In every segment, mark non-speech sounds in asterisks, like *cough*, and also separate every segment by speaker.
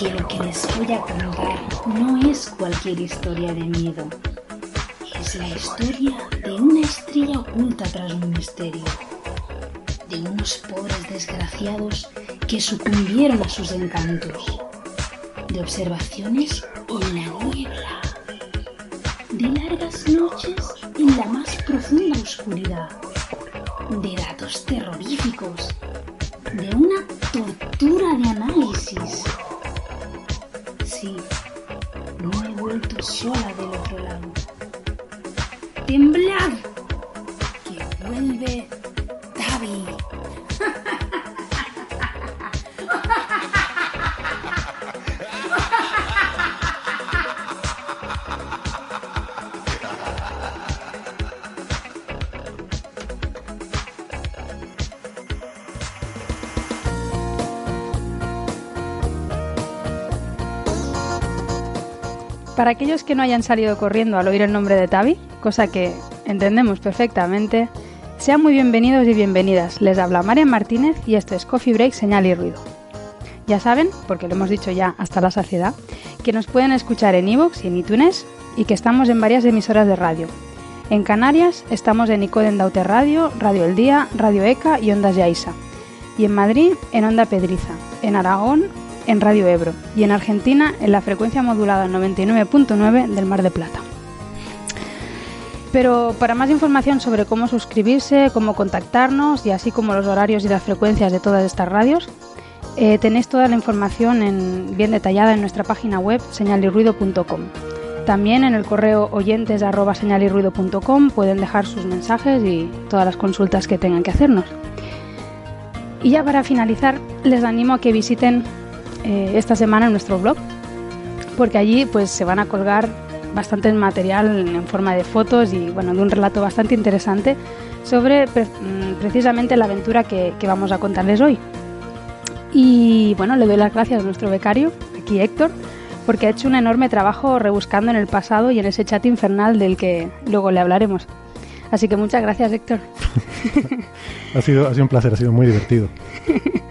Speaker 1: que lo que les voy a contar no es cualquier historia de miedo. Es la historia de una estrella oculta tras un misterio. De unos pobres desgraciados que sucumbieron a sus encantos. De observaciones en la niebla. De largas noches en la más profunda oscuridad. De datos terroríficos. De una tortura de análisis. Sí, no he vuelto sola del otro lado. ¡Temblad! Que vuelve Tavi.
Speaker 2: Para aquellos que no hayan salido corriendo al oír el nombre de Tavi, cosa que entendemos perfectamente, sean muy bienvenidos y bienvenidas. Les habla María Martínez y esto es Coffee Break, Señal y Ruido. Ya saben, porque lo hemos dicho ya hasta la saciedad, que nos pueden escuchar en iVoox y en iTunes y que estamos en varias emisoras de radio. En Canarias estamos en Icoden Daute Radio, Radio El Día, Radio ECA y Ondas Yaiza. Y en Madrid en Onda Pedriza. En Aragón en Radio Ebro y en Argentina en la frecuencia modulada 99.9 del Mar de Plata. Pero para más información sobre cómo suscribirse, cómo contactarnos y así como los horarios y las frecuencias de todas estas radios, eh, tenéis toda la información en- bien detallada en nuestra página web señalirruido.com. También en el correo oyentes pueden dejar sus mensajes y todas las consultas que tengan que hacernos. Y ya para finalizar, les animo a que visiten eh, esta semana en nuestro blog, porque allí pues se van a colgar bastante material en forma de fotos y bueno, de un relato bastante interesante sobre pre- mm, precisamente la aventura que, que vamos a contarles hoy. Y bueno, le doy las gracias a nuestro becario, aquí Héctor, porque ha hecho un enorme trabajo rebuscando en el pasado y en ese chat infernal del que luego le hablaremos. Así que muchas gracias, Héctor. *laughs*
Speaker 3: Ha sido, ha sido un placer, ha sido muy divertido. *laughs*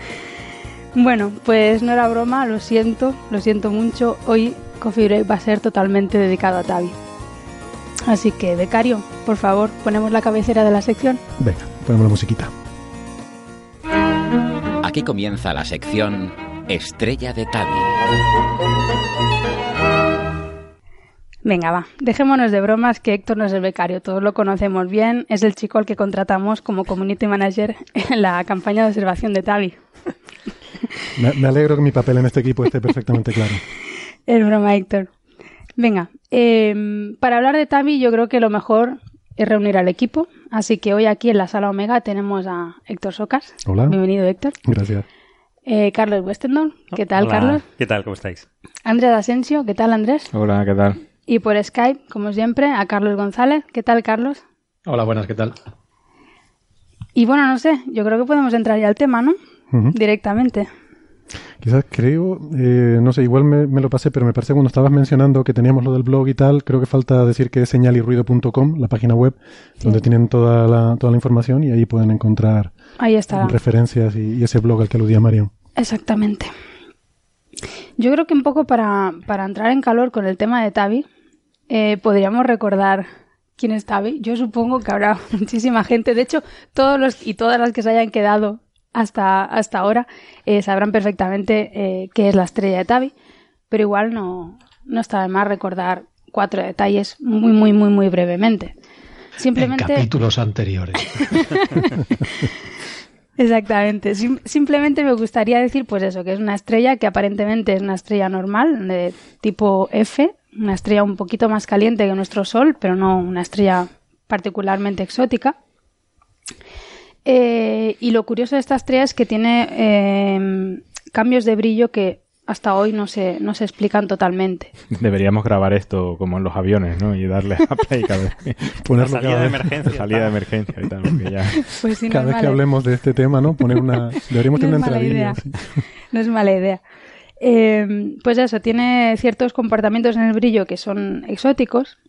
Speaker 2: Bueno, pues no era broma, lo siento, lo siento mucho. Hoy Coffee Break va a ser totalmente dedicado a Tavi. Así que, becario, por favor, ponemos la cabecera de la sección.
Speaker 3: Venga, ponemos la musiquita.
Speaker 4: Aquí comienza la sección Estrella de Tavi.
Speaker 2: Venga, va, dejémonos de bromas que Héctor no es el becario, todos lo conocemos bien, es el chico al que contratamos como community manager en la campaña de observación de Tavi. *laughs*
Speaker 3: Me, me alegro que mi papel en este equipo esté perfectamente claro. *laughs*
Speaker 2: Es broma, Héctor. Venga, eh, para hablar de Tavi yo creo que lo mejor es reunir al equipo, así que hoy aquí en la sala Omega tenemos a Héctor Socas.
Speaker 3: Hola.
Speaker 2: Bienvenido, Héctor.
Speaker 3: Gracias.
Speaker 2: Eh, Carlos Westendon, ¿qué tal,
Speaker 5: Hola,
Speaker 2: Carlos?
Speaker 5: ¿Qué tal? ¿Cómo estáis?
Speaker 2: Andrés Asensio, ¿qué tal, Andrés?
Speaker 6: Hola, ¿qué tal?
Speaker 2: Y por Skype, como siempre, a Carlos González, ¿qué tal, Carlos?
Speaker 6: Hola, buenas, ¿qué tal?
Speaker 2: Y bueno, no sé, yo creo que podemos entrar ya al tema, ¿no? Directamente.
Speaker 3: Quizás creo, eh, no sé, igual me, me lo pasé, pero me parece que cuando estabas mencionando que teníamos lo del blog y tal, creo que falta decir que es señalirruido.com, la página web, donde tienen toda la, toda la información y ahí pueden encontrar
Speaker 2: Ahí está.
Speaker 3: referencias y, y ese blog al que aludía Mario.
Speaker 2: Exactamente. Yo creo que un poco para, para entrar en calor con el tema de Tavi, eh, podríamos recordar quién es Tavi. Yo supongo que habrá *laughs* muchísima gente. De hecho, todos los y todas las que se hayan quedado hasta, hasta ahora eh, sabrán perfectamente eh, qué es la estrella de Tavi. Pero igual no, no está de más recordar cuatro detalles muy, muy, muy, muy brevemente.
Speaker 7: En
Speaker 2: Simplemente.
Speaker 7: capítulos anteriores. *laughs*
Speaker 2: Exactamente. Sim- simplemente me gustaría decir, pues eso, que es una estrella que aparentemente es una estrella normal, de tipo F, una estrella un poquito más caliente que nuestro Sol, pero no una estrella particularmente exótica. Eh, y lo curioso de esta estrella es que tiene eh, cambios de brillo que hasta hoy no se, no se explican totalmente. *laughs*
Speaker 5: Deberíamos grabar esto como en los aviones, ¿no? Y darle a play cada vez. *laughs*
Speaker 3: Ponerlo
Speaker 6: salida
Speaker 3: cada
Speaker 6: de emergencia.
Speaker 5: Salida de emergencia y tal, porque ya... *laughs*
Speaker 2: Pues sí, no
Speaker 3: Cada vez que hablemos de este tema, ¿no? Poner una... Deberíamos
Speaker 2: No
Speaker 3: tener
Speaker 2: es
Speaker 3: una
Speaker 2: mala
Speaker 3: entradilla. sí.
Speaker 2: No es mala idea. Eh, pues eso, tiene ciertos comportamientos en el brillo que son exóticos.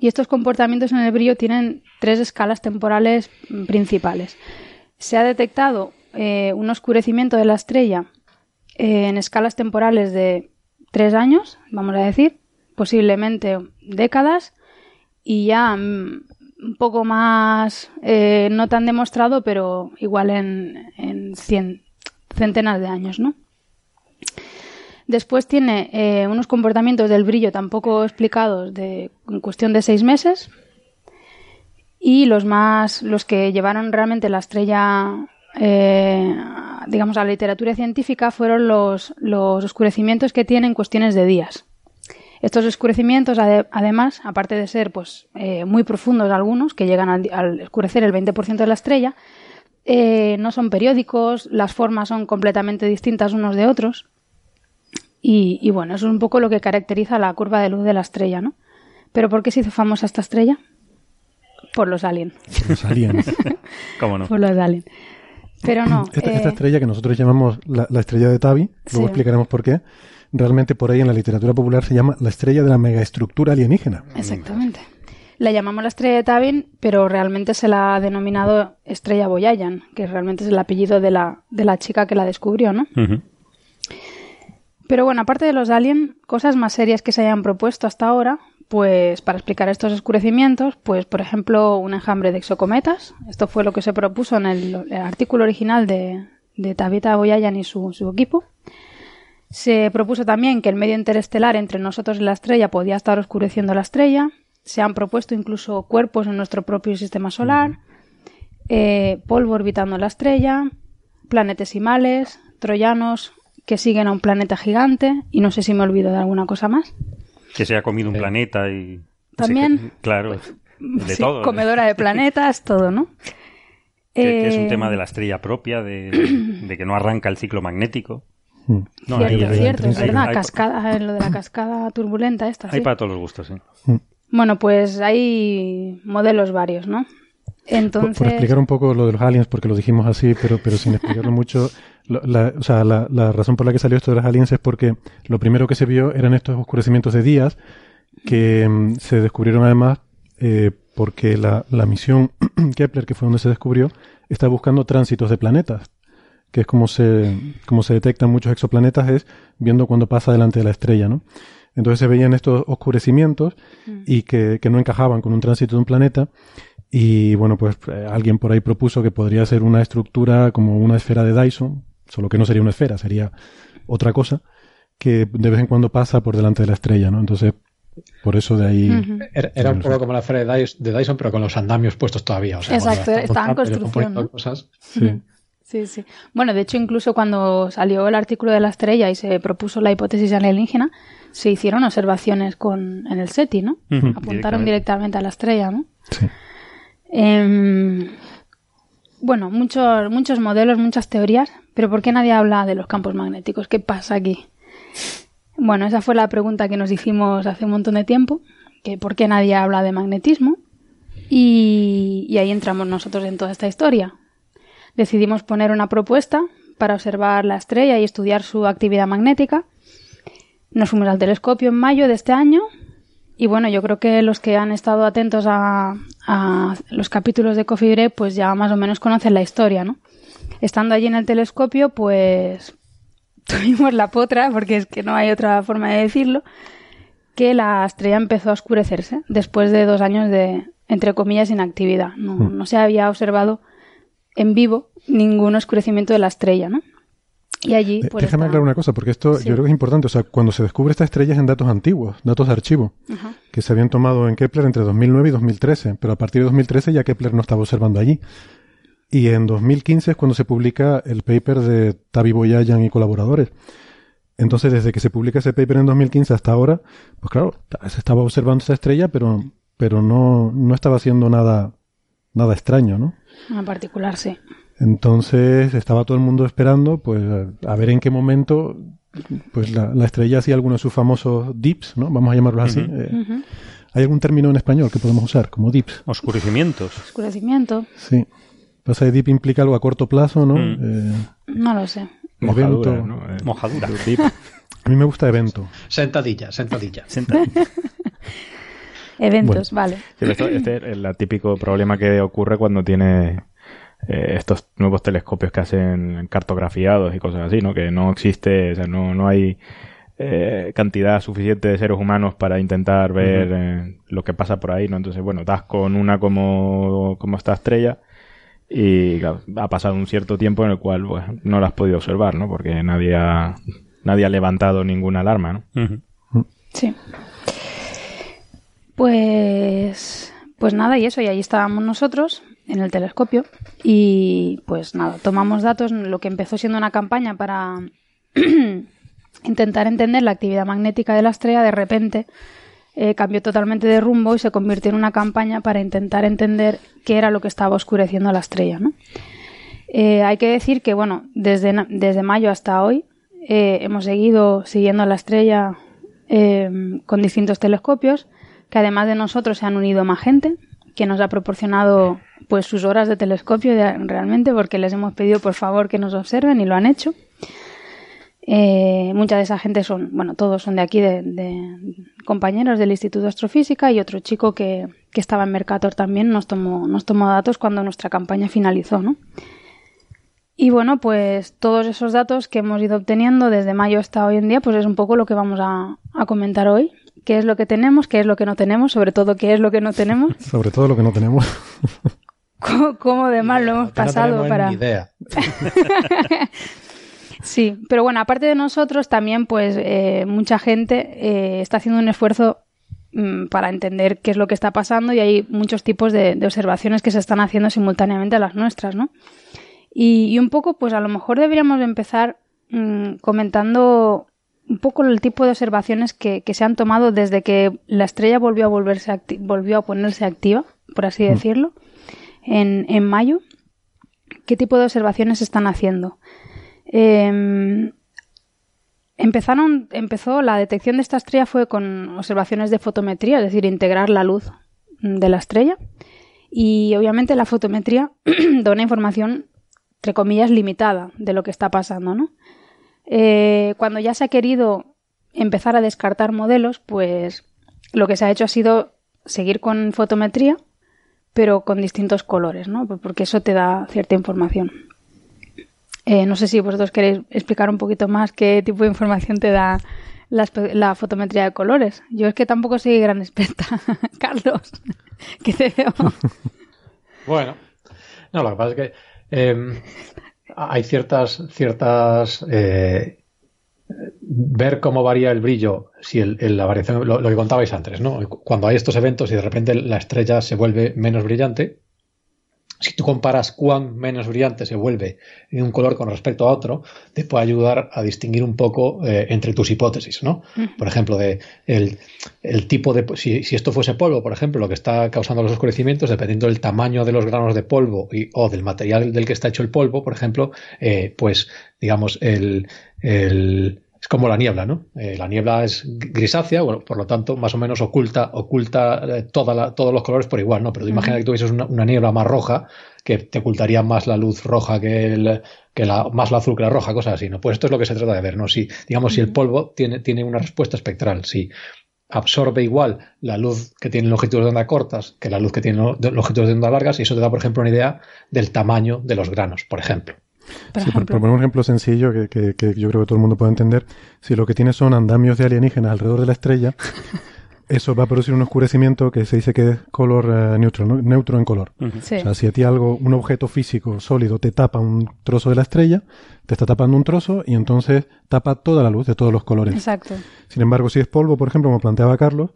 Speaker 2: Y estos comportamientos en el brillo tienen tres escalas temporales principales. Se ha detectado eh, un oscurecimiento de la estrella eh, en escalas temporales de tres años, vamos a decir, posiblemente décadas, y ya mm, un poco más, eh, no tan demostrado, pero igual en, en cien- centenas de años, ¿no? Después tiene eh, unos comportamientos del brillo tampoco explicados en cuestión de seis meses. Y los más, los que llevaron realmente la estrella, eh, digamos, a la literatura científica fueron los, los oscurecimientos que tiene en cuestiones de días. Estos oscurecimientos, ade- además, aparte de ser pues, eh, muy profundos algunos, que llegan al, oscurecer el 20% de la estrella, no son periódicos, las formas son completamente distintas unos de otros. Y, y bueno, eso es un poco lo que caracteriza la curva de luz de la estrella, ¿no? Pero ¿por qué se hizo famosa esta estrella? Por los aliens.
Speaker 3: Los aliens. *laughs*
Speaker 6: ¿Cómo no?
Speaker 2: Por los aliens. Pero no.
Speaker 3: Esta,
Speaker 2: eh,
Speaker 3: esta estrella que nosotros llamamos la, la estrella de Tabi, luego
Speaker 2: Sí.
Speaker 3: explicaremos por qué, realmente por ahí en la literatura popular se llama la estrella de la megaestructura alienígena.
Speaker 2: Exactamente. La llamamos la estrella de Tabin, pero realmente se la ha denominado estrella Boyayan, que realmente es el apellido de la, de la chica que la descubrió, ¿no?
Speaker 6: Ujú.
Speaker 2: Pero bueno, aparte de los aliens, cosas más serias que se hayan propuesto hasta ahora, pues para explicar estos oscurecimientos, pues por ejemplo un enjambre de exocometas. Esto fue lo que se propuso en el, el artículo original de, de Tabitha Boyayan y su, su equipo. Se propuso también que el medio interestelar entre nosotros y la estrella podía estar oscureciendo la estrella. Se han propuesto incluso cuerpos en nuestro propio sistema solar, eh, polvo orbitando la estrella, planetesimales, troyanos que siguen a un planeta gigante y no sé si me olvido de alguna cosa más.
Speaker 6: Que se ha comido un planeta y...
Speaker 2: También.
Speaker 6: Sí, claro, de
Speaker 2: Sí,
Speaker 6: todo. ¿eh?
Speaker 2: comedora de planetas, *laughs* todo, ¿no?
Speaker 6: Que, que es un
Speaker 2: Eh,
Speaker 6: tema de la estrella propia, de, *coughs* de que no arranca el ciclo magnético.
Speaker 3: Mm.
Speaker 6: No,
Speaker 2: cierto,
Speaker 6: ahí-
Speaker 2: cierto, es
Speaker 6: ahí-
Speaker 2: verdad.
Speaker 6: hay-
Speaker 2: cascada, lo de la cascada turbulenta esta,
Speaker 6: Hay
Speaker 2: sí.
Speaker 6: para todos los gustos, sí.
Speaker 2: Bueno, pues hay modelos varios, ¿no?
Speaker 3: Por,
Speaker 2: Entonces,
Speaker 3: por explicar un poco lo de los aliens, porque lo dijimos así, pero, pero sin explicarlo *laughs* mucho, lo- la, o sea, la, la razón por la que salió esto de los aliens es porque lo primero que se vio eran estos oscurecimientos de días que mm, se descubrieron además eh, porque la, la misión *clears throat* Kepler, que fue donde se descubrió, está buscando tránsitos de planetas, que es como se, como se detectan muchos exoplanetas, es viendo cuando pasa delante de la estrella, ¿no? Entonces se veían estos oscurecimientos y que, que no encajaban con un tránsito de un planeta. Y bueno, pues eh, alguien por ahí propuso que podría ser una estructura como una esfera de Dyson, solo que no sería una esfera, sería otra cosa, que de vez en cuando pasa por delante de la estrella, ¿no? Entonces, por eso de ahí...
Speaker 7: Era, era un poco como la esfera de Dyson, de Dyson, pero con los andamios puestos todavía. O sea,
Speaker 2: Exacto, estaba en
Speaker 7: cosas.
Speaker 3: Sí. *laughs*
Speaker 2: Sí, sí. Bueno, de hecho, incluso cuando salió el artículo de la estrella y se propuso la hipótesis alienígena, se hicieron observaciones con, en el SETI, ¿no? Apuntaron
Speaker 6: directamente.
Speaker 2: directamente a la estrella, ¿no?
Speaker 3: Sí.
Speaker 2: Em, bueno, muchos, muchos modelos, muchas teorías, pero ¿por qué nadie habla de los campos magnéticos? ¿Qué pasa aquí? Bueno, esa fue la pregunta que nos hicimos hace un montón de tiempo, que ¿por qué nadie habla de magnetismo? Y, ahí entramos nosotros en toda esta historia. Decidimos poner una propuesta para observar la estrella y estudiar su actividad magnética. Nos fuimos al telescopio en mayo de este año y bueno, yo creo que los que han estado atentos a, a los capítulos de Coffee Break, pues ya más o menos conocen la historia, ¿no? Estando allí en el telescopio, pues *laughs* tuvimos la potra, porque es que no hay otra forma de decirlo, que la estrella empezó a oscurecerse después de dos años de, entre comillas, inactividad. No, no se había observado en vivo ningún oscurecimiento de la estrella, ¿no? Y allí,
Speaker 3: De-
Speaker 2: pues.
Speaker 3: Déjame
Speaker 2: está-
Speaker 3: aclarar una cosa, porque esto
Speaker 2: Sí.
Speaker 3: yo creo que es importante. O sea, cuando se descubre esta estrella es en datos antiguos, datos de archivo,
Speaker 2: Ajá.
Speaker 3: que se habían tomado en Kepler entre 2009 y 2013, pero a partir de 2013 ya Kepler no estaba observando allí. Y en 2015 es cuando se publica el paper de Tavi Boyayan y colaboradores. Entonces, desde que se publica ese paper en 2015 hasta ahora, pues claro, se estaba observando esa estrella, pero, pero no, no estaba haciendo nada, nada extraño, ¿no?
Speaker 2: En particular, sí.
Speaker 3: Entonces estaba todo el mundo esperando, pues, a ver en qué momento, pues la, la estrella hacía alguno de sus famosos dips, ¿no? Vamos a llamarlos así. Eh. ¿Hay algún término en español que podemos usar como dips?
Speaker 6: Oscurecimientos.
Speaker 2: Oscurecimiento,
Speaker 3: Sí. Pasa que dip implica algo a corto plazo, ¿no?
Speaker 6: Mm.
Speaker 3: Eh,
Speaker 2: no lo sé.
Speaker 5: Mojadura,
Speaker 3: evento.
Speaker 5: ¿no? Eh,
Speaker 6: Mojadura.
Speaker 5: dip.
Speaker 3: A mí me gusta evento.
Speaker 7: Sentadilla, sentadilla.
Speaker 6: Senta- *laughs*
Speaker 2: Eventos, vale.
Speaker 5: Esto- este es el típico problema que ocurre cuando tiene eh, estos nuevos telescopios que hacen cartografiados y cosas así, ¿no? Que no existe, o sea, no, no hay eh, cantidad suficiente de seres humanos para intentar ver eh, lo que pasa por ahí, ¿no? Entonces, bueno, das con una como, como esta estrella y claro, ha pasado un cierto tiempo en el cual pues, no la has podido observar, ¿no? Porque nadie ha, nadie ha levantado ninguna alarma, ¿no?
Speaker 2: Sí. Pues, pues nada, y eso, y ahí estábamos nosotros en el telescopio y pues nada, tomamos datos, lo que empezó siendo una campaña para *clears throat* intentar entender la actividad magnética de la estrella, de repente eh, cambió totalmente de rumbo y se convirtió en una campaña para intentar entender qué era lo que estaba oscureciendo la estrella. Eh, hay que decir que, bueno, desde, desde mayo hasta hoy eh, hemos seguido siguiendo la estrella con distintos telescopios, que además de nosotros se han unido más gente, que nos ha proporcionado pues sus horas de telescopio realmente, porque les hemos pedido por favor que nos observen y lo han hecho. Eh, mucha de esa gente son, bueno, todos son de aquí, de compañeros del Instituto de Astrofísica y otro chico que, que estaba en Mercator también nos tomó, nos tomó datos cuando nuestra campaña finalizó, ¿no? Y bueno, pues todos esos datos que hemos ido obteniendo desde mayo hasta hoy en día, pues es un poco lo que vamos a, a comentar hoy. ¿Qué es lo que tenemos? ¿Qué es lo que no tenemos? Sobre todo, ¿qué es lo que no tenemos? *laughs*
Speaker 3: Sobre todo lo que no tenemos. *laughs*
Speaker 2: ¿Cómo, cómo de mal lo hemos
Speaker 7: no
Speaker 2: pasado
Speaker 7: tenemos
Speaker 2: para...?
Speaker 7: ni idea. *laughs*
Speaker 2: Sí, pero bueno, aparte de nosotros, también pues eh, mucha gente eh, está haciendo un esfuerzo mm, para entender qué es lo que está pasando y hay muchos tipos de, de observaciones que se están haciendo simultáneamente a las nuestras, ¿no? Y, y un poco, pues a lo mejor deberíamos empezar mm, comentando un poco el tipo de observaciones que, que se han tomado desde que la estrella volvió a volverse acti- volvió a ponerse activa, por así decirlo, en, en mayo. ¿Qué tipo de observaciones se están haciendo? Eh, empezaron, empezó la detección de esta estrella fue con observaciones de fotometría, es decir, integrar la luz de la estrella. Y obviamente la fotometría *clears throat* da una información, entre comillas, limitada de lo que está pasando, ¿no? Eh, cuando ya se ha querido empezar a descartar modelos, pues lo que se ha hecho ha sido seguir con fotometría, pero con distintos colores, ¿no? Porque eso te da cierta información. Eh, no sé si vosotros queréis explicar un poquito más qué tipo de información te da la, fotometría de colores. Yo es que tampoco soy gran experta. *laughs* Carlos, *laughs* que te veo. *laughs*
Speaker 7: Bueno, no, lo que pasa es que eh, hay ciertas, ciertas eh, ver cómo varía el brillo, si el- la variación, lo, lo que contabais antes, ¿no? Cuando hay estos eventos y de repente la estrella se vuelve menos brillante, si tú comparas cuán menos brillante se vuelve en un color con respecto a otro, te puede ayudar a distinguir un poco eh, entre tus hipótesis, ¿no? Por ejemplo, de el, el tipo de si, si esto fuese polvo, por ejemplo, lo que está causando los oscurecimientos, dependiendo del tamaño de los granos de polvo y, o del material del que está hecho el polvo, por ejemplo, eh, pues digamos el, el es como la niebla, ¿no? Eh, la niebla es grisácea, bueno, por lo tanto, más o menos oculta, oculta eh, toda la- todos los colores por igual, ¿no? Pero tú imagina que tuvieses una, una niebla más roja, que te ocultaría más la luz roja que, el, que la, más la azul que la roja, cosas así, ¿no? Pues esto es lo que se trata de ver, ¿no? Si, digamos, si el polvo tiene, tiene una respuesta espectral, si absorbe igual la luz que tiene longitudes de onda cortas que la luz que tiene lo- de longitudes de onda largas, y eso te da, por ejemplo, una idea del tamaño de los granos, por ejemplo.
Speaker 2: Por
Speaker 3: Sí, por,
Speaker 2: ejemplo.
Speaker 3: por poner un ejemplo sencillo que, que- que yo creo que todo el mundo puede entender, si lo que tiene son andamios de alienígenas alrededor de la estrella, *laughs* eso va a producir un oscurecimiento que se dice que es color eh, neutro, ¿no? neutro en color.
Speaker 2: Sí.
Speaker 3: O sea, si a ti algo, un objeto físico sólido te tapa un trozo de la estrella, te está tapando un trozo y entonces tapa toda la luz de todos los colores.
Speaker 2: Exacto.
Speaker 3: Sin embargo, si es polvo, por ejemplo, como planteaba Carlos,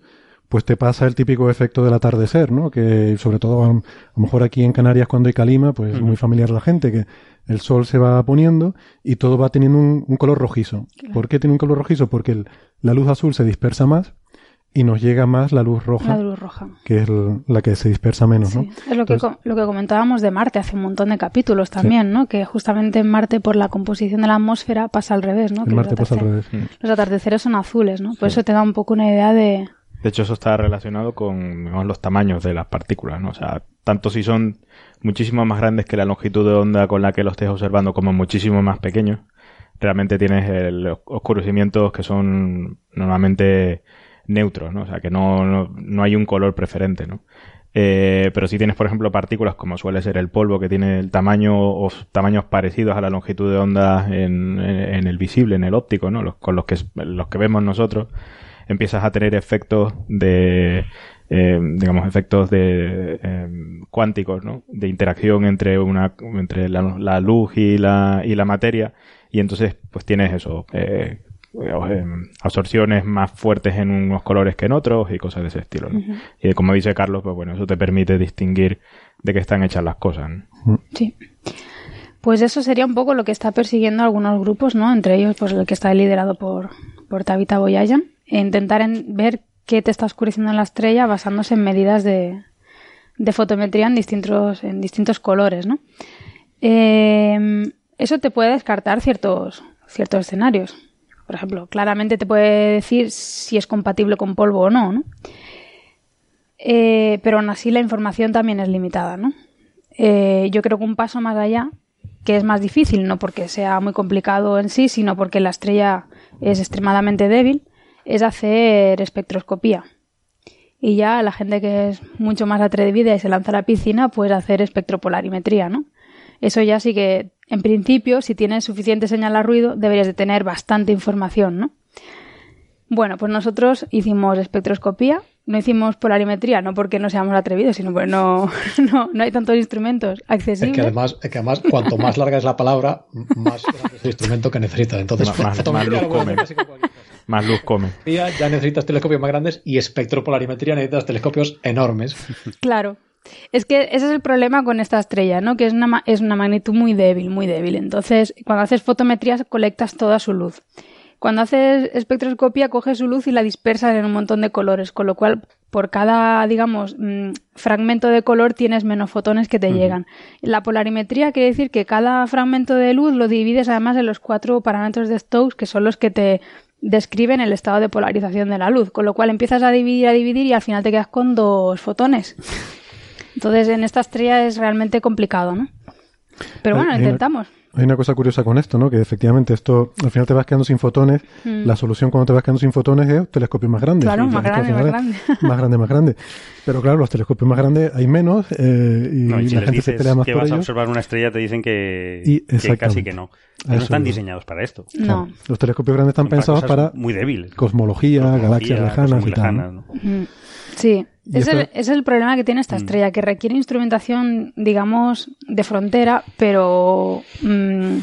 Speaker 3: pues te pasa el típico efecto del atardecer, ¿no? Que sobre todo a, a lo mejor aquí en Canarias cuando hay calima, pues es muy familiar a la gente, que el sol se va poniendo y todo va teniendo un, un color rojizo. ¿Por qué tiene un color rojizo? Porque el- la luz azul se dispersa más y nos llega más la luz roja,
Speaker 2: La luz roja.
Speaker 3: que es el- la que se dispersa menos, ¿no?
Speaker 2: Es lo que,
Speaker 3: Entonces-
Speaker 2: co- lo que comentábamos de Marte hace un montón de capítulos también, ¿no? Que justamente en Marte, por la composición de la atmósfera, pasa al revés, ¿no?
Speaker 3: En
Speaker 2: Que
Speaker 3: Marte
Speaker 2: los,
Speaker 3: pasa al revés.
Speaker 2: los atardeceres son azules, ¿no? Por eso te da un poco una idea de...
Speaker 5: De hecho, eso está relacionado con digamos, los tamaños de las partículas, ¿no? O sea, tanto si son muchísimo más grandes que la longitud de onda con la que lo estés observando, como muchísimo más pequeños, realmente tienes el oscurecimientos que son normalmente neutros, ¿no? O sea, que no, no, no hay un color preferente, ¿no? Eh, pero si tienes, por ejemplo, partículas como suele ser el polvo, que tiene el tamaño o tamaños parecidos a la longitud de onda en, en- en el visible, en el óptico, ¿no? Los, con los que, los que vemos nosotros, empiezas a tener efectos de, eh, digamos, efectos de eh, cuánticos, ¿no? De interacción entre una, entre la, la luz y la, y la materia, y entonces, pues tienes eso, eh, eh, absorciones más fuertes en unos colores que en otros y cosas de ese estilo. Y como dice Carlos, pues bueno, eso te permite distinguir de qué están hechas las cosas. ¿no?
Speaker 2: Sí. Pues eso sería un poco lo que está persiguiendo algunos grupos, ¿no? Entre ellos, pues el que está liderado por, por Tabitha Boyajan, e intentar en- ver qué te está oscureciendo en la estrella basándose en medidas de, de fotometría en distintos, en distintos colores, ¿no? Eh, eso te puede descartar ciertos, ciertos escenarios. Por ejemplo, claramente te puede decir si es compatible con polvo o no, ¿no? Eh, pero aún así la información también es limitada, ¿no? Eh, yo creo que un paso más allá, que es más difícil, no porque sea muy complicado en sí, sino porque la estrella es extremadamente débil, es hacer espectroscopía. Y ya la gente que es mucho más atrevida y se lanza a la piscina, pues hacer espectropolarimetría, ¿no? Eso ya sí que, en principio, si tienes suficiente señal a ruido, deberías de tener bastante información, ¿no? Bueno, pues nosotros hicimos espectroscopía, no hicimos polarimetría, no porque no seamos atrevidos, sino porque no, *laughs* no, no hay tantos instrumentos
Speaker 7: Es
Speaker 2: accesibles.
Speaker 7: que además, es que además cuanto más larga es la palabra, más grande es el instrumento que necesitas. Entonces,
Speaker 5: Más- más- *laughs*
Speaker 7: fotometría
Speaker 5: más Más luz come.
Speaker 7: Ya necesitas telescopios más grandes y espectropolarimetría necesitas telescopios enormes. *laughs*
Speaker 2: Claro. Es que ese es el problema con esta estrella, ¿no? Que es una, ma- es una magnitud muy débil, muy débil. Entonces, cuando haces fotometría, colectas toda su luz. Cuando haces espectroscopía, coges su luz y la dispersas en un montón de colores, con lo cual, por cada, digamos, mm, fragmento de color tienes menos fotones que te llegan. La polarimetría quiere decir que cada fragmento de luz lo divides además en los cuatro parámetros de Stokes, que son los que te describen el estado de polarización de la luz, con lo cual empiezas a dividir, a dividir y al final te quedas con dos fotones. *laughs* Entonces, en esta estrella es realmente complicado, ¿no? Pero bueno, lo
Speaker 3: una-
Speaker 2: intentamos.
Speaker 3: Hay una cosa curiosa con esto, ¿no? Que efectivamente esto, al final te vas quedando sin fotones.
Speaker 2: Mm.
Speaker 3: La solución cuando te vas quedando sin fotones es telescopios más grandes.
Speaker 2: Claro, más grande, más grande.
Speaker 3: Más grande, más grande. Pero claro, los telescopios más grandes hay menos eh, y,
Speaker 6: No, y si
Speaker 3: la
Speaker 6: les
Speaker 3: gente se
Speaker 6: dices
Speaker 3: pelea más
Speaker 6: que
Speaker 3: por
Speaker 6: vas a observar una estrella, te dicen que,
Speaker 3: Y-
Speaker 6: que casi que no. Que no están diseñados para esto.
Speaker 2: No.
Speaker 3: Los telescopios grandes están
Speaker 6: Son para
Speaker 3: pensados
Speaker 6: cosas
Speaker 3: para
Speaker 6: muy débiles.
Speaker 3: cosmología,
Speaker 6: Cosmología,
Speaker 3: galaxias
Speaker 6: cosas
Speaker 3: lejanas y tal.
Speaker 6: lejanas, ¿no?
Speaker 2: Mm, Sí, es, el, es el problema que tiene esta estrella, que requiere instrumentación, digamos, de frontera, pero mm,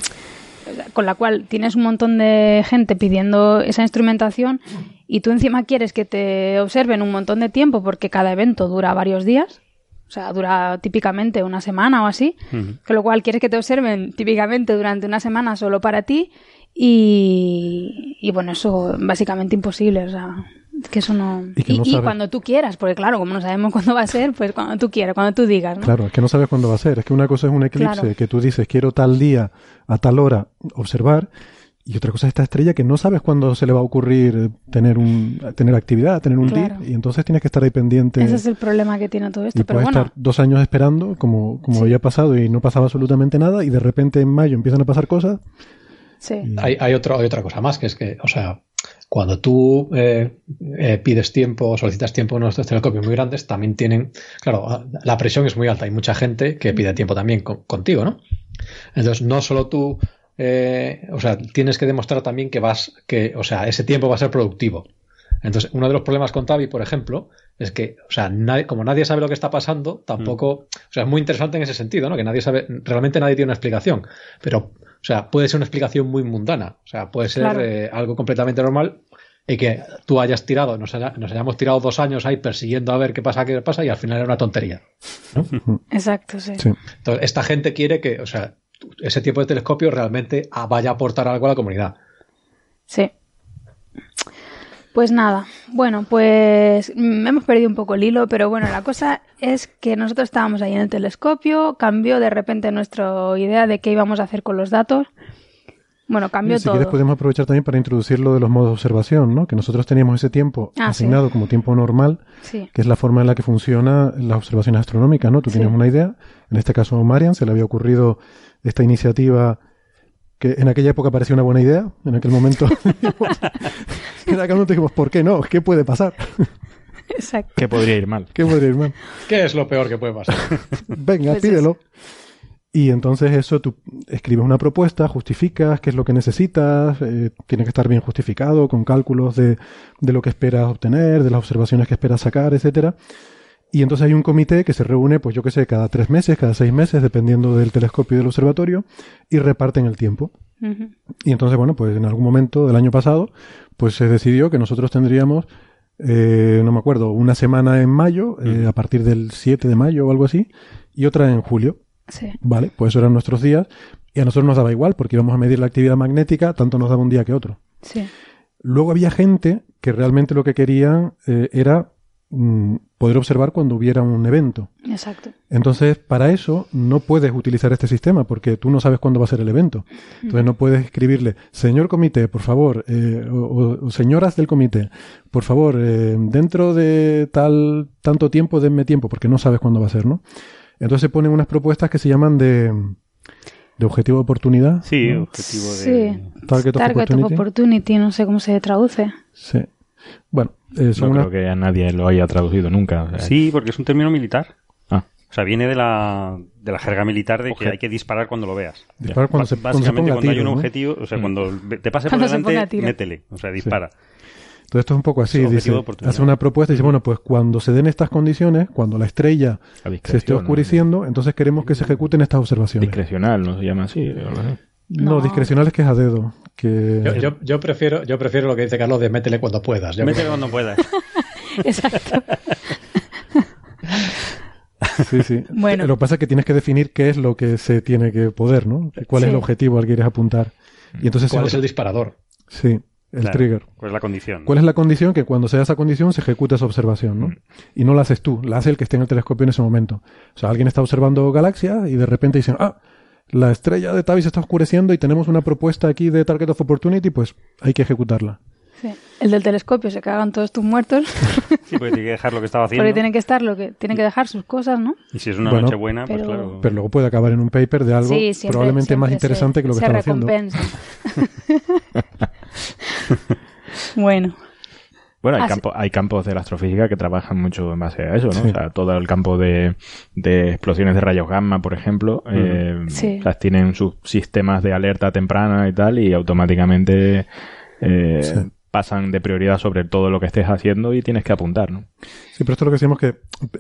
Speaker 2: con la cual tienes un montón de gente pidiendo esa instrumentación y tú encima quieres que te observen un montón de tiempo porque cada evento dura varios días. O sea, dura típicamente una semana o así. Con lo cual quieres que te observen típicamente durante una semana solo para ti y, y bueno, eso básicamente imposible. O sea, que eso no...
Speaker 3: Y que no
Speaker 2: y
Speaker 3: sabe-
Speaker 2: cuando tú quieras, porque claro, como no sabemos cuándo va a ser, pues cuando tú quieras, cuando tú digas, ¿no?
Speaker 3: Claro, es que no sabes cuándo va a ser. Es que una cosa es un eclipse
Speaker 2: Claro.
Speaker 3: que tú dices quiero tal día a tal hora observar y otra cosa es esta estrella que no sabes cuándo se le va a ocurrir tener un tener actividad, tener un
Speaker 2: Claro.
Speaker 3: dip y entonces tienes que estar ahí pendiente
Speaker 2: Ese es el problema que tiene todo esto.
Speaker 3: y
Speaker 2: Pero
Speaker 3: puedes
Speaker 2: bueno,
Speaker 3: estar dos años esperando como como
Speaker 2: Sí.
Speaker 3: había pasado y no pasaba absolutamente nada y de repente en mayo empiezan a pasar cosas.
Speaker 2: sí.
Speaker 7: Hay, hay, otro, hay otra cosa más, que es que, o sea, cuando tú eh, eh, pides tiempo o solicitas tiempo en nuestros telescopios muy grandes, también tienen, claro, la presión es muy alta. Hay mucha gente que pide tiempo también con- contigo, ¿no? Entonces, no solo tú, eh, o sea, tienes que demostrar también que vas, que, o sea, ese tiempo va a ser productivo. Entonces, uno de los problemas con Tavi, por ejemplo, es que, o sea, nadie- como nadie sabe lo que está pasando, tampoco, o sea, es muy interesante en ese sentido, ¿no? Que nadie sabe, realmente nadie tiene una explicación, pero, o sea, puede ser una explicación muy mundana, o sea, puede ser
Speaker 2: Claro.
Speaker 7: eh, algo completamente normal y que tú hayas tirado, nos, haya- nos hayamos tirado dos años ahí persiguiendo a ver qué pasa, qué pasa, y al final era una tontería.
Speaker 2: Exacto, sí.
Speaker 3: Sí.
Speaker 7: Entonces, esta gente quiere que, o sea, ese tipo de telescopio realmente vaya a aportar algo a la comunidad.
Speaker 2: Sí. Pues nada, bueno, pues mm, hemos perdido un poco el hilo, pero bueno, la cosa es que nosotros estábamos ahí en el telescopio, cambió de repente nuestra idea de qué íbamos a hacer con los datos. Bueno, cambió
Speaker 3: si
Speaker 2: todo.
Speaker 3: quieres podemos aprovechar también para introducir lo de los modos de observación, ¿no? Que nosotros teníamos ese tiempo
Speaker 2: Ah, sí.
Speaker 3: asignado como tiempo normal,
Speaker 2: Sí.
Speaker 3: que es la forma en la que funcionan las observaciones astronómicas, ¿no? Tú
Speaker 2: Sí.
Speaker 3: tienes una idea, en este caso a Marian se le había ocurrido esta iniciativa que en aquella época parecía una buena idea, en aquel momento en aquel momento dijimos, ¿por qué no? ¿Qué puede pasar?
Speaker 2: Exacto.
Speaker 5: Que podría ir mal.
Speaker 3: ¿Qué podría ir mal?
Speaker 7: ¿Qué es lo peor que puede pasar? *laughs*
Speaker 3: Venga,
Speaker 2: Pues
Speaker 3: pídelo. Y entonces eso, tú escribes una propuesta, justificas qué es lo que necesitas, eh, tiene que estar bien justificado, con cálculos de, de lo que esperas obtener, de las observaciones que esperas sacar, etcétera. Y entonces hay un comité que se reúne, pues yo qué sé, cada tres meses, cada seis meses, dependiendo del telescopio y del observatorio, y reparten el tiempo. Y entonces, bueno, pues en algún momento del año pasado, pues se decidió que nosotros tendríamos, eh, no me acuerdo, una semana en mayo, eh, a partir del 7 de mayo o algo así, y otra en julio.
Speaker 2: Sí.
Speaker 3: Vale, pues esos eran nuestros días. Y a nosotros nos daba igual, porque íbamos a medir la actividad magnética, tanto nos daba un día que otro.
Speaker 2: Sí.
Speaker 3: Luego había gente que realmente lo que querían eh, era mm, poder observar cuando hubiera un evento.
Speaker 2: Exacto.
Speaker 3: Entonces, para eso no puedes utilizar este sistema porque tú no sabes cuándo va a ser el evento. Entonces, no puedes escribirle, señor comité, por favor, eh, o, señoras del comité, por favor, eh, dentro de tal tanto tiempo, denme tiempo, porque no sabes cuándo va a ser, ¿no? Entonces se ponen unas propuestas que se llaman de, de objetivo de oportunidad.
Speaker 6: Sí,
Speaker 3: ¿no?
Speaker 6: objetivo de...
Speaker 2: Sí.
Speaker 3: Target of
Speaker 2: Target of
Speaker 3: opportunity.
Speaker 2: opportunity, no sé cómo se traduce.
Speaker 3: Sí. Bueno, eh,
Speaker 5: No creo que a nadie lo haya traducido nunca. o sea,
Speaker 6: Sí, porque es un término militar.
Speaker 5: Ah.
Speaker 6: O sea, viene de la, de la jerga militar de que hay que disparar cuando lo veas.
Speaker 3: disparar cuando, se, cuando se
Speaker 6: Básicamente
Speaker 3: ponga
Speaker 6: cuando, hay un
Speaker 3: ¿no?
Speaker 6: objetivo, o sea,
Speaker 5: Mm.
Speaker 6: cuando te pase por
Speaker 2: Cuando a
Speaker 6: delante, métele, o sea, dispara.
Speaker 3: Entonces esto es un poco así, dice, hace una propuesta y dice, bueno, pues cuando se den estas condiciones, cuando la estrella se esté
Speaker 5: ¿no?
Speaker 3: oscureciendo, entonces queremos que se ejecuten estas observaciones.
Speaker 5: Discrecional, ¿no se llama así.
Speaker 3: No,
Speaker 2: No.
Speaker 3: discrecional es que es a dedo. Que...
Speaker 7: Yo, yo- yo prefiero, yo prefiero lo que dice Carlos de métele cuando puedas. Yo
Speaker 6: Métele
Speaker 7: creo-
Speaker 6: cuando puedas. *laughs*
Speaker 2: Exacto. *laughs*
Speaker 3: Sí, sí.
Speaker 2: Bueno.
Speaker 3: Lo que pasa es que tienes que definir qué es lo que se tiene que poder, ¿no? ¿Cuál
Speaker 2: Sí.
Speaker 3: es el objetivo al que quieres apuntar? Y entonces
Speaker 7: ¿Cuál es el disparador?
Speaker 3: Sí, el
Speaker 6: Claro.
Speaker 3: trigger.
Speaker 6: Pues la condición.
Speaker 3: ¿Cuál es la condición? Que cuando se da esa condición se ejecuta esa observación, ¿no? Y no la haces tú, la hace el que esté en el telescopio en ese momento. O sea, alguien está observando galaxias y de repente dicen, ah, la estrella de Tabi se está oscureciendo y tenemos una propuesta aquí de Target of Opportunity, pues hay que ejecutarla.
Speaker 2: Sí. El del telescopio se cagan todos tus muertos *laughs*
Speaker 6: Sí, porque tiene que dejar lo que estaba haciendo.
Speaker 2: porque tienen que estar lo que tienen que dejar sus cosas, ¿no?
Speaker 6: Y si es una
Speaker 3: Bueno,
Speaker 6: noche buena, pues
Speaker 2: pero-
Speaker 6: claro.
Speaker 3: Pero luego puede acabar en un paper de algo
Speaker 2: sí, siempre,
Speaker 3: probablemente más interesante
Speaker 2: se,
Speaker 3: que lo que
Speaker 2: se
Speaker 3: estaba haciendo.
Speaker 2: recompensa. *laughs* *laughs* bueno,
Speaker 5: Bueno, hay,
Speaker 2: Ah,
Speaker 5: campo- hay campos de la astrofísica que trabajan mucho en base a eso, ¿no?
Speaker 3: Sí.
Speaker 5: O sea, todo el campo de, de explosiones de rayos gamma, por ejemplo, eh,
Speaker 2: Sí.
Speaker 5: o sea, tienen sus sistemas de alerta temprana y tal, y automáticamente eh,
Speaker 3: Sí.
Speaker 5: pasan de prioridad sobre todo lo que estés haciendo y tienes que apuntar, ¿no?
Speaker 3: Sí, pero esto es lo que decimos que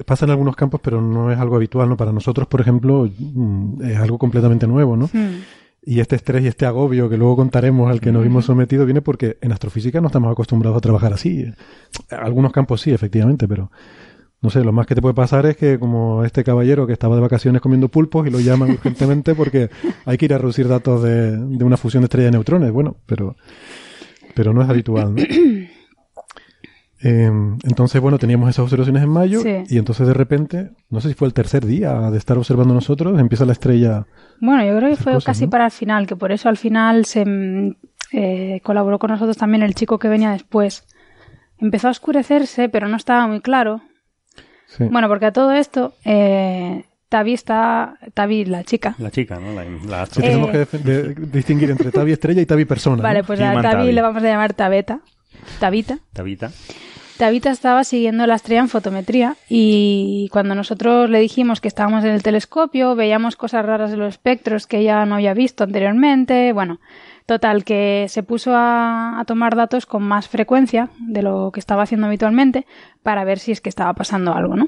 Speaker 3: pasa en algunos campos, pero no es algo habitual, ¿no? Para nosotros, por ejemplo, mm, es algo completamente nuevo, ¿no? Y este estrés y este agobio que luego contaremos al que nos vimos sometidos viene porque en astrofísica no estamos acostumbrados a trabajar así. Algunos campos sí, efectivamente, pero no sé, lo más que te puede pasar es que como este caballero que estaba de vacaciones comiendo pulpos y lo llaman *laughs* urgentemente porque hay que ir a reducir datos de, de una fusión de estrella de neutrones. Bueno, pero, pero no es habitual, ¿no? *coughs* Eh, entonces, bueno, teníamos esas observaciones en mayo
Speaker 2: Sí.
Speaker 3: y entonces de repente, no sé si fue el tercer día de estar observando nosotros, empieza la estrella
Speaker 2: bueno, yo creo que fue
Speaker 3: cosas,
Speaker 2: casi
Speaker 3: ¿no?
Speaker 2: para el final, que por eso al final se mm, eh, colaboró con nosotros también el chico que venía después. Empezó a oscurecerse, pero no estaba muy claro.
Speaker 3: Sí.
Speaker 2: Bueno, porque a todo esto, eh, Tavi está, Tavi, la chica.
Speaker 6: La chica, ¿no? La, la
Speaker 3: Sí,
Speaker 2: Eh,
Speaker 3: tenemos que def- de- *laughs* distinguir entre Tavi estrella y Tavi persona. ¿no?
Speaker 2: Vale, pues a Tavi
Speaker 5: Tavi.
Speaker 2: le vamos a llamar Tabeta. Tabita.
Speaker 6: Tabita.
Speaker 2: Tabita estaba siguiendo la estrella en fotometría y cuando nosotros le dijimos que estábamos en el telescopio, veíamos cosas raras en los espectros que ella no había visto anteriormente. Bueno, total, que se puso a, tomar datos con más frecuencia de lo que estaba haciendo habitualmente para ver si es que estaba pasando algo, ¿no?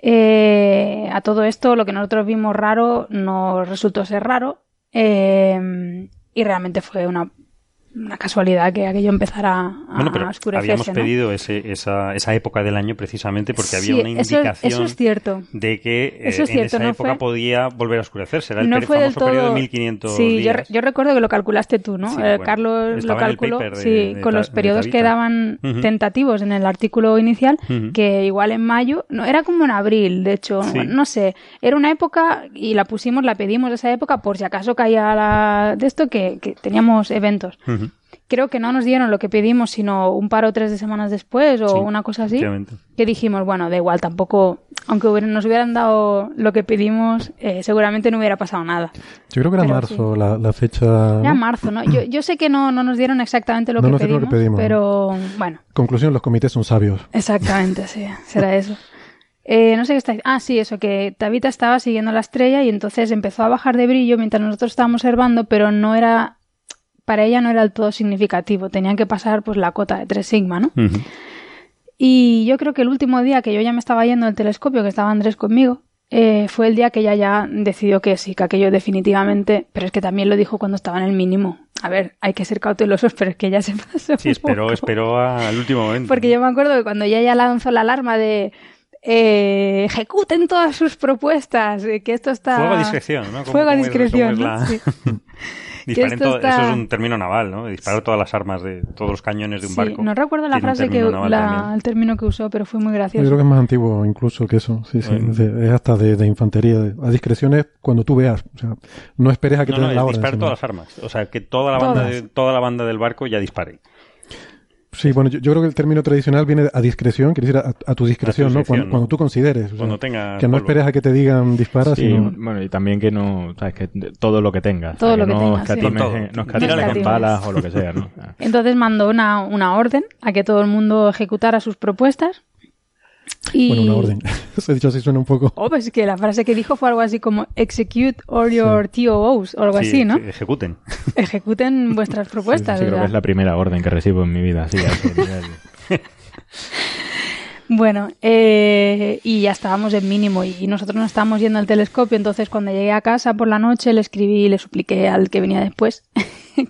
Speaker 2: Eh, a todo esto, lo que nosotros vimos raro nos resultó ser raro eh, y realmente fue una una casualidad que aquello empezara a,
Speaker 6: Bueno, pero
Speaker 2: a oscurecerse,
Speaker 6: habíamos
Speaker 2: ¿no?
Speaker 6: pedido ese, esa, esa época del año precisamente porque había
Speaker 2: Sí,
Speaker 6: una indicación
Speaker 2: eso es cierto.
Speaker 6: de que eh,
Speaker 2: Eso es
Speaker 6: en
Speaker 2: cierto,
Speaker 6: esa
Speaker 2: no
Speaker 6: época
Speaker 2: fue-
Speaker 6: podía volver a oscurecerse. Era el
Speaker 2: no del todo.
Speaker 6: periodo de 1500
Speaker 2: sí, yo,
Speaker 6: días.
Speaker 2: re- yo recuerdo que lo calculaste tú, ¿no?
Speaker 6: Sí,
Speaker 2: Eh,
Speaker 6: bueno,
Speaker 2: Carlos lo calculó,
Speaker 6: de-
Speaker 2: sí,
Speaker 6: de
Speaker 2: con los periodos que daban tentativos en el artículo inicial, que igual en mayo, no, era como en abril, de hecho,
Speaker 6: Sí.
Speaker 2: no sé, era una época y la pusimos, la pedimos esa época por si acaso caía la, de esto que, que teníamos eventos.
Speaker 6: Ujú.
Speaker 2: Creo que no nos dieron lo que pedimos, sino un par o tres de semanas después o
Speaker 6: Sí,
Speaker 2: una cosa así. Que dijimos, bueno, da igual, tampoco, aunque hubiera- nos hubieran dado lo que pedimos, eh, seguramente no hubiera pasado nada.
Speaker 3: Yo creo que era
Speaker 2: Pero
Speaker 3: marzo la, la fecha.
Speaker 2: Era marzo, ¿no? Yo, yo sé que no, no nos dieron exactamente lo,
Speaker 3: No
Speaker 2: que,
Speaker 3: nos dieron
Speaker 2: pedimos,
Speaker 3: lo que pedimos,
Speaker 2: pero bueno,
Speaker 3: Conclusión, los comités son sabios.
Speaker 2: exactamente, sí, *laughs* será eso. Eh, no sé qué está Ah, sí, eso, que Tabita estaba siguiendo la estrella y entonces empezó a bajar de brillo mientras nosotros estábamos observando, pero no era, para ella no era del todo significativo. Tenían que pasar pues la cota de 3 sigma, ¿no? Y yo creo que el último día que yo ya me estaba yendo del telescopio, que estaba Andrés conmigo, eh, fue el día que ella ya decidió que sí, que aquello definitivamente, pero es que también lo dijo cuando estaba en el mínimo. A ver, hay que ser cautelosos, *laughs* pero es que ya se pasó.
Speaker 6: Sí, esperó, esperó al último momento.
Speaker 2: Porque yo me acuerdo que cuando ella ya lanzó la alarma de eh, ejecuten todas sus propuestas, eh, que esto está...
Speaker 6: Fuego a discreción, ¿no?
Speaker 2: Fuego a discreción, ¿no? Sí. *laughs*
Speaker 6: Disparen
Speaker 2: esto
Speaker 6: todo-
Speaker 2: está-
Speaker 6: Eso es un término naval, ¿no? Disparar todas las armas de todos los cañones de un
Speaker 2: Sí,
Speaker 6: barco.
Speaker 2: no recuerdo la frase que la- el término que usó, pero fue muy
Speaker 3: Yo
Speaker 2: gracioso.
Speaker 3: creo que es más antiguo incluso que eso. Sí, sí.
Speaker 6: Bueno.
Speaker 3: Es, de- es hasta de, de infantería. de- a discreción es cuando tú veas. O sea, no esperes a que
Speaker 6: No,
Speaker 3: te
Speaker 6: no,
Speaker 3: den la orden.
Speaker 6: disparar todas las armas. O sea, que toda la banda,
Speaker 2: Todas.
Speaker 6: de, toda la banda del barco ya dispare.
Speaker 3: Sí, bueno, yo, yo creo que el término tradicional viene a discreción, quiere decir a, a tu discreción,
Speaker 6: A tu
Speaker 3: ¿no? Cuando,
Speaker 6: ¿no?
Speaker 3: cuando tú consideres. o sea,
Speaker 6: Cuando tenga
Speaker 3: que no
Speaker 6: polvo.
Speaker 3: esperes a que te digan dispara,
Speaker 5: Sí,
Speaker 3: sino...
Speaker 5: bueno, y también que no, sabes, que todo lo que tengas.
Speaker 2: Todo
Speaker 5: o sea,
Speaker 2: lo que
Speaker 5: no
Speaker 2: tengas,
Speaker 5: escatimes,
Speaker 6: Con
Speaker 5: no escatimes en
Speaker 2: escatimes.
Speaker 5: balas o lo que sea, ¿no?
Speaker 2: Entonces mandó una, una orden a que todo el mundo ejecutara sus propuestas. Y...
Speaker 3: Bueno, una orden. *laughs* Eso he dicho así suena un poco...
Speaker 2: Oh, pues que la frase que dijo fue algo así como execute all your TOOs o algo
Speaker 6: Sí,
Speaker 2: así, ¿no?
Speaker 6: sí, ejecuten. *laughs*
Speaker 2: Ejecuten vuestras *laughs* propuestas.
Speaker 5: Sí, creo que es la primera orden que recibo en mi vida, sí.
Speaker 2: Bueno, eh, y ya estábamos en mínimo y nosotros nos estábamos yendo al telescopio, entonces cuando llegué a casa por la noche le escribí y le supliqué al que venía después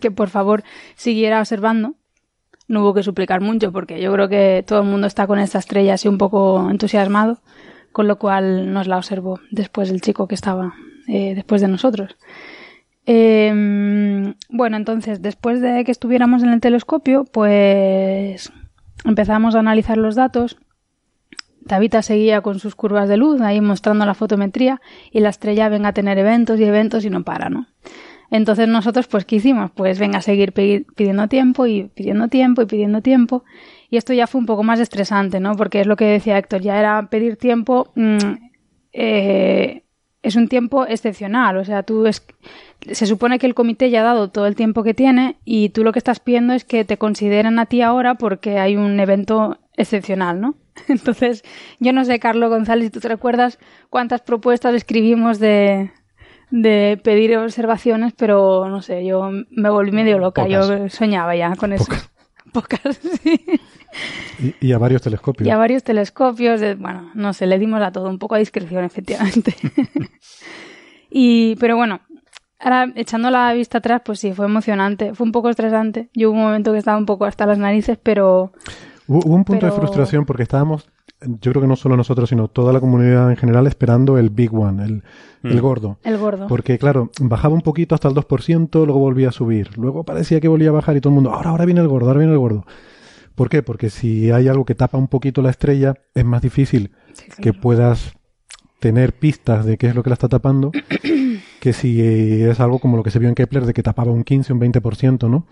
Speaker 2: que por favor siguiera observando. No hubo que suplicar mucho porque yo creo que todo el mundo está con esta estrella así un poco entusiasmado, con lo cual nos la observó después el chico que estaba eh, después de nosotros. Eh, bueno, entonces, después de que estuviéramos en el telescopio, pues empezamos a analizar los datos. Tabita seguía con sus curvas de luz, ahí mostrando la fotometría, y la estrella venga a tener eventos y eventos y no para, ¿no? Entonces nosotros, pues, ¿qué hicimos? Pues venga a seguir pidiendo tiempo y pidiendo tiempo y pidiendo tiempo. Y esto ya fue un poco más estresante, ¿no? Porque es lo que decía Héctor, ya era pedir tiempo, mm, eh, es un tiempo excepcional, o sea, tú es, se supone que el comité ya ha dado todo el tiempo que tiene y tú lo que estás pidiendo es que te consideren a ti ahora porque hay un evento excepcional, ¿no? *laughs* Entonces, yo no sé, Carlos González, si tú te recuerdas cuántas propuestas escribimos de, de pedir observaciones, pero no sé, yo me volví medio loca, yo
Speaker 7: Pocas.
Speaker 2: soñaba ya con eso. *laughs* Pocas, sí.
Speaker 3: Y, y a varios telescopios.
Speaker 2: Y a varios telescopios, de- bueno, no sé, le dimos a todo, un poco a discreción, efectivamente. *laughs* y, pero bueno, ahora echando la vista atrás, pues sí, fue emocionante, fue un poco estresante. Yo hubo un momento que estaba un poco hasta las narices, pero
Speaker 3: Hubo, hubo un punto de frustración porque estábamos, yo creo que no solo nosotros, sino toda la comunidad en general, esperando el big one, el, el gordo.
Speaker 2: el gordo.
Speaker 3: Porque, claro, bajaba un poquito hasta el 2%, luego volvía a subir. Luego parecía que volvía a bajar y todo el mundo, ahora, ahora viene el gordo, ahora viene el gordo. ¿Por qué? Porque si hay algo que tapa un poquito la estrella, es más difícil que puedas tener pistas de qué es lo que la está tapando que si es algo como lo que se vio en Kepler de que tapaba un 15, un 20%, ¿no?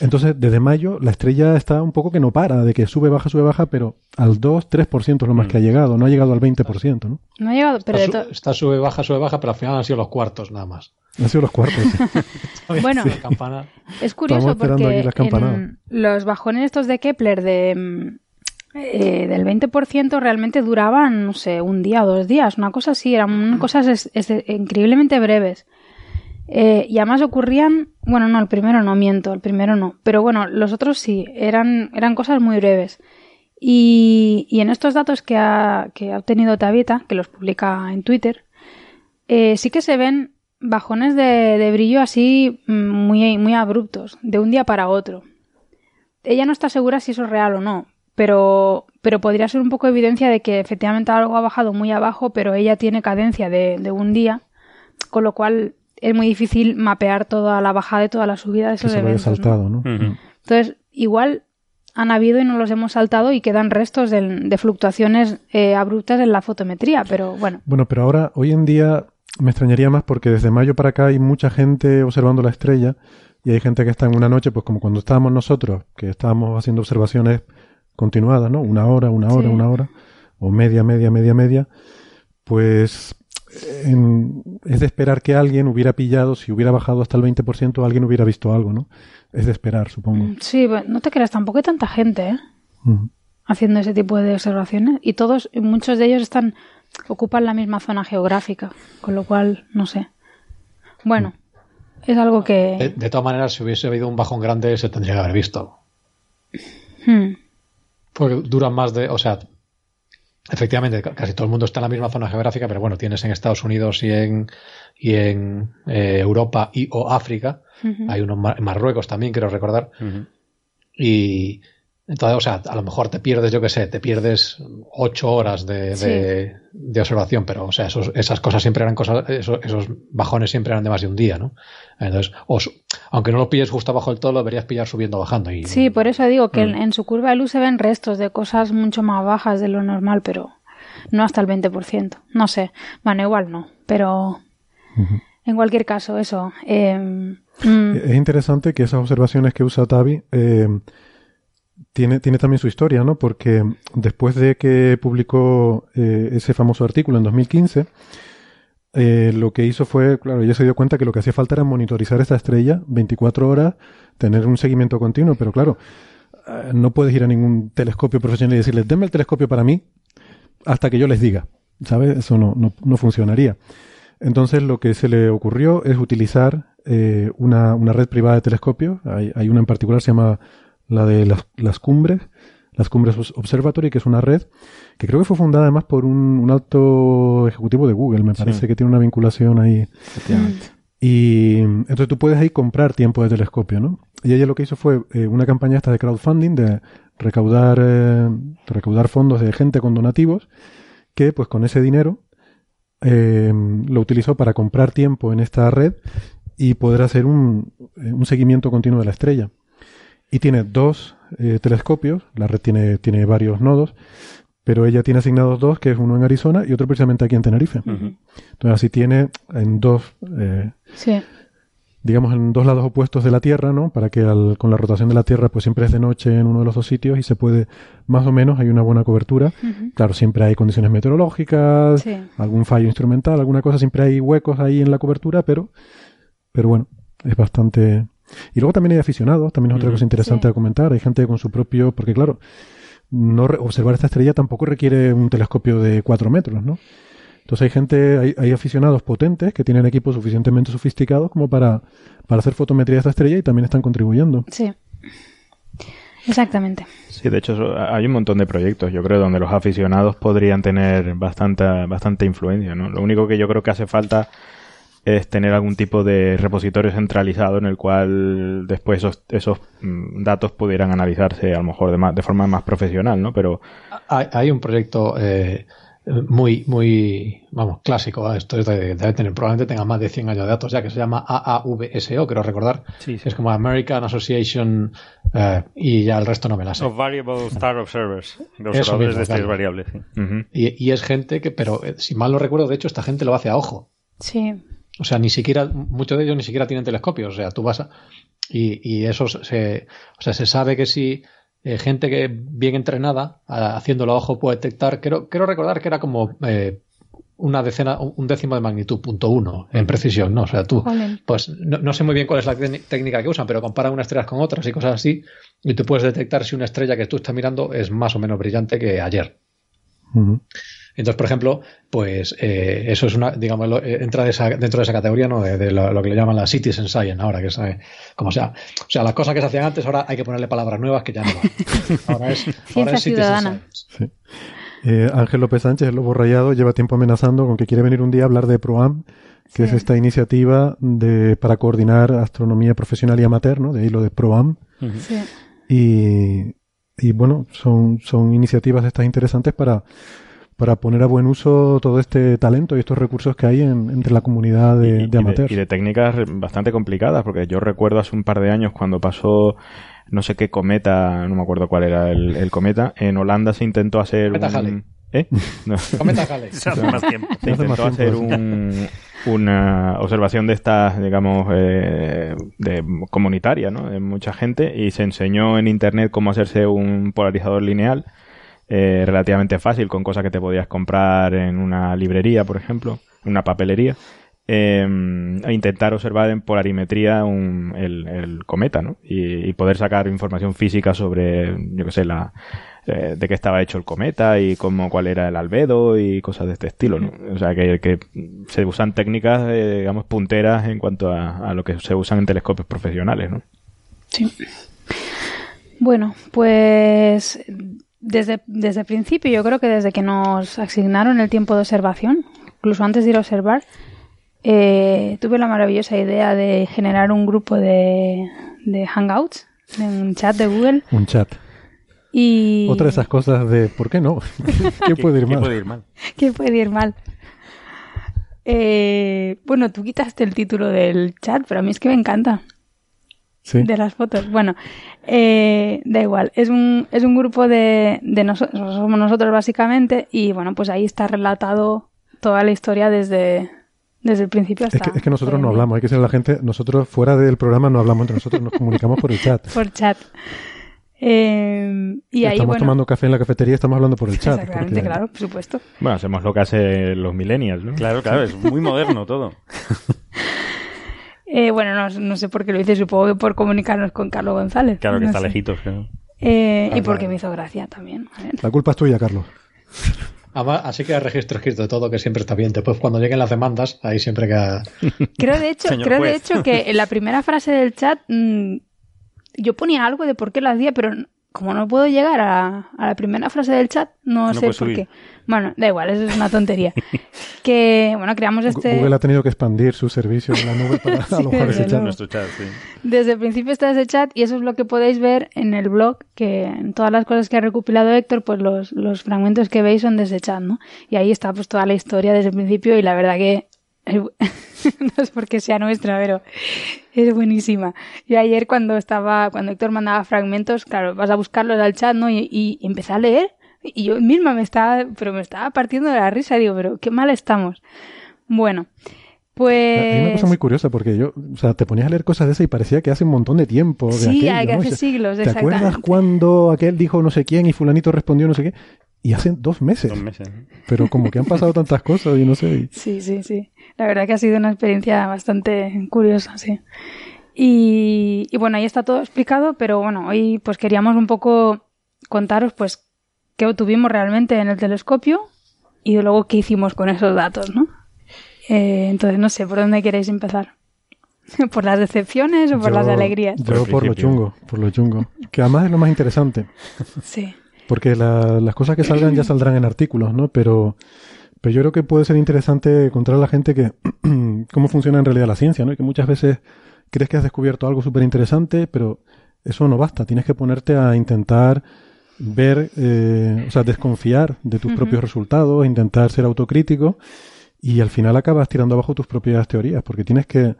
Speaker 3: Entonces, desde mayo, la estrella está un poco que no para, de que sube, baja, sube, baja, pero al 2, 3% es lo más que ha llegado, no ha llegado al 20%, ¿no?
Speaker 2: No ha llegado, pero
Speaker 7: Está,
Speaker 2: to-
Speaker 7: su- está sube, baja, sube, baja, pero al final han sido los cuartos nada más.
Speaker 3: Han sido los cuartos. sí. *laughs*
Speaker 2: Bueno,
Speaker 7: La campana.
Speaker 2: es curioso porque en los bajones estos de Kepler de, mm, eh, del 20% realmente duraban, no sé, un día o dos días, una cosa así, eran cosas es- es- increíblemente breves. Eh, y además ocurrían, bueno, no, el primero no miento, el primero no, pero bueno, los otros sí, eran, eran cosas muy breves. Y, y en estos datos que ha, que ha obtenido Tabita, que los publica en Twitter, eh, sí que se ven bajones de, de brillo así mm, muy, muy abruptos, de un día para otro. Ella no está segura si eso es real o no, pero, pero podría ser un poco evidencia de que efectivamente algo ha bajado muy abajo, pero ella tiene cadencia de, de un día, con lo cual es muy difícil mapear toda la bajada y toda la subida de
Speaker 3: Que
Speaker 2: esos
Speaker 3: lo haya
Speaker 2: eventos. Entonces, igual han habido y no los hemos saltado y quedan restos de, de fluctuaciones eh, abruptas en la fotometría, pero bueno.
Speaker 3: Bueno, pero ahora, hoy en día, me extrañaría más porque desde mayo para acá hay mucha gente observando la estrella y hay gente que está en una noche, pues como cuando estábamos nosotros, que estábamos haciendo observaciones continuadas, ¿no? Una hora, una hora,
Speaker 2: Sí.
Speaker 3: una hora, o media, media, media, media, pues en- es de esperar que alguien hubiera pillado, si hubiera bajado hasta el 20%, alguien hubiera visto algo, ¿no? Es de esperar, supongo.
Speaker 2: Sí, bueno, no te creas, tampoco hay tanta gente, ¿eh? Haciendo ese tipo de observaciones y todos, y muchos de ellos están ocupan la misma zona geográfica, con lo cual no sé. Bueno, es algo
Speaker 7: De,
Speaker 2: que
Speaker 7: de todas maneras, si hubiese habido un bajón grande, se tendría que haber visto.
Speaker 2: Hmm,
Speaker 7: Porque duran más de. O sea, efectivamente, ca- casi todo el mundo está en la misma zona geográfica, pero bueno, tienes en Estados Unidos y en, y en eh, Europa y o África. Hay uno en Mar- en Marruecos también, quiero recordar. Y entonces, o sea, a lo mejor te pierdes, yo qué sé, te pierdes ocho horas de, de- de observación, pero, o sea, esos- esas cosas siempre eran cosas, esos, esos bajones siempre eran de más de un día, ¿no? Entonces, o su- aunque no lo pilles justo abajo del todo, lo deberías pillar subiendo o bajando. Y,
Speaker 2: Sí, por eso digo que
Speaker 7: Mm.
Speaker 2: en, en su curva de luz se ven restos de cosas mucho más bajas de lo normal, pero no hasta el 20%. No sé. Bueno, igual no, pero en cualquier caso, eso. eh, mm,
Speaker 3: Es interesante que esas observaciones que usa Tavi eh, tiene, tiene también su historia, ¿no? Porque después de que publicó eh, ese famoso artículo en 2015, eh, lo que hizo fue, claro, ella se dio cuenta que lo que hacía falta era monitorizar esta estrella 24 horas, tener un seguimiento continuo, pero claro, eh, no puedes ir a ningún telescopio profesional y decirles, denme el telescopio para mí hasta que yo les diga, ¿sabes? Eso no, no, no funcionaría. Entonces lo que se le ocurrió es utilizar eh, una, una red privada de telescopios. Hay, hay una en particular, se llama la de las, las cumbres, las cumbres Obs- Observatory, que es una red que creo que fue fundada además por un, un alto ejecutivo de Google, me parece que tiene una vinculación ahí. Y entonces tú puedes ahí comprar tiempo de telescopio, ¿no? Y ella lo que hizo fue eh, una campaña esta de crowdfunding, de recaudar, eh, de recaudar fondos de gente con donativos, que pues con ese dinero eh, lo utilizó para comprar tiempo en esta red y poder hacer un, eh, un seguimiento continuo de la estrella. Y tiene dos eh, telescopios, la red tiene, tiene varios nodos, pero ella tiene asignados dos, que es uno en Arizona y otro precisamente aquí en Tenerife. Entonces así tiene en dos, eh,
Speaker 2: sí.
Speaker 3: digamos, en dos lados opuestos de la Tierra, ¿no? Para que al- con la rotación de la Tierra, pues siempre es de noche en uno de los dos sitios y se puede, más o menos, hay una buena cobertura. Claro, siempre hay condiciones meteorológicas,
Speaker 2: Sí.
Speaker 3: algún fallo instrumental, alguna cosa, siempre hay huecos ahí en la cobertura, pero, pero bueno, es bastante... Y luego también hay aficionados, también es otra cosa interesante
Speaker 2: Sí.
Speaker 3: a comentar, hay gente con su propio, porque claro, no re- observar esta estrella tampoco requiere un telescopio de cuatro metros, ¿no? Entonces hay gente, hay, hay aficionados potentes que tienen equipos suficientemente sofisticados como para, para hacer fotometría de esta estrella y también están contribuyendo.
Speaker 2: Sí. Exactamente.
Speaker 5: Sí, de hecho hay un montón de proyectos, yo creo, donde los aficionados podrían tener bastante, bastante influencia, ¿no? Lo único que yo creo que hace falta es tener algún tipo de repositorio centralizado en el cual después esos, esos mm, datos pudieran analizarse a lo mejor de, más- de forma más profesional, ¿no? Pero
Speaker 7: Hay, hay un proyecto eh, muy, muy, vamos, clásico. ¿eh? Esto es de- debe tener, probablemente tenga más de 100 años de datos ya, que se llama AAVSO, quiero recordar.
Speaker 6: Sí, sí.
Speaker 7: Es como American Association eh, y ya el resto no me la sé.
Speaker 6: Of Variable Star Observers. De observadores
Speaker 7: mismo,
Speaker 6: de estrellas
Speaker 7: claro.
Speaker 6: variables.
Speaker 7: Y, y es gente que, pero eh, si mal no recuerdo, de hecho, esta gente lo hace a ojo.
Speaker 2: Sí.
Speaker 7: O sea, ni siquiera, muchos de ellos ni siquiera tienen telescopios. O sea, tú vas a, y, y eso se, o sea, se sabe que si eh, gente que bien entrenada, a- haciéndolo a ojo, puede detectar, quiero, quiero recordar que era como eh, una decena, un décimo de magnitud, punto uno, en precisión, ¿no? O sea, tú, pues no, no sé muy bien cuál es la técnica que usan, pero comparan unas estrellas con otras y cosas así, y tú puedes detectar si una estrella que tú estás mirando es más o menos brillante que ayer. Entonces, por ejemplo, pues eh, eso es una, digamos, lo- eh, entra de esa- dentro de esa categoría, ¿no? De, de lo, lo que le llaman la citizen science ahora, que es eh, como sea. O sea, las cosas que se hacían antes, ahora hay que ponerle palabras nuevas que ya no van. *laughs* Ahora es, ahora es citizen
Speaker 2: ciudadana.
Speaker 7: science.
Speaker 3: Sí. Eh, Ángel López Sánchez, el lobo rayado, lleva tiempo amenazando con que quiere venir un día a hablar de ProAm, que es esta iniciativa de para coordinar astronomía profesional y amateur, ¿no? De ahí lo de ProAm.
Speaker 2: Sí.
Speaker 3: Y, y bueno, son, son iniciativas estas interesantes para, para poner a buen uso todo este talento y estos recursos que hay en- entre la comunidad de,
Speaker 5: y,
Speaker 3: de
Speaker 5: y de,
Speaker 3: amateurs.
Speaker 5: y de técnicas bastante complicadas, porque yo recuerdo hace un par de años cuando pasó no sé qué cometa, no me acuerdo cuál era el, el cometa, en Holanda se intentó hacer
Speaker 7: Cometa
Speaker 5: un...
Speaker 7: Halley.
Speaker 5: ¿Eh? *laughs* No.
Speaker 7: Cometa Halley. *laughs*
Speaker 6: Eso hace más tiempo.
Speaker 5: Se
Speaker 3: más
Speaker 5: intentó hacer un- una observación de estas, digamos, eh, de comunitaria, ¿no? De mucha gente y se enseñó en internet cómo hacerse un polarizador lineal eh, relativamente fácil con cosas que te podías comprar en una librería, por ejemplo, en una papelería. eh, a intentar observar en polarimetría un- el, cometa, ¿no? Y, poder sacar información física sobre, yo qué sé, la, eh, de qué estaba hecho el cometa y cómo, cuál era el albedo y cosas de este estilo, ¿no? O sea, que, que se usan técnicas, eh, digamos, punteras en cuanto a, a lo que se usan en telescopios profesionales, ¿no?
Speaker 2: Sí. Bueno, pues desde, desde el principio, yo creo que desde que nos asignaron el tiempo de observación, incluso antes de ir a observar, eh, tuve la maravillosa idea de generar un grupo de, de hangouts, de un chat de Google.
Speaker 3: Un chat.
Speaker 2: Y
Speaker 3: Otra de esas cosas de ¿por qué no? *laughs* ¿Qué puede ir
Speaker 6: ¿Qué
Speaker 3: mal?
Speaker 6: puede ir mal?
Speaker 2: ¿Qué puede ir mal? Eh, bueno, tú quitaste el título del chat, pero a mí es que me encanta.
Speaker 3: Sí.
Speaker 2: De las fotos. Bueno, eh, da igual. Es un, es un grupo de, de nosotros, somos nosotros básicamente, y bueno, pues ahí está relatado toda la historia desde, desde el principio hasta.
Speaker 3: Es que, es que nosotros no hablamos, hay que a la gente, nosotros fuera del programa no hablamos entre nosotros, nos *laughs* comunicamos por el chat.
Speaker 2: Por chat. Eh, y ahí,
Speaker 3: estamos
Speaker 2: bueno.
Speaker 3: tomando café en la cafetería, estamos hablando por el chat.
Speaker 2: Exactamente,
Speaker 3: porque-
Speaker 2: claro, por supuesto.
Speaker 5: Bueno, hacemos lo que hacen los millennials, ¿no?
Speaker 6: Claro, claro, es muy moderno todo. *laughs*
Speaker 2: Eh, bueno, no, no sé por qué lo hice, supongo que por comunicarnos con Carlos González.
Speaker 6: Claro que
Speaker 2: No
Speaker 6: está
Speaker 2: sé.
Speaker 6: lejitos. claro.
Speaker 2: Eh, y
Speaker 7: Claro,
Speaker 2: porque
Speaker 7: claro.
Speaker 2: me hizo gracia también.
Speaker 3: La culpa es tuya, Carlos.
Speaker 7: Además, así queda registro escrito de todo, que siempre está bien. Después, cuando lleguen las demandas, ahí siempre queda. *laughs*
Speaker 2: Creo de hecho, creo de hecho que en la primera frase del chat mm, yo ponía algo de por qué lo hacía, pero como no puedo llegar a, a la primera frase del chat, no,
Speaker 6: No
Speaker 2: sé por
Speaker 6: subir.
Speaker 2: qué. Bueno, da igual, eso es una tontería. *laughs* que bueno, creamos este
Speaker 3: Google ha tenido que expandir su servicio en la nube para *laughs*
Speaker 2: Sí,
Speaker 3: alojar
Speaker 2: desde
Speaker 3: ese chat.
Speaker 6: Nuestro chat, sí.
Speaker 2: Desde el principio está ese chat y eso es lo que podéis ver en el blog, que en todas las cosas que ha recopilado Héctor, pues los, los fragmentos que veis son de ese chat, ¿no? Y ahí está pues toda la historia desde el principio y la verdad que *laughs* no es porque sea nuestra, pero es buenísima. Yo ayer cuando estaba, cuando Héctor mandaba fragmentos, claro, vas a buscarlos al chat, ¿no? Y, y empecé a leer y yo misma me estaba, pero me estaba partiendo de la risa, digo, pero qué mal estamos. Bueno, pues...
Speaker 3: Hay una cosa muy curiosa porque yo, o sea, te ponías a leer cosas de esas y parecía que hace un montón de tiempo. De
Speaker 2: Sí,
Speaker 3: aquello,
Speaker 2: que
Speaker 3: ¿no?
Speaker 2: hace siglos,
Speaker 3: ¿Te acuerdas
Speaker 2: exactamente.
Speaker 3: cuando aquel dijo no sé quién y fulanito respondió no sé qué? Y hace dos meses.
Speaker 6: Dos meses.
Speaker 3: Pero como que han pasado tantas cosas y no sé. y-
Speaker 2: Sí, sí, sí. La verdad que ha sido una experiencia bastante curiosa, sí. Y, y bueno, ahí está todo explicado, pero bueno, hoy pues queríamos un poco contaros pues qué obtuvimos realmente en el telescopio y luego qué hicimos con esos datos, ¿no? Eh, entonces no sé por dónde queréis empezar. *laughs* ¿Por las decepciones o por
Speaker 3: Yo-
Speaker 2: las alegrías?
Speaker 3: Yo
Speaker 5: Por
Speaker 3: lo chungo, por lo chungo. Que además es lo más interesante. *laughs*
Speaker 2: Sí.
Speaker 3: Porque la- las cosas que salgan ya saldrán en artículos, ¿no? Pero, pero yo creo que puede ser interesante contar a la gente que *clears throat* cómo funciona en realidad la ciencia, ¿no? Y que muchas veces crees que has descubierto algo súper interesante, pero eso no basta. Tienes que ponerte a intentar ver, eh, o sea, desconfiar de tus propios resultados, intentar ser autocrítico y al final acabas tirando abajo tus propias teorías, porque tienes que,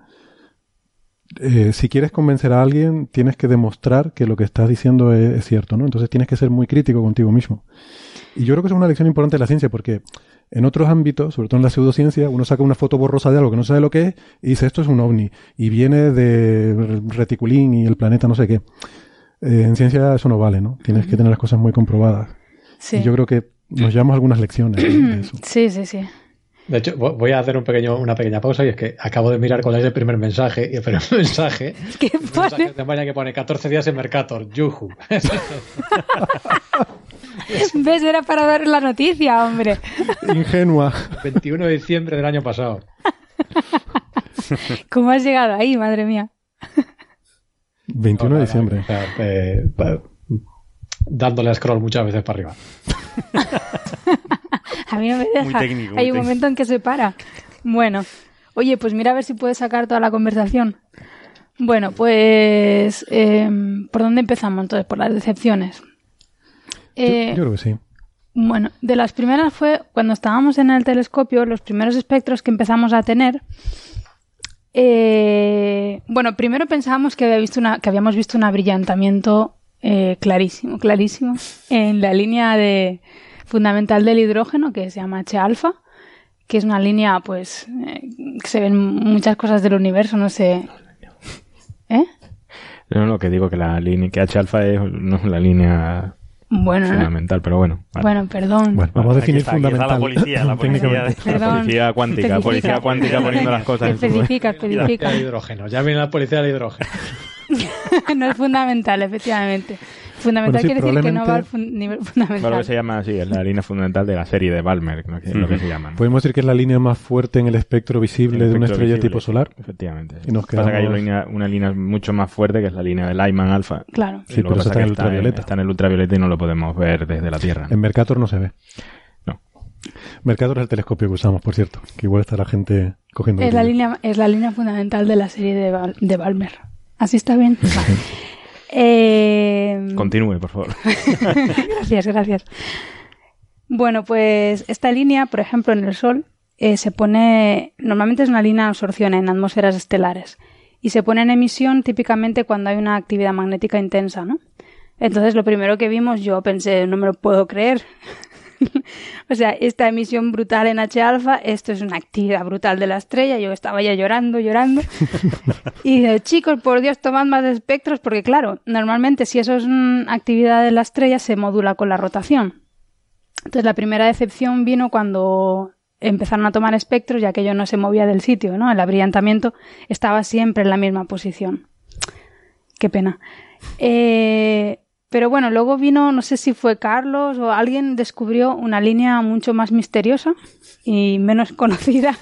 Speaker 3: eh, si quieres convencer a alguien, tienes que demostrar que lo que estás diciendo es, es cierto, ¿no? Entonces tienes que ser muy crítico contigo mismo. Y yo creo que es una lección importante de la ciencia, porque en otros ámbitos, sobre todo en la pseudociencia, uno saca una foto borrosa de algo que no sabe lo que es y dice esto es un ovni y viene de reticulín y el planeta no sé qué. Eh, en ciencia eso no vale, ¿no? Tienes que tener las cosas muy comprobadas.
Speaker 2: Sí.
Speaker 3: Y yo creo que nos llevamos algunas lecciones de eso.
Speaker 2: Sí, sí, sí.
Speaker 7: De hecho, vo- voy a hacer un pequeño, una pequeña pausa y es que acabo de mirar cuál es el primer mensaje. Y el primer *laughs* mensaje, *laughs*
Speaker 2: ¿Qué
Speaker 7: un mensaje
Speaker 2: pone?
Speaker 7: de España que pone 14 días en Mercator, yuju. *laughs* *laughs*
Speaker 2: ¿Ves? Era para dar la noticia, hombre.
Speaker 3: Ingenua.
Speaker 7: 21 de diciembre del año pasado. *laughs*
Speaker 2: ¿Cómo has llegado ahí, madre mía?
Speaker 3: 21 de diciembre.
Speaker 7: Eh, dándole a scroll muchas veces para arriba. *laughs*
Speaker 2: A mí no me deja.
Speaker 6: Muy técnico, muy
Speaker 2: Hay un
Speaker 6: técnico.
Speaker 2: momento en que se para. Bueno, Oye, pues mira a ver si puedes sacar toda la conversación. Bueno, pues eh, ¿por dónde empezamos entonces? Por las decepciones. Eh,
Speaker 3: yo, yo creo que sí.
Speaker 2: Bueno, de las primeras fue cuando estábamos en el telescopio, los primeros espectros que empezamos a tener. eh, bueno, primero pensábamos que, había visto una, que habíamos visto un abrillantamiento eh, clarísimo, clarísimo en la línea de fundamental del hidrógeno que se llama H-alfa, que es una línea, pues, eh, que se ven muchas cosas del universo, no sé. *laughs* ¿Eh?
Speaker 5: No, no, que digo que la línea, que H alfa es, no es la línea
Speaker 2: Bueno, no-
Speaker 5: fundamental, pero bueno. vale.
Speaker 2: bueno, perdón.
Speaker 3: Bueno, vamos a definir
Speaker 6: está,
Speaker 3: fundamental.
Speaker 6: la policía, la *laughs* policía.
Speaker 3: técnicamente.
Speaker 5: La policía cuántica,
Speaker 2: Especifica.
Speaker 5: policía cuántica poniendo las cosas en su
Speaker 2: Especifica, especifica.
Speaker 7: El hidrógeno. Ya viene la policía del hidrógeno. *laughs*
Speaker 2: no es fundamental, efectivamente. Fundamental
Speaker 3: Bueno, sí,
Speaker 2: quiere decir que no va al fun- nivel *laughs* fundamental.
Speaker 5: lo que se llama así, es la línea fundamental de la serie de Balmer, lo que, lo que se llama. ¿no?
Speaker 3: Podemos decir que es la línea más fuerte en el espectro visible
Speaker 5: El
Speaker 3: de una
Speaker 5: espectro
Speaker 3: estrella
Speaker 5: visible,
Speaker 3: tipo solar.
Speaker 5: Efectivamente.
Speaker 3: Y nos
Speaker 5: Pasa que hay una
Speaker 3: quedamos-
Speaker 5: línea, una línea mucho más fuerte que es la línea de Lyman alfa.
Speaker 2: Claro.
Speaker 3: Sí, pero eso está en el ultravioleta.
Speaker 5: Está en el ultravioleta y no lo podemos ver desde la Tierra.
Speaker 3: En Mercator no se ve.
Speaker 5: No.
Speaker 3: Mercator es el telescopio que usamos, por cierto. Que igual está la gente cogiendo.
Speaker 2: Es la, línea, es la línea fundamental de la serie de, Bal- de Balmer. ¿Así está bien? *laughs* Eh,
Speaker 5: Continúe, por favor. *laughs*
Speaker 2: gracias, gracias. Bueno, pues esta línea, por ejemplo, en el Sol, eh, se pone. Normalmente es una línea de absorción en atmósferas estelares. Y se pone en emisión típicamente cuando hay una actividad magnética intensa, ¿no? Entonces, lo primero que vimos, yo pensé, no me lo puedo creer. *laughs* o sea, esta emisión brutal en H-alfa, esto es una actividad brutal de la estrella. Yo estaba ya llorando, llorando. *laughs* y dije, chicos, por Dios, tomad más espectros, porque claro, normalmente si eso es una actividad de la estrella, se modula con la rotación. Entonces, la primera decepción vino cuando empezaron a tomar espectros y aquello no se movía del sitio, ¿no? El abrillantamiento estaba siempre en la misma posición. Qué pena. Eh, pero bueno, luego vino, no sé si fue Carlos o alguien descubrió una línea mucho más misteriosa y menos *laughs* conocida.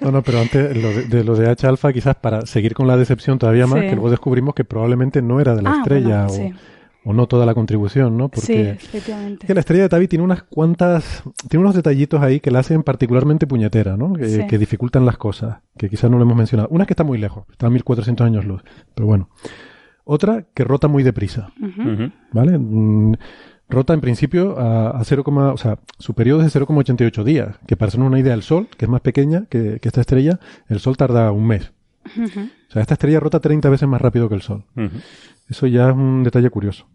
Speaker 3: No, no, pero antes lo de, de lo de H alfa, quizás para seguir con la decepción todavía más,
Speaker 2: Sí.
Speaker 3: que luego descubrimos que probablemente no era de la
Speaker 2: Ah,
Speaker 3: estrella
Speaker 2: bueno,
Speaker 3: o,
Speaker 2: sí.
Speaker 3: o no toda la contribución, ¿no?
Speaker 2: sí,
Speaker 3: Porque
Speaker 2: efectivamente.
Speaker 3: que la estrella de Tabi tiene unas cuantas, tiene unos detallitos ahí que la hacen particularmente puñetera, ¿no? Que,
Speaker 2: Sí.
Speaker 3: que dificultan las cosas, que quizás no lo hemos mencionado. Una es que está muy lejos, está a 1400 años luz, pero bueno. Otra que rota muy deprisa. ¿vale? Mm, rota en principio a, a 0, o sea, su periodo es de 0,88 días, que para hacernos una idea del Sol, que es más pequeña que, que esta estrella, el Sol tarda un mes. O sea, esta estrella rota 30 veces más rápido que el Sol. Eso ya es un detalle curioso.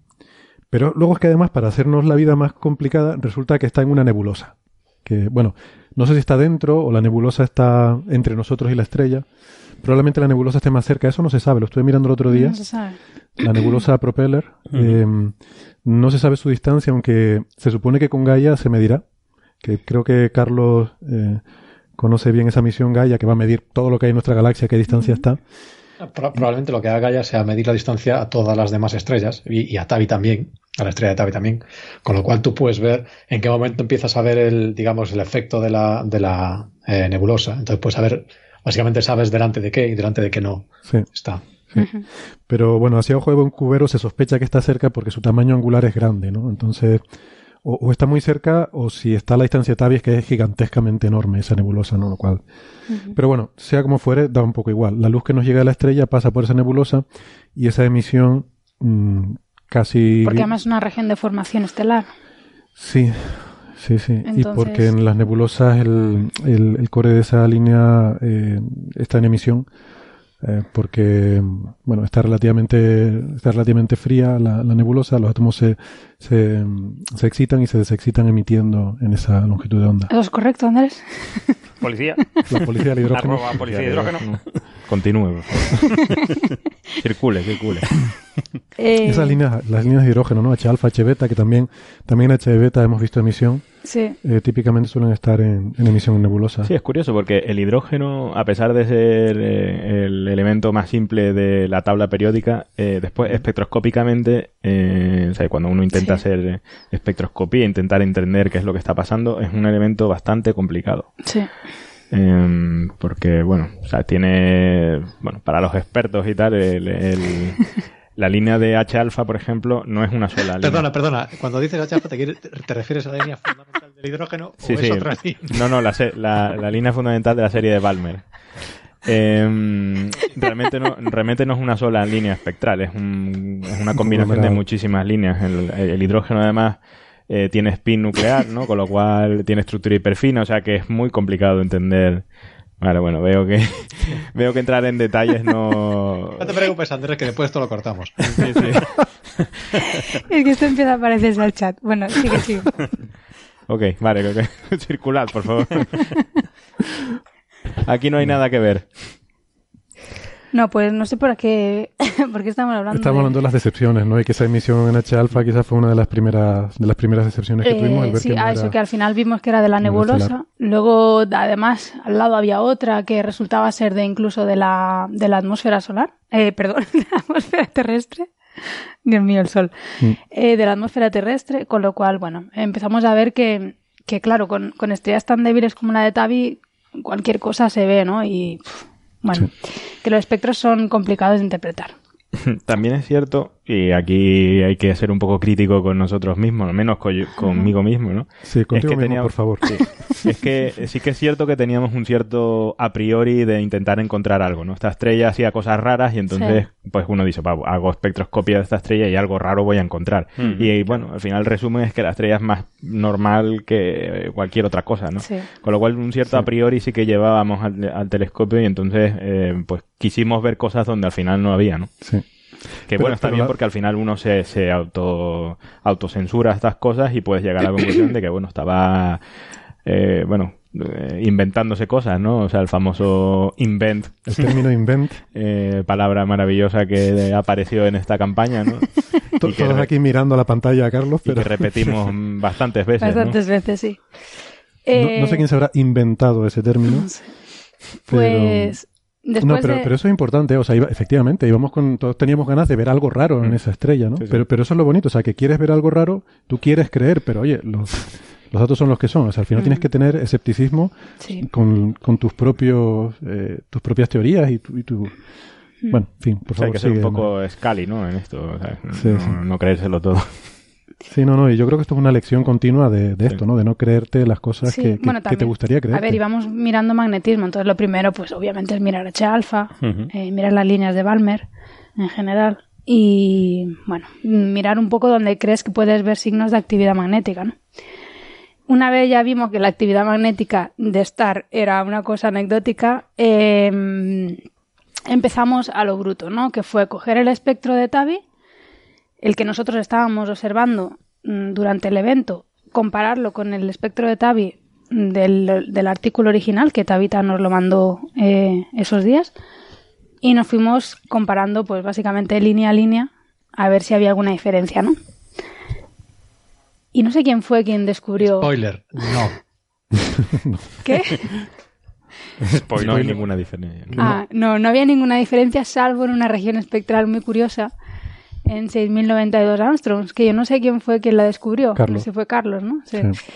Speaker 3: Pero luego es que además, para hacernos la vida más complicada, resulta que está en una nebulosa. Que, bueno, no sé si está dentro o la nebulosa está entre nosotros y la estrella. Probablemente la nebulosa esté más cerca. Eso no se sabe. Lo estuve mirando el otro día.
Speaker 2: No se sabe.
Speaker 3: La nebulosa Propeller. eh, no se sabe su distancia, aunque se supone que con Gaia se medirá. Que creo que Carlos eh, conoce bien esa misión Gaia, que va a medir todo lo que hay en nuestra galaxia, a qué distancia está.
Speaker 7: Pro- Probablemente lo que haga ya sea medir la distancia a todas las demás estrellas y, y a Tabi también, a la estrella de Tabi también, con lo cual tú puedes ver en qué momento empiezas a ver el, digamos, el efecto de la, de la eh, nebulosa. Entonces puedes saber, básicamente sabes delante de qué y delante de qué no
Speaker 3: Sí.
Speaker 7: está.
Speaker 3: Pero bueno, hacia ojo de buen cubero se sospecha que está cerca porque su tamaño angular es grande, ¿no? Entonces, o, o está muy cerca, o si está a la distancia de Tabi es que es gigantescamente enorme esa nebulosa, ¿no? Lo cual. Pero bueno, sea como fuere, da un poco igual. La luz que nos llega de la estrella pasa por esa nebulosa y esa emisión mm, casi.
Speaker 2: Porque además es una región de formación estelar.
Speaker 3: Sí, sí, sí. Y
Speaker 2: Entonces-
Speaker 3: porque en las nebulosas el, el, el core de esa línea eh, está en emisión. Eh, porque bueno está relativamente está relativamente fría la, la nebulosa los átomos se, se, se excitan y se desexcitan emitiendo en esa longitud de onda
Speaker 2: ¿Eso es correcto, Andrés?
Speaker 6: Policía.
Speaker 3: la policía del hidrógeno
Speaker 6: Arroba policía de hidrógeno.
Speaker 5: Continúe, por favor. *laughs* circule, circule.
Speaker 2: Eh,
Speaker 3: esas líneas las líneas de hidrógeno no H alfa H beta que también también en H beta hemos visto emisión
Speaker 2: Sí.
Speaker 3: eh, típicamente suelen estar en, en emisión nebulosa
Speaker 5: Sí, es curioso porque el hidrógeno, a pesar de ser eh, el elemento más simple de la tabla periódica, eh, después espectroscópicamente, eh, o sea, cuando uno intenta
Speaker 2: Sí.
Speaker 5: hacer espectroscopía, intentar entender qué es lo que está pasando, es un elemento bastante complicado.
Speaker 2: Sí.
Speaker 5: Em, porque, bueno, o sea, tiene, bueno, para los expertos y tal, el- el- *laughs* la línea de H alfa, por ejemplo, no es una sola línea.
Speaker 7: Perdona, perdona, cuando dices H alfa te, te refieres a la línea fundamental del hidrógeno
Speaker 5: Sí,
Speaker 7: o
Speaker 5: sí.
Speaker 7: es otra línea.
Speaker 5: No, no, la, se- la, la línea fundamental de la serie de Balmer. Em, realmente, no, realmente no es una sola línea espectral, es, un- es una combinación de muchísimas líneas. El, el hidrógeno, además, eh, tiene spin nuclear, ¿no? Con lo cual tiene estructura hiperfina, o sea que es muy complicado de entender. Vale, bueno, veo que *laughs* veo que entrar en detalles no.
Speaker 7: No te preocupes, Andrés, que después esto lo cortamos.
Speaker 5: Sí, sí. *laughs*
Speaker 2: Es que esto empieza a parecerse al chat. Bueno, sigue, sigue.
Speaker 5: Ok, vale, que *laughs* circulad, por favor. Aquí no hay nada que ver.
Speaker 2: No, pues no sé por qué, *laughs* por qué estamos hablando.
Speaker 3: Estamos
Speaker 2: de-
Speaker 3: hablando de las decepciones, ¿no? Y que esa emisión en H-Alpha quizás fue una de las primeras de las primeras decepciones que
Speaker 2: Eh,
Speaker 3: tuvimos. El ver
Speaker 2: sí,
Speaker 3: que no
Speaker 2: a
Speaker 3: era-
Speaker 2: eso que al final vimos que era de la nebulosa. Luego, además, al lado había otra que resultaba ser de incluso de la, de la atmósfera solar. Eh, perdón, *laughs* de la atmósfera terrestre. Dios mío, el sol.
Speaker 3: Mm.
Speaker 2: Eh, de la atmósfera terrestre, con lo cual, bueno, empezamos a ver que, que claro, con, con estrellas tan débiles como la de Tabi, cualquier cosa se ve, ¿no? Y, pff, bueno, que los espectros son complicados de interpretar. *laughs*
Speaker 5: También es cierto, y aquí hay que ser un poco crítico con nosotros mismos, al menos co- conmigo mismo, ¿no?
Speaker 3: Sí, contigo
Speaker 5: es que
Speaker 3: mismo,
Speaker 5: teníamos-
Speaker 3: por favor.
Speaker 5: sí. es que sí que es cierto que teníamos un cierto a priori de intentar encontrar algo, ¿no? Esta estrella hacía cosas raras y entonces, pues uno dice, "Va, hago espectroscopia de esta estrella y algo raro voy a encontrar. Y bueno, al final el resumen es que la estrella es más normal que cualquier otra cosa, ¿no?
Speaker 2: Sí.
Speaker 5: Con lo cual un cierto a priori sí que llevábamos al, al telescopio y entonces, eh, pues quisimos ver cosas donde al final no había, ¿no?
Speaker 3: Sí.
Speaker 5: Que
Speaker 3: Pero-
Speaker 5: bueno, está
Speaker 3: pero
Speaker 5: bien
Speaker 3: la-
Speaker 5: porque al final uno se, se auto, autocensura estas cosas y puedes llegar a la conclusión de que, bueno, estaba, eh, bueno, eh, inventándose cosas, ¿no? O sea, el famoso invent,
Speaker 3: El término invent. *laughs*
Speaker 5: eh, palabra maravillosa que apareció en esta campaña, ¿no? *laughs* Y que
Speaker 3: Todos aquí mirando a la pantalla a Carlos,
Speaker 5: y
Speaker 3: pero
Speaker 5: que repetimos *laughs* bastantes veces, ¿no?
Speaker 2: Bastantes veces, sí.
Speaker 3: no, no sé quién se habrá inventado ese término. pero-
Speaker 2: Pues después
Speaker 3: no, pero,
Speaker 2: de...
Speaker 3: pero eso es importante, o sea, iba- efectivamente, íbamos con, todos teníamos ganas de ver algo raro en
Speaker 5: Mm.
Speaker 3: esa estrella, ¿no?
Speaker 5: Sí, sí.
Speaker 3: Pero, pero eso es lo bonito, o sea, que quieres ver algo raro, tú quieres creer, pero oye, los, los datos son los que son, o sea, al final
Speaker 2: Mm.
Speaker 3: tienes que tener escepticismo
Speaker 2: Sí.
Speaker 3: con, con tus propios, eh, tus propias teorías y tu, y tu-
Speaker 2: Mm.
Speaker 3: bueno, en fin, por
Speaker 5: O sea, hay
Speaker 3: favor,
Speaker 5: que ser un poco Scali, ¿no? En esto, o sea, no, no creérselo todo.
Speaker 3: Sí, no, no, y yo creo que esto es una lección continua de, de esto,
Speaker 5: Sí.
Speaker 3: ¿no? De no creerte las cosas
Speaker 2: Sí,
Speaker 3: que, que-
Speaker 2: bueno,
Speaker 3: que te gustaría creer.
Speaker 2: A ver, íbamos mirando magnetismo, entonces lo primero, pues obviamente es mirar H-alfa,
Speaker 6: Ujú.
Speaker 2: eh, mirar las líneas de Balmer en general y, bueno, mirar un poco donde crees que puedes ver signos de actividad magnética, ¿no? Una vez ya vimos que la actividad magnética de Star era una cosa anecdótica, eh, empezamos a lo bruto, ¿no? Que fue coger el espectro de Tabi, el que nosotros estábamos observando mm, durante el evento, compararlo con el espectro de Tabi del, del artículo original que Tabita nos lo mandó eh, esos días y nos fuimos comparando pues básicamente línea a línea a ver si había alguna diferencia, ¿no? Y no sé quién fue quien descubrió...
Speaker 7: Spoiler, no. *laughs*
Speaker 2: ¿Qué?
Speaker 5: No hay ninguna diferencia.
Speaker 2: Ah, no, no había ninguna diferencia salvo en una región espectral muy curiosa en 6092 Armstrongs, que yo no sé quién fue quien la descubrió.
Speaker 3: Carlos.
Speaker 2: No sé fue Carlos, ¿no? Sí.
Speaker 3: Sí.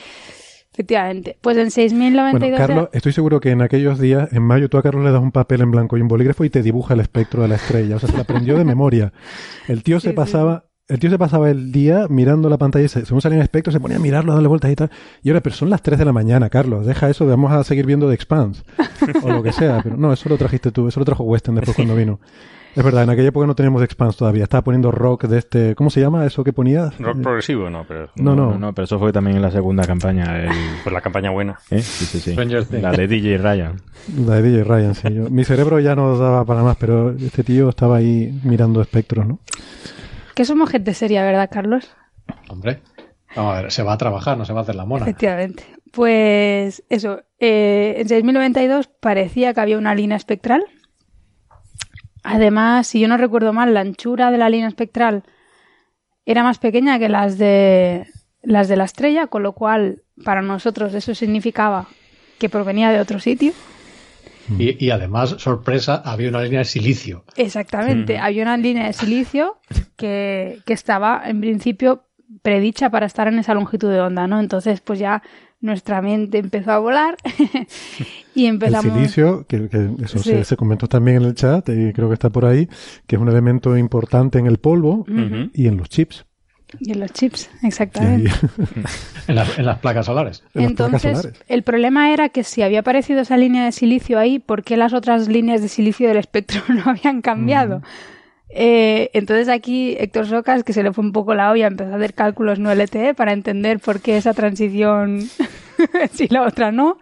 Speaker 2: Efectivamente. Pues en
Speaker 3: Bueno,
Speaker 2: 6092
Speaker 3: Carlos, estoy seguro que en aquellos días, en mayo, tú a Carlos le das un papel en blanco y un bolígrafo y te dibuja el espectro de la estrella. O sea, se lo aprendió de memoria. El tío
Speaker 2: Sí,
Speaker 3: se
Speaker 2: sí.
Speaker 3: pasaba, el tío se pasaba el día mirando la pantalla y se- según salía el espectro se ponía a mirarlo, a darle vueltas y tal. Y ahora, pero son las 3 de la mañana, Carlos. Deja eso, vamos a seguir viendo The Expanse. o lo que sea. Pero no, eso lo trajiste tú, eso lo trajo Western después *laughs* cuando vino. Es verdad, en aquella época no teníamos The Expanse todavía. Estaba poniendo rock de este, ¿cómo se llama eso que ponías?
Speaker 6: Rock
Speaker 3: Eh,
Speaker 6: progresivo, no, pero.
Speaker 3: No, no.
Speaker 5: no, no, pero eso fue también en la segunda campaña. el-
Speaker 6: Pues la campaña buena.
Speaker 5: ¿eh? Sí, sí, sí. La de DJ Ryan.
Speaker 3: La de DJ Ryan, sí. Yo- mi cerebro ya no daba para más, pero este tío estaba ahí mirando espectros, ¿no?
Speaker 2: Que somos gente seria, ¿verdad, Carlos?
Speaker 7: Hombre, vamos a ver, se va a trabajar, no se va a hacer la mona.
Speaker 2: Efectivamente. Pues eso, eh, en 6092 parecía que había una línea espectral. Además, si yo no recuerdo mal, la anchura de la línea espectral era más pequeña que las de las de la estrella, con lo cual para nosotros eso significaba que provenía de otro sitio.
Speaker 7: Y, y además, sorpresa, había una línea de silicio.
Speaker 2: Exactamente, había una línea de silicio que, que estaba en principio predicha para estar en esa longitud de onda, ¿no? Entonces, pues ya nuestra mente empezó a volar *laughs* y empezamos...
Speaker 3: El silicio, que, que eso
Speaker 2: Sí.
Speaker 3: se, se comentó también en el chat, y creo que está por ahí, que es un elemento importante en el polvo y en los chips.
Speaker 2: Y en los chips, exactamente. *laughs* *laughs*
Speaker 7: en, las, en, las placas solares.
Speaker 2: Entonces, el problema era que si había aparecido esa línea de silicio ahí, ¿por qué las otras líneas de silicio del espectro no habían cambiado? Mm. Eh, entonces aquí Héctor Socas, que se le fue un poco la olla, empezó a hacer cálculos no LTE para entender por qué esa transición *laughs* si la otra no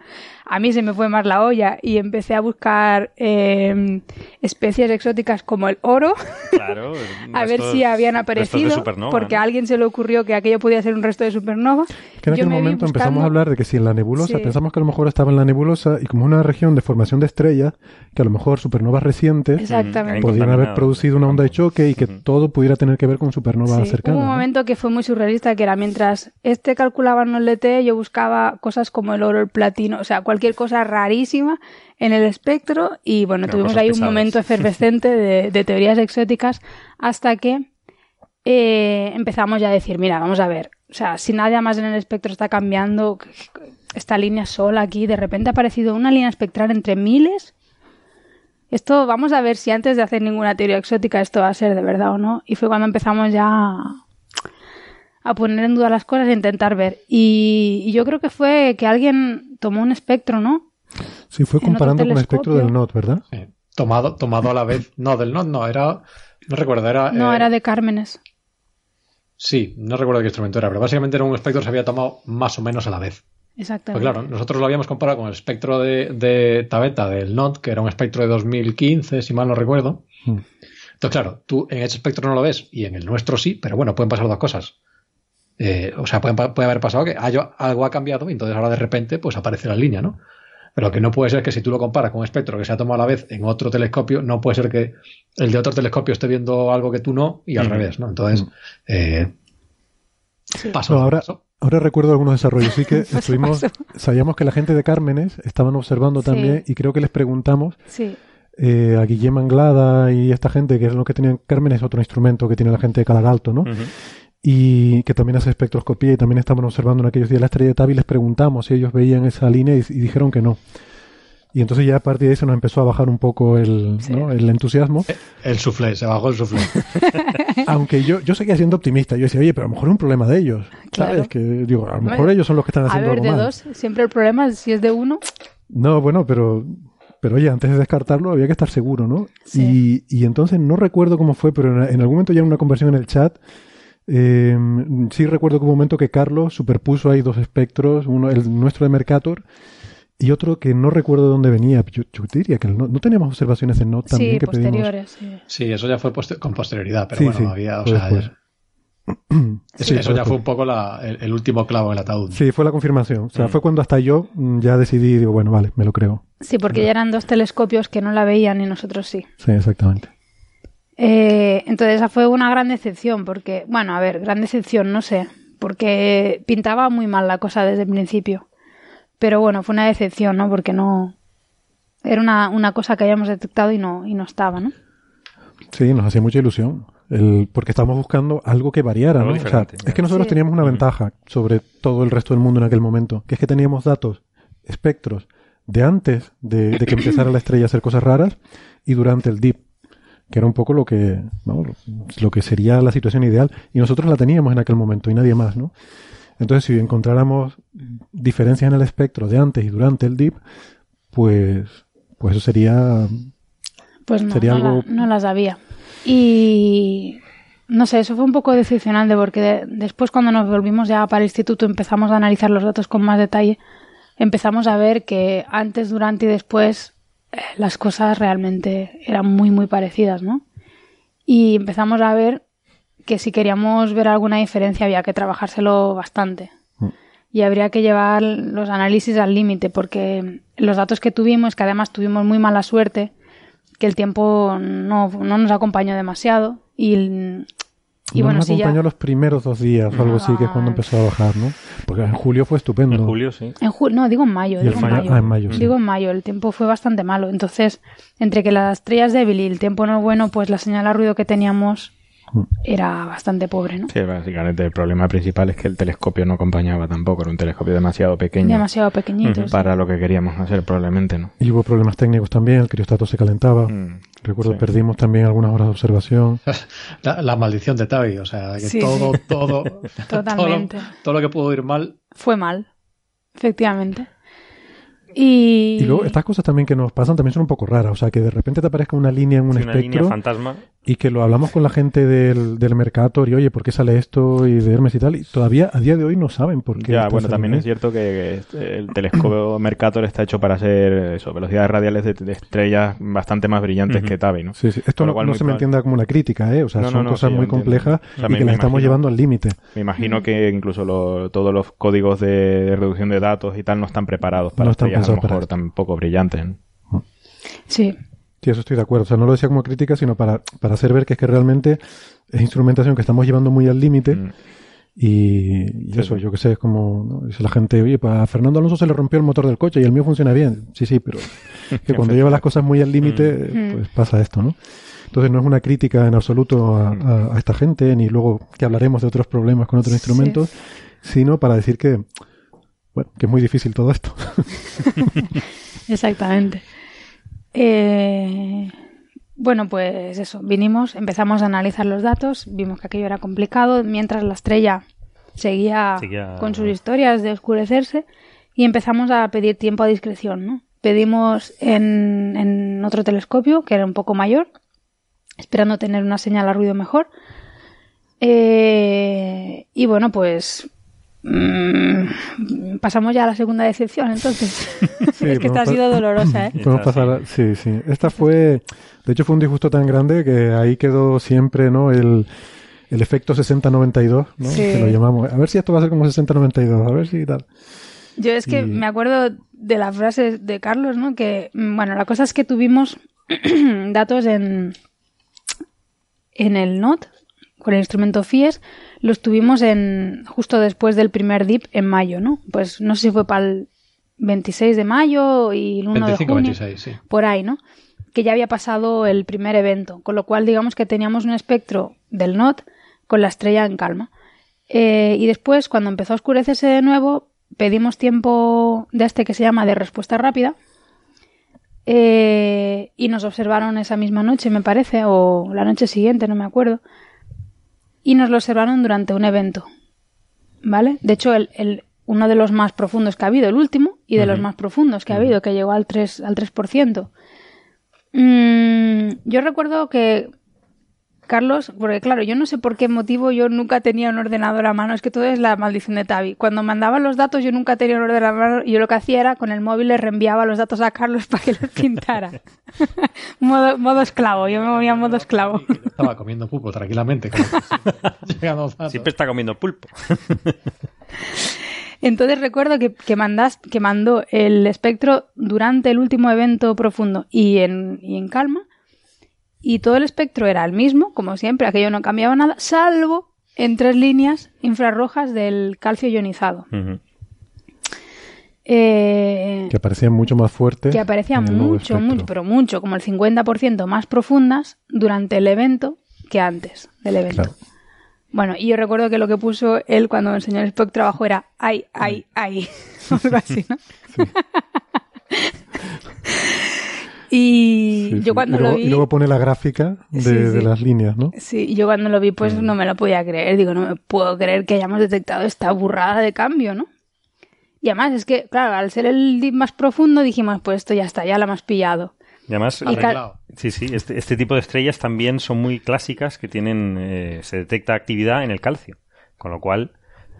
Speaker 2: a mí se me fue más la olla y empecé a buscar eh, especies exóticas como el oro.
Speaker 6: Claro, *laughs*
Speaker 2: a ver si habían aparecido. porque a alguien se le ocurrió que aquello podía ser un resto de supernova.
Speaker 3: Que en aquel momento empezamos a hablar de que si en la nebulosa, pensamos que a lo mejor estaba en la nebulosa y como una región de formación de estrellas, que a lo mejor supernovas recientes podían haber producido una onda de choque y que todo pudiera tener que ver con supernovas cercanas.
Speaker 2: Hubo un momento que fue muy surrealista, que era mientras este calculaba en el LT, yo buscaba cosas como el oro, el platino, o sea, cualquier cosa rarísima en el espectro y bueno, tuvimos ahí un momento efervescente de, teorías exóticas hasta que eh, empezamos ya a decir, mira, vamos a ver, o sea, si nada más en el espectro está cambiando, esta línea sola aquí, de repente ha aparecido una línea espectral entre miles. Esto, vamos a ver si antes de hacer ninguna teoría exótica esto va a ser de verdad o no. Y fue cuando empezamos ya a poner en duda las cosas e intentar ver. Y, yo creo que fue que alguien tomó un espectro, ¿no?
Speaker 3: Sí, fue comparando con el espectro del NOT, ¿verdad? Sí.
Speaker 7: Tomado, tomado a la vez. No, del NOT no, era. No recuerdo, era.
Speaker 2: No, eh, era de Cármenes.
Speaker 7: Sí, no recuerdo qué instrumento era, pero básicamente era un espectro que se había tomado más o menos a la vez.
Speaker 2: Exactamente.
Speaker 7: Pues claro, nosotros lo habíamos comparado con el espectro de, de Tabeta del NOT, que era un espectro de 2015, si mal no recuerdo. Hmm. Entonces, claro, tú en ese espectro no lo ves y en el nuestro sí, pero bueno, pueden pasar dos cosas. Eh, o sea, puede, haber pasado que algo ha cambiado y entonces ahora de repente pues aparece la línea, ¿no? Pero lo que no puede ser que si tú lo comparas con un espectro que se ha tomado a la vez en otro telescopio, no puede ser que el de otro telescopio esté viendo algo que tú no y al revés, ¿no? Entonces, eh,
Speaker 3: ahora, ahora recuerdo algunos desarrollos. Sí que *laughs* estuvimos, sabíamos que la gente de Cármenes estaban observando también y creo que les preguntamos. Eh, a Guillem Anglada y esta gente, que es lo que tenían Cármenes, es otro instrumento que tiene la gente de Calagalto, ¿no? Y que también hace espectroscopía y también estaban observando en aquellos días la estrella de Tab y les preguntamos si ellos veían esa línea y, dijeron que no. Y entonces ya a partir de eso nos empezó a bajar un poco el, el entusiasmo.
Speaker 7: Eh, el suflé, se bajó el suflé. *laughs*
Speaker 3: Aunque yo, yo seguía siendo optimista. Yo decía, oye, pero a lo mejor es un problema de ellos. ¿Sabes? Que, digo, a lo mejor ellos son los que están haciendo
Speaker 2: a ver,
Speaker 3: de
Speaker 2: dos, siempre el problema es si es de uno.
Speaker 3: No, bueno, pero pero oye, antes de descartarlo había que estar seguro, ¿no? Y, y, entonces no recuerdo cómo fue, pero en, en, algún momento ya en una conversión en el chat eh, sí recuerdo que un momento que Carlos superpuso ahí dos espectros, uno el nuestro de Mercator y otro que no recuerdo de dónde venía. Yo, diría que no, teníamos observaciones en NOT también
Speaker 2: sí,
Speaker 3: que
Speaker 2: posteriores,
Speaker 7: sí. eso ya fue con posterioridad, pero bueno, había, o sea, *clears throat* eso, ya fue un poco el, último clavo en el ataúd.
Speaker 3: Sí, fue la confirmación. O sea, mm. fue cuando hasta yo mm, ya decidí, digo, bueno, vale, me lo creo.
Speaker 2: Sí, porque ya eran dos telescopios que no la veían y nosotros sí.
Speaker 3: Sí, exactamente.
Speaker 2: Eh, entonces esa fue una gran decepción, porque, bueno, a ver, gran decepción, no sé, porque pintaba muy mal la cosa desde el principio. Pero bueno, fue una decepción, ¿no? Porque no... Era una, una cosa que habíamos detectado y no, y no estaba, ¿no?
Speaker 3: Sí, nos hacía mucha ilusión. El, porque estábamos buscando algo que variara, ¿no? O sea, es que nosotros teníamos una ventaja sobre todo el resto del mundo en aquel momento, que es que teníamos datos, espectros, de antes de, de que empezara la estrella a hacer cosas raras y durante el DIP que era un poco lo que, lo que sería la situación ideal. Y nosotros la teníamos en aquel momento y nadie más, ¿no? Entonces, si encontráramos diferencias en el espectro de antes y durante el DIP, pues, pues eso sería,
Speaker 2: pues no, sería algo... no las había. Y no sé, eso fue un poco decepcionante porque después cuando nos volvimos ya para el instituto empezamos a analizar los datos con más detalle, empezamos a ver que antes, durante y después las cosas realmente eran muy, muy parecidas, ¿no? Y empezamos a ver que si queríamos ver alguna diferencia había que trabajárselo bastante. Mm. Y habría que llevar los análisis al límite, porque los datos que tuvimos, que además tuvimos muy mala suerte, que el tiempo no, no nos acompañó demasiado y
Speaker 3: y no bueno, nos acompañó los primeros dos días o algo así, que es cuando empezó a bajar, ¿no? Porque en julio fue estupendo.
Speaker 6: En julio, sí.
Speaker 2: En no, digo en mayo. Digo en mayo. Ah, en mayo sí. Digo en mayo, el tiempo fue bastante malo. Entonces, entre que la estrella es débil y el tiempo no es bueno, pues la señal a ruido que teníamos era bastante pobre, ¿no?
Speaker 5: Sí, básicamente el problema principal es que el telescopio no acompañaba tampoco, era un telescopio demasiado pequeño.
Speaker 2: Demasiado pequeñito.
Speaker 5: Para lo que queríamos hacer, probablemente, ¿no?
Speaker 3: Y hubo problemas técnicos también, el criostato se calentaba.
Speaker 5: Mm,
Speaker 3: Recuerdo
Speaker 5: sí.
Speaker 3: perdimos también algunas horas de observación. *laughs*
Speaker 7: La, la maldición de Tavi, o sea, que
Speaker 2: Sí,
Speaker 7: todo,
Speaker 2: sí.
Speaker 7: todo, *laughs*
Speaker 2: Totalmente.
Speaker 7: Todo lo, todo lo que pudo ir mal.
Speaker 2: Fue mal, efectivamente. Y,
Speaker 3: Y luego estas cosas también que nos pasan también son un poco raras. O sea, que de repente te aparezca una línea en un
Speaker 6: Sí, una línea
Speaker 3: espectro
Speaker 6: fantasma.
Speaker 3: Y que lo hablamos con la gente del, del Mercator y oye, ¿por qué sale esto? Y de Hermes y tal. Y todavía a día de hoy no saben por qué.
Speaker 5: Ya, bueno, también es cierto que el telescopio *clears throat* Mercator está hecho para hacer eso, velocidades radiales de, de estrellas bastante más brillantes que Tavi, ¿no?
Speaker 3: Sí, sí. Esto no,
Speaker 5: cual
Speaker 3: no
Speaker 5: muy
Speaker 3: se me entienda como una crítica, ¿eh? O sea,
Speaker 5: No,
Speaker 3: son
Speaker 5: no,
Speaker 3: cosas
Speaker 5: sí,
Speaker 3: muy complejas
Speaker 5: O sea,
Speaker 3: y
Speaker 5: me-
Speaker 3: que las estamos llevando al límite.
Speaker 5: Me imagino que incluso lo- todos los códigos de reducción de datos y tal no están preparados para
Speaker 3: No están
Speaker 5: estrellas a lo mejor tan poco brillantes. ¿no?
Speaker 2: Sí,
Speaker 3: Sí, eso estoy de acuerdo. O sea, no lo decía como crítica, sino para, para hacer ver que es que realmente es instrumentación que estamos llevando muy al límite.
Speaker 5: Mm.
Speaker 3: Y, y eso, yo que sé, es como ¿no? dice la gente, oye, pues a Fernando Alonso se le rompió el motor del coche y el mío funciona bien. Sí, sí, pero *laughs* que cuando lleva las cosas muy al límite,
Speaker 2: Mm.
Speaker 3: pues pasa esto, ¿no? Entonces no es una crítica en absoluto a, a- a esta gente, ni luego que hablaremos de otros problemas con otros
Speaker 2: Sí.
Speaker 3: instrumentos, sino para decir que, bueno, que es muy difícil todo esto. *laughs* *laughs*
Speaker 2: exactamente. Eh, bueno, pues eso, vinimos, empezamos a analizar los datos, vimos que aquello era complicado, mientras la estrella seguía,
Speaker 6: Seguía-
Speaker 2: con sus historias de oscurecerse y empezamos a pedir tiempo a discreción, ¿no? Pedimos en, en otro telescopio, que era un poco mayor, esperando tener una señal a ruido mejor. Eh, y bueno, pues mm, pasamos ya a la segunda decepción, entonces. *laughs*
Speaker 3: Sí, *laughs*
Speaker 2: es que esta ha sido dolorosa, ¿eh?
Speaker 3: Podemos
Speaker 6: Esta,
Speaker 3: pasar a- sí, sí. Esta fue, de hecho fue un disgusto tan grande que ahí quedó siempre, ¿no? El, el efecto 60-92, ¿no?
Speaker 2: Sí.
Speaker 3: Que lo llamamos. A ver si esto va a ser como 60-92, a ver si tal.
Speaker 2: Yo es que
Speaker 3: Y-
Speaker 2: me acuerdo de la frase de Carlos, ¿no? Que, mm, bueno, la cosa es que tuvimos *clears throat* datos en, en el NOT, con el instrumento FIES, los tuvimos en justo después del primer dip en mayo, ¿no? Pues no sé si fue para el 26 de mayo y el 1 de
Speaker 7: 25,
Speaker 2: junio.
Speaker 7: 26, sí.
Speaker 2: por ahí, ¿no? Que ya había pasado el primer evento, con lo cual digamos que teníamos un espectro del NOT con la estrella en calma. Eh, y después, cuando empezó a oscurecerse de nuevo, pedimos tiempo de este que se llama de respuesta rápida. eh, y nos observaron esa misma noche, me parece, o la noche siguiente, no me acuerdo. Y nos lo observaron durante un evento. ¿Vale? De hecho, el, el- uno de los más profundos que ha habido, el último, y de los más profundos que ha habido, que llegó al 3%. Al 3%. Mm, yo recuerdo que Carlos, porque claro, yo no sé por qué motivo yo nunca tenía un ordenador a mano, es que todo es la maldición de Tavi. Cuando mandaban los datos yo nunca tenía un ordenador a mano y yo lo que hacía era con el móvil le reenviaba los datos a Carlos *laughs* para que los pintara. *laughs* modo, modo esclavo, yo me movía en modo esclavo.
Speaker 7: Estaba comiendo pulpo tranquilamente. *laughs*
Speaker 6: Siempre está comiendo pulpo.
Speaker 2: Entonces recuerdo que, que, mandas, que mandó el espectro durante el último evento profundo y en, y en calma. Y todo el espectro era el mismo, como siempre, aquello no cambiaba nada, salvo en tres líneas infrarrojas del calcio ionizado. Eh,
Speaker 3: Que aparecían mucho más fuertes.
Speaker 2: que aparecían mucho, mucho, pero mucho, como el 50% más profundas durante el evento que antes del evento.
Speaker 3: Claro.
Speaker 2: Bueno, y yo recuerdo que lo que puso él cuando enseñó el espectro abajo era ay, ay, ay, *laughs* algo así, ¿no? *laughs* y
Speaker 3: Sí,
Speaker 2: yo
Speaker 3: sí.
Speaker 2: cuando
Speaker 3: y luego,
Speaker 2: lo vi...
Speaker 3: y luego pone la gráfica de,
Speaker 2: Sí,
Speaker 3: de
Speaker 2: sí.
Speaker 3: las líneas, ¿no?
Speaker 2: Sí, yo cuando lo vi pues no me lo podía creer. Digo, no me puedo creer que hayamos detectado esta burrada de cambio, ¿no? Y además es que, claro, al ser el dip más profundo dijimos, pues esto ya está, ya la hemos pillado.
Speaker 6: Y además,
Speaker 2: Y
Speaker 6: sí, sí, este, este tipo de estrellas también son muy clásicas que tienen, eh, se detecta actividad en el calcio. Con lo cual,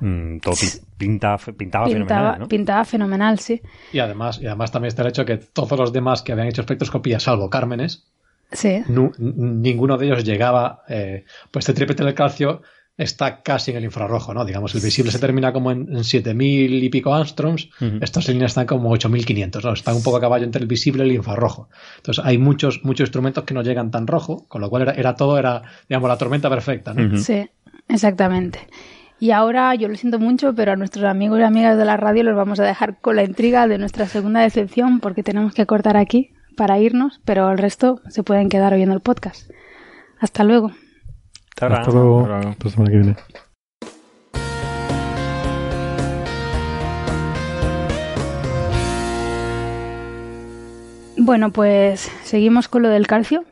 Speaker 6: mm, todo pi- pinta, pintaba,
Speaker 2: Pintaba,
Speaker 6: fenomenal, ¿no?
Speaker 2: pintaba fenomenal, sí.
Speaker 7: Y además, y además también está el hecho que todos los demás que habían hecho espectroscopía, salvo Cármenes,
Speaker 2: Sí.
Speaker 7: ninguno de ellos llegaba. eh, pues este triplete del calcio está casi en el infrarrojo, ¿no? Digamos, el visible se termina como en, en 7000 y pico angstroms.
Speaker 6: Ujú.
Speaker 7: Estas líneas están como 8500, ¿no? Están un poco a caballo entre el visible y el infrarrojo. Entonces, hay muchos, muchos instrumentos que no llegan tan rojo, con lo cual era, era todo, era, digamos, la tormenta perfecta, ¿no?
Speaker 2: Sí, exactamente. Y ahora yo lo siento mucho, pero a nuestros amigos y amigas de la radio los vamos a dejar con la intriga de nuestra segunda decepción porque tenemos que cortar aquí para irnos, pero el resto se pueden quedar oyendo el podcast. Hasta luego.
Speaker 6: Hasta
Speaker 3: luego.
Speaker 5: Hasta luego.
Speaker 3: Hasta la semana que viene.
Speaker 2: Bueno, pues seguimos con lo del calcio.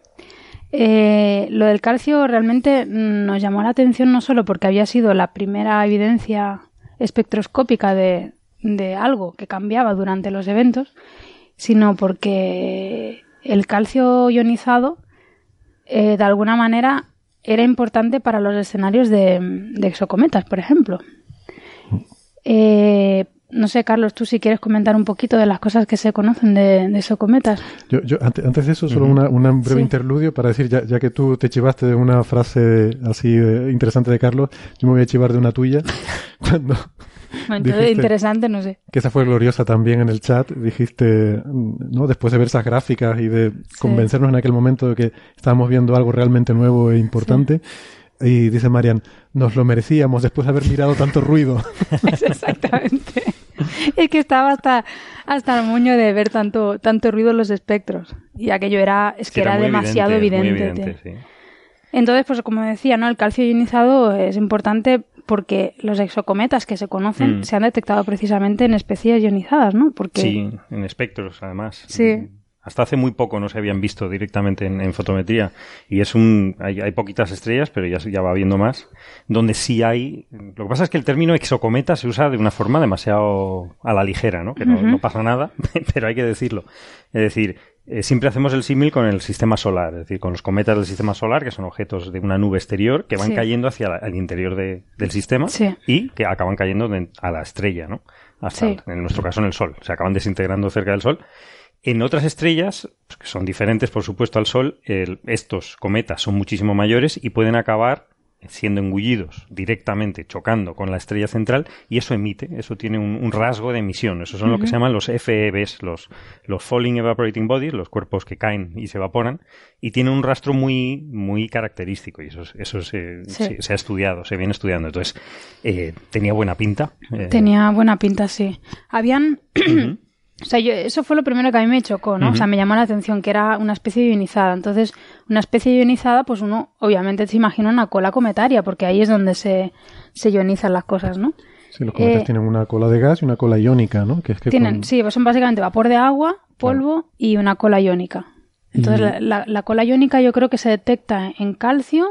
Speaker 2: Eh, lo del calcio realmente mm, nos llamó la atención no solo porque había sido la primera evidencia espectroscópica de, de algo que cambiaba durante los eventos, sino porque el calcio ionizado eh, de alguna manera era importante para los escenarios de, de exocometas, por ejemplo. Eh, no sé, Carlos, tú si quieres comentar un poquito de las cosas que se conocen de, de exocometas.
Speaker 3: Yo, yo antes, antes de eso, solo una, una breve
Speaker 2: Sí.
Speaker 3: interludio para decir, ya, ya que tú te chivaste de una frase así eh, interesante de Carlos, yo me voy a chivar de una tuya. *laughs* Cuando
Speaker 2: Bueno,
Speaker 3: dijiste
Speaker 2: interesante, no sé.
Speaker 3: que esa fue gloriosa también en el chat, dijiste, ¿no? Después de ver esas gráficas y de convencernos en aquel momento de que estábamos viendo algo realmente nuevo e importante. Y dice Marian, nos lo merecíamos después de haber mirado tanto ruido. *laughs* *laughs*
Speaker 2: Exactamente. Es que estaba hasta, hasta el moño de ver tanto, tanto ruido en los espectros. Y aquello era, es que era, demasiado
Speaker 6: evidente,
Speaker 2: evidente.
Speaker 6: sí.
Speaker 2: Entonces, pues como decía, ¿no? El calcio ionizado es importante porque los exocometas que se conocen
Speaker 6: Mm.
Speaker 2: se han detectado precisamente en especies ionizadas, ¿no? Porque
Speaker 6: Sí, en espectros, además.
Speaker 2: Sí.
Speaker 6: Hasta hace muy poco no se habían visto directamente en, en fotometría. Y es un. Hay, hay poquitas estrellas, pero ya, se- ya va habiendo más. Donde sí hay. Lo que pasa es que el término exocometa se usa de una forma demasiado a la ligera, ¿no? Que no, pasa nada, *laughs* pero hay que decirlo. Es decir, eh, siempre hacemos el símil con el sistema solar, es decir, con los cometas del sistema solar, que son objetos de una nube exterior que van
Speaker 2: Sí.
Speaker 6: cayendo hacia la- el interior de- del sistema
Speaker 2: Sí.
Speaker 6: y que acaban cayendo de- a la estrella, ¿no? Hasta,
Speaker 2: Sí.
Speaker 6: en nuestro caso, en el Sol. Se acaban desintegrando cerca del Sol. En otras estrellas, pues, que son diferentes, por supuesto, al Sol, el- estos cometas son muchísimo mayores y pueden acabar siendo engullidos directamente, chocando con la estrella central, y eso emite, eso tiene un, un rasgo de emisión. Esos son lo que se llaman los FEBs, los, los Falling Evaporating Bodies, los cuerpos que caen y se evaporan, y tiene un rastro muy, muy característico, y eso, es- eso se,
Speaker 2: Sí.
Speaker 6: se- se ha estudiado, se viene estudiando. Entonces, eh, tenía buena pinta. eh,
Speaker 2: tenía buena pinta, sí. Habían... O sea, yo, eso fue lo primero que a mí me chocó, ¿no? O sea, me llamó la atención que era una especie ionizada. Entonces, una especie ionizada, pues uno obviamente se imagina una cola cometaria, porque ahí es donde se, se ionizan las cosas, ¿no?
Speaker 3: Sí, los cometas
Speaker 2: Eh,
Speaker 3: tienen una cola de gas y una cola iónica, ¿no? Que es que
Speaker 2: Tienen,
Speaker 3: con-
Speaker 2: sí, pues son básicamente vapor de agua, polvo y una cola iónica. Entonces,
Speaker 3: Y-
Speaker 2: la- la cola iónica yo creo que se detecta en calcio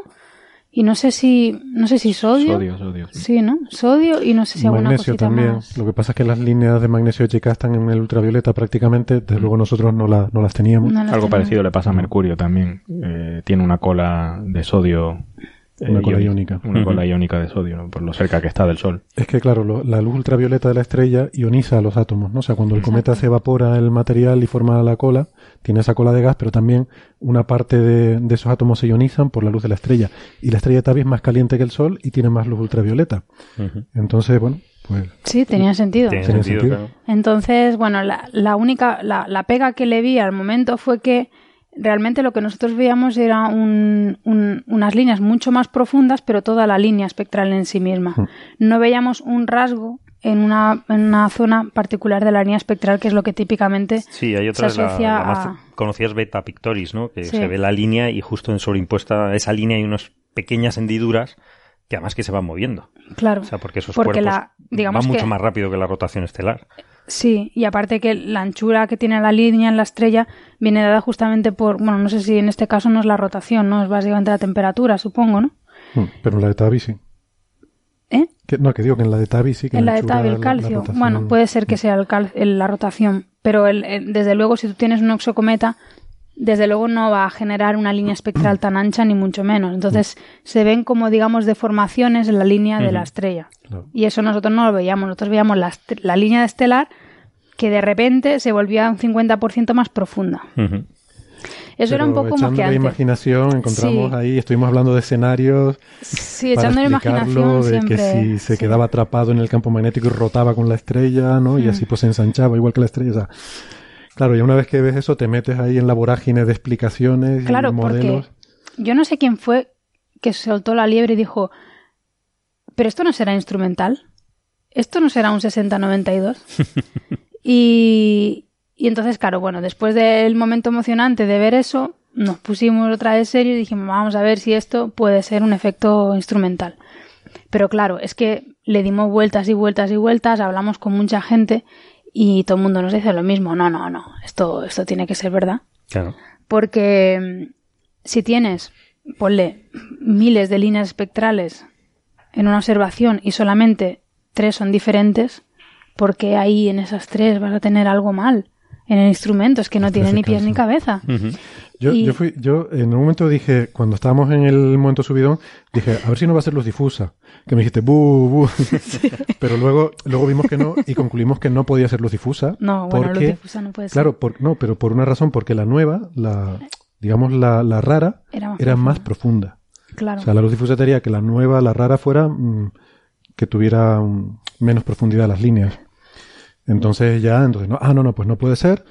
Speaker 2: y no sé si, no sé si sodio.
Speaker 5: Sodio, sodio. sí.
Speaker 2: Sí, ¿no? Sodio y no sé si alguna
Speaker 3: magnesio
Speaker 2: cosita
Speaker 3: también.
Speaker 2: más.
Speaker 3: Lo que pasa es que las líneas de magnesio HK están en el ultravioleta prácticamente, desde luego nosotros no, la- no las teníamos.
Speaker 2: No las
Speaker 5: Algo parecido le pasa a Mercurio también. Eh, tiene una cola de sodio. Eh,
Speaker 3: Una cola iónica.
Speaker 5: Una cola iónica de sodio, ¿no? por lo cerca que está del Sol.
Speaker 3: Es que, claro, lo- la luz ultravioleta de la estrella ioniza a los átomos, ¿no? O sea, cuando el cometa se evapora el material y forma la cola, tiene esa cola de gas, pero también una parte de, de esos átomos se ionizan por la luz de la estrella. Y la estrella Tabi es más caliente que el Sol y tiene más luz ultravioleta. Entonces, bueno, pues
Speaker 2: Sí, tenía sentido.
Speaker 6: Tiene sentido,
Speaker 3: sentido.
Speaker 6: claro.
Speaker 2: Entonces, bueno, la, la única, la, la pega que le vi al momento fue que realmente lo que nosotros veíamos era un- un- unas líneas mucho más profundas, pero toda la línea espectral en sí misma. No veíamos un rasgo en una, en una zona particular de la línea espectral, que es lo que típicamente
Speaker 6: Sí, hay
Speaker 2: se
Speaker 6: otras, la,
Speaker 2: asocia
Speaker 6: la más
Speaker 2: a...
Speaker 6: conocida es beta pictoris, ¿no? Que
Speaker 2: Sí.
Speaker 6: se ve la línea y justo en sobreimpuesta a esa línea hay unas pequeñas hendiduras que además que se van moviendo.
Speaker 2: Claro,
Speaker 6: O sea, porque esos
Speaker 2: Porque
Speaker 6: cuerpos
Speaker 2: la- digamos
Speaker 6: van mucho
Speaker 2: que-
Speaker 6: más rápido que la rotación estelar.
Speaker 2: Sí, y aparte que la anchura que tiene la línea en la estrella viene dada justamente por, bueno, no sé si en este caso no es la rotación, ¿no? Es básicamente la temperatura, supongo, ¿no?
Speaker 3: mm, pero en la de Tabi sí.
Speaker 2: ¿Eh?
Speaker 3: Que, no, que digo que en la de Tabi sí. Que
Speaker 2: En la de Tabi, el
Speaker 3: la- la
Speaker 2: calcio. bueno, puede ser que sea el cal- el- la rotación, pero el- el- desde luego si tú tienes un exocometa, desde luego no va a generar una línea espectral tan ancha ni mucho menos. Entonces se ven como, digamos, deformaciones en la línea de la estrella.
Speaker 3: Claro.
Speaker 2: Y eso nosotros no lo veíamos. Nosotros veíamos la, la línea estelar que de repente se volvía un 50% más profunda. Eso era un poco
Speaker 3: echándole
Speaker 2: moqueante.
Speaker 3: imaginación, encontramos
Speaker 2: Sí.
Speaker 3: ahí, estuvimos hablando de escenarios
Speaker 2: Sí,
Speaker 3: para explicarlo,
Speaker 2: imaginación
Speaker 3: de
Speaker 2: siempre.
Speaker 3: que si se
Speaker 2: sí.
Speaker 3: quedaba atrapado en el campo magnético y rotaba con la estrella, ¿no? Y
Speaker 2: Mm.
Speaker 3: así pues se ensanchaba igual que la estrella. O sea, claro, y una vez que ves eso te metes ahí en la vorágine de explicaciones
Speaker 2: Claro,
Speaker 3: y modelos.
Speaker 2: porque yo no sé quién fue que soltó la liebre y dijo, pero esto no será instrumental, esto no será un 6092. *laughs* y, y entonces, claro, bueno, después del momento emocionante de ver eso, nos pusimos otra vez serio y dijimos, vamos a ver si esto puede ser un efecto instrumental. Pero claro, es que le dimos vueltas y vueltas y vueltas, hablamos con mucha gente y todo el mundo nos dice lo mismo. No, no, no, esto, esto tiene que ser verdad.
Speaker 6: Claro.
Speaker 2: Porque mm, si tienes, ponle, miles de líneas espectrales en una observación y solamente tres son diferentes, ¿por qué ahí en esas tres vas a tener algo mal? En el instrumento, es que no tiene ni pies ni cabeza.
Speaker 3: Yo,
Speaker 2: Y-
Speaker 3: yo, fui, yo en un momento dije, cuando estábamos en el momento subidón, dije, a ver si no va a ser luz difusa. Que me dijiste, bu, bu. *laughs* Pero luego, luego vimos que no y concluimos que no podía ser luz difusa.
Speaker 2: No, bueno, luz
Speaker 3: porque-
Speaker 2: difusa no puede ser.
Speaker 3: Claro, por, no, pero por una razón, porque la nueva, la, digamos, la, la rara,
Speaker 2: Era más
Speaker 3: era más profunda.
Speaker 2: Claro.
Speaker 3: O sea, la luz difusa te haría que la nueva, la rara, fuera mm, que tuviera mm, menos profundidad las líneas. Entonces ya, entonces, no, ah, no, no, pues no puede ser.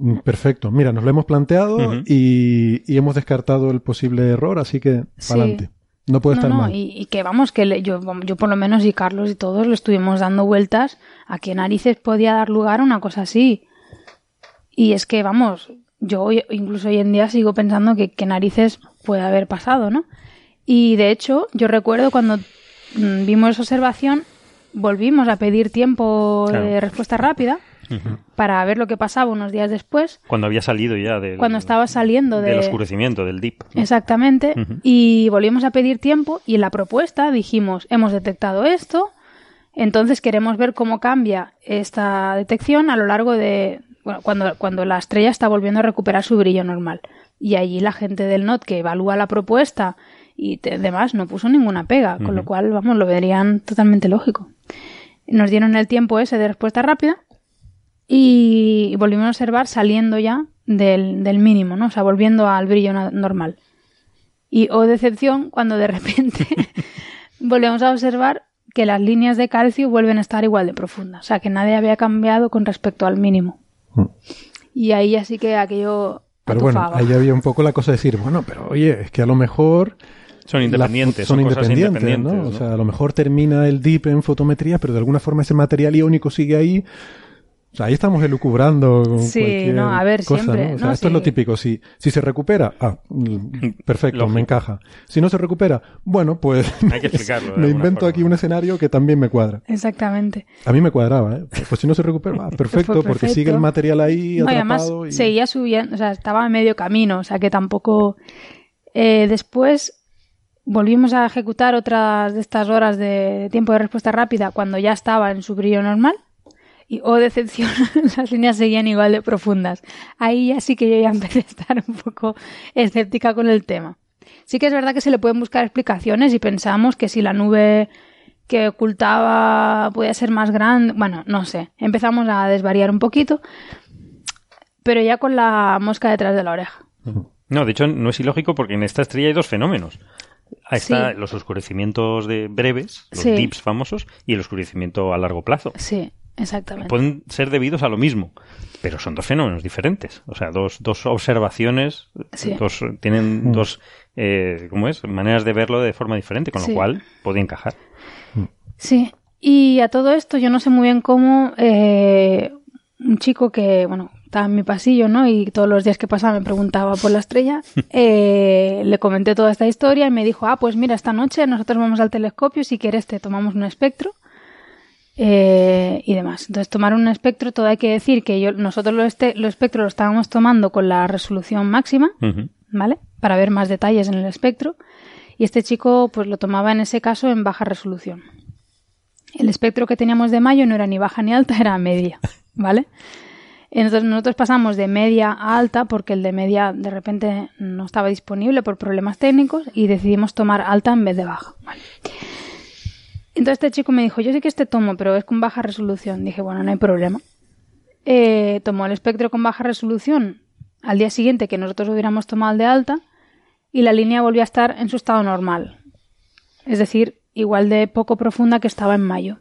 Speaker 3: Mm, Perfecto. Mira, nos lo hemos planteado y, y hemos descartado el posible error, así que
Speaker 2: Sí.
Speaker 3: para adelante. No puede
Speaker 2: no,
Speaker 3: estar
Speaker 2: no,
Speaker 3: mal.
Speaker 2: Y, y que vamos, que le- yo, yo por lo menos y Carlos y todos le estuvimos dando vueltas a qué narices podía dar lugar a una cosa así. Y es que, vamos, yo hoy- incluso hoy en día sigo pensando que qué narices puede haber pasado, ¿no? Y de hecho, yo recuerdo cuando mm, vimos esa observación, volvimos a pedir tiempo de respuesta rápida para ver lo que pasaba unos días después,
Speaker 6: Cuando había salido ya del,
Speaker 2: cuando estaba saliendo de,
Speaker 6: del oscurecimiento, del dip. ¿no?
Speaker 2: Exactamente. Y volvimos a pedir tiempo y en la propuesta dijimos, hemos detectado esto, entonces queremos ver cómo cambia esta detección a lo largo de, bueno, cuando, cuando la estrella está volviendo a recuperar su brillo normal. Y allí la gente del NOT que evalúa la propuesta y te- demás no puso ninguna pega, con lo cual, vamos, lo verían totalmente lógico. Nos dieron el tiempo ese de respuesta rápida y volvimos a observar saliendo ya del, del mínimo, ¿no? O sea, volviendo al brillo normal. Y, o decepción, cuando de repente *laughs* volvemos a observar que las líneas de calcio vuelven a estar igual de profundas. O sea, que nadie había cambiado con respecto al mínimo.
Speaker 3: Mm.
Speaker 2: Y ahí así que aquello
Speaker 3: Pero bueno, ahí había un poco la cosa de decir, bueno, pero oye, es que a lo mejor...
Speaker 6: Son
Speaker 3: la-
Speaker 6: independientes,
Speaker 3: son,
Speaker 6: son cosas
Speaker 3: independientes, ¿no?
Speaker 6: independientes,
Speaker 3: O sea, a lo mejor termina el dip en fotometría, pero de alguna forma ese material iónico sigue ahí. O sea, ahí estamos elucubrando con
Speaker 2: Sí,
Speaker 3: cualquier
Speaker 2: no, a ver,
Speaker 3: cosa,
Speaker 2: siempre,
Speaker 3: ¿no? O sea,
Speaker 2: no,
Speaker 3: esto es lo típico. Si, si se recupera, ah, perfecto,
Speaker 6: Lógico.
Speaker 3: me encaja. Si no se recupera, bueno, pues
Speaker 6: Hay que explicarlo *laughs*
Speaker 3: me invento
Speaker 6: forma.
Speaker 3: aquí un escenario que también me cuadra.
Speaker 2: Exactamente.
Speaker 3: A mí me cuadraba, ¿eh? Pues si no se recupera, ah, *laughs* perfecto,
Speaker 2: Pues
Speaker 3: porque sigue el material ahí
Speaker 2: No, y además
Speaker 3: atrapado. y-
Speaker 2: seguía subiendo, o sea, estaba a medio camino, o sea que tampoco. Eh, después volvimos a ejecutar otras de estas horas de tiempo de respuesta rápida cuando ya estaba en su brillo normal. Y, oh, decepción, *laughs* las líneas seguían igual de profundas. Ahí ya sí que yo ya *laughs* empecé a estar un poco escéptica con el tema. Sí que es verdad que se le pueden buscar explicaciones y pensamos que si la nube que ocultaba podía ser más grande, bueno, no sé, empezamos a desvariar un poquito, pero ya con la mosca detrás de la oreja.
Speaker 6: No, de hecho no es ilógico porque en esta estrella hay dos fenómenos. Ahí está los oscurecimientos de breves, los
Speaker 2: Sí.
Speaker 6: dips famosos, y el oscurecimiento a largo plazo.
Speaker 2: Sí, exactamente.
Speaker 6: Pueden ser debidos a lo mismo, pero son dos fenómenos diferentes. O sea, dos, dos observaciones,
Speaker 2: Sí.
Speaker 6: dos, tienen dos, eh, ¿cómo es? Maneras de verlo de forma diferente, con
Speaker 2: Sí.
Speaker 6: lo cual puede encajar.
Speaker 2: Sí, y a todo esto yo no sé muy bien cómo eh, un chico que, bueno, estaba en mi pasillo, ¿no? Y todos los días que pasaba me preguntaba por la estrella, *laughs* eh, le comenté toda esta historia y me dijo, ah, pues mira, esta noche nosotros vamos al telescopio, si quieres te tomamos un espectro eh, y demás. Entonces, tomar un espectro, todo hay que decir que yo, nosotros los, este, los espectros lo estábamos tomando con la resolución máxima. ¿vale? Para ver más detalles en el espectro. Y este chico, pues lo tomaba en ese caso en baja resolución. El espectro que teníamos de mayo no era ni baja ni alta, *laughs* era media, ¿vale? Entonces nosotros pasamos de media a alta porque el de media de repente no estaba disponible por problemas técnicos y decidimos tomar alta en vez de baja. ¿vale? Entonces este chico me dijo, yo sé que este tomo, pero es con baja resolución. Dije, bueno, no hay problema. Eh, tomó el espectro con baja resolución al día siguiente que nosotros hubiéramos tomado el de alta y la línea volvió a estar en su estado normal. Es decir, igual de poco profunda que estaba en mayo.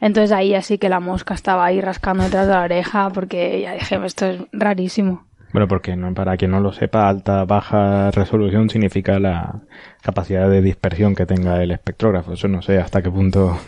Speaker 2: Entonces ahí así que la mosca estaba ahí rascando detrás de la oreja porque ya dije, esto es rarísimo.
Speaker 5: Bueno, porque no, para quien no lo sepa, alta, baja resolución significa la capacidad de dispersión que tenga el espectrógrafo. Eso no sé hasta qué punto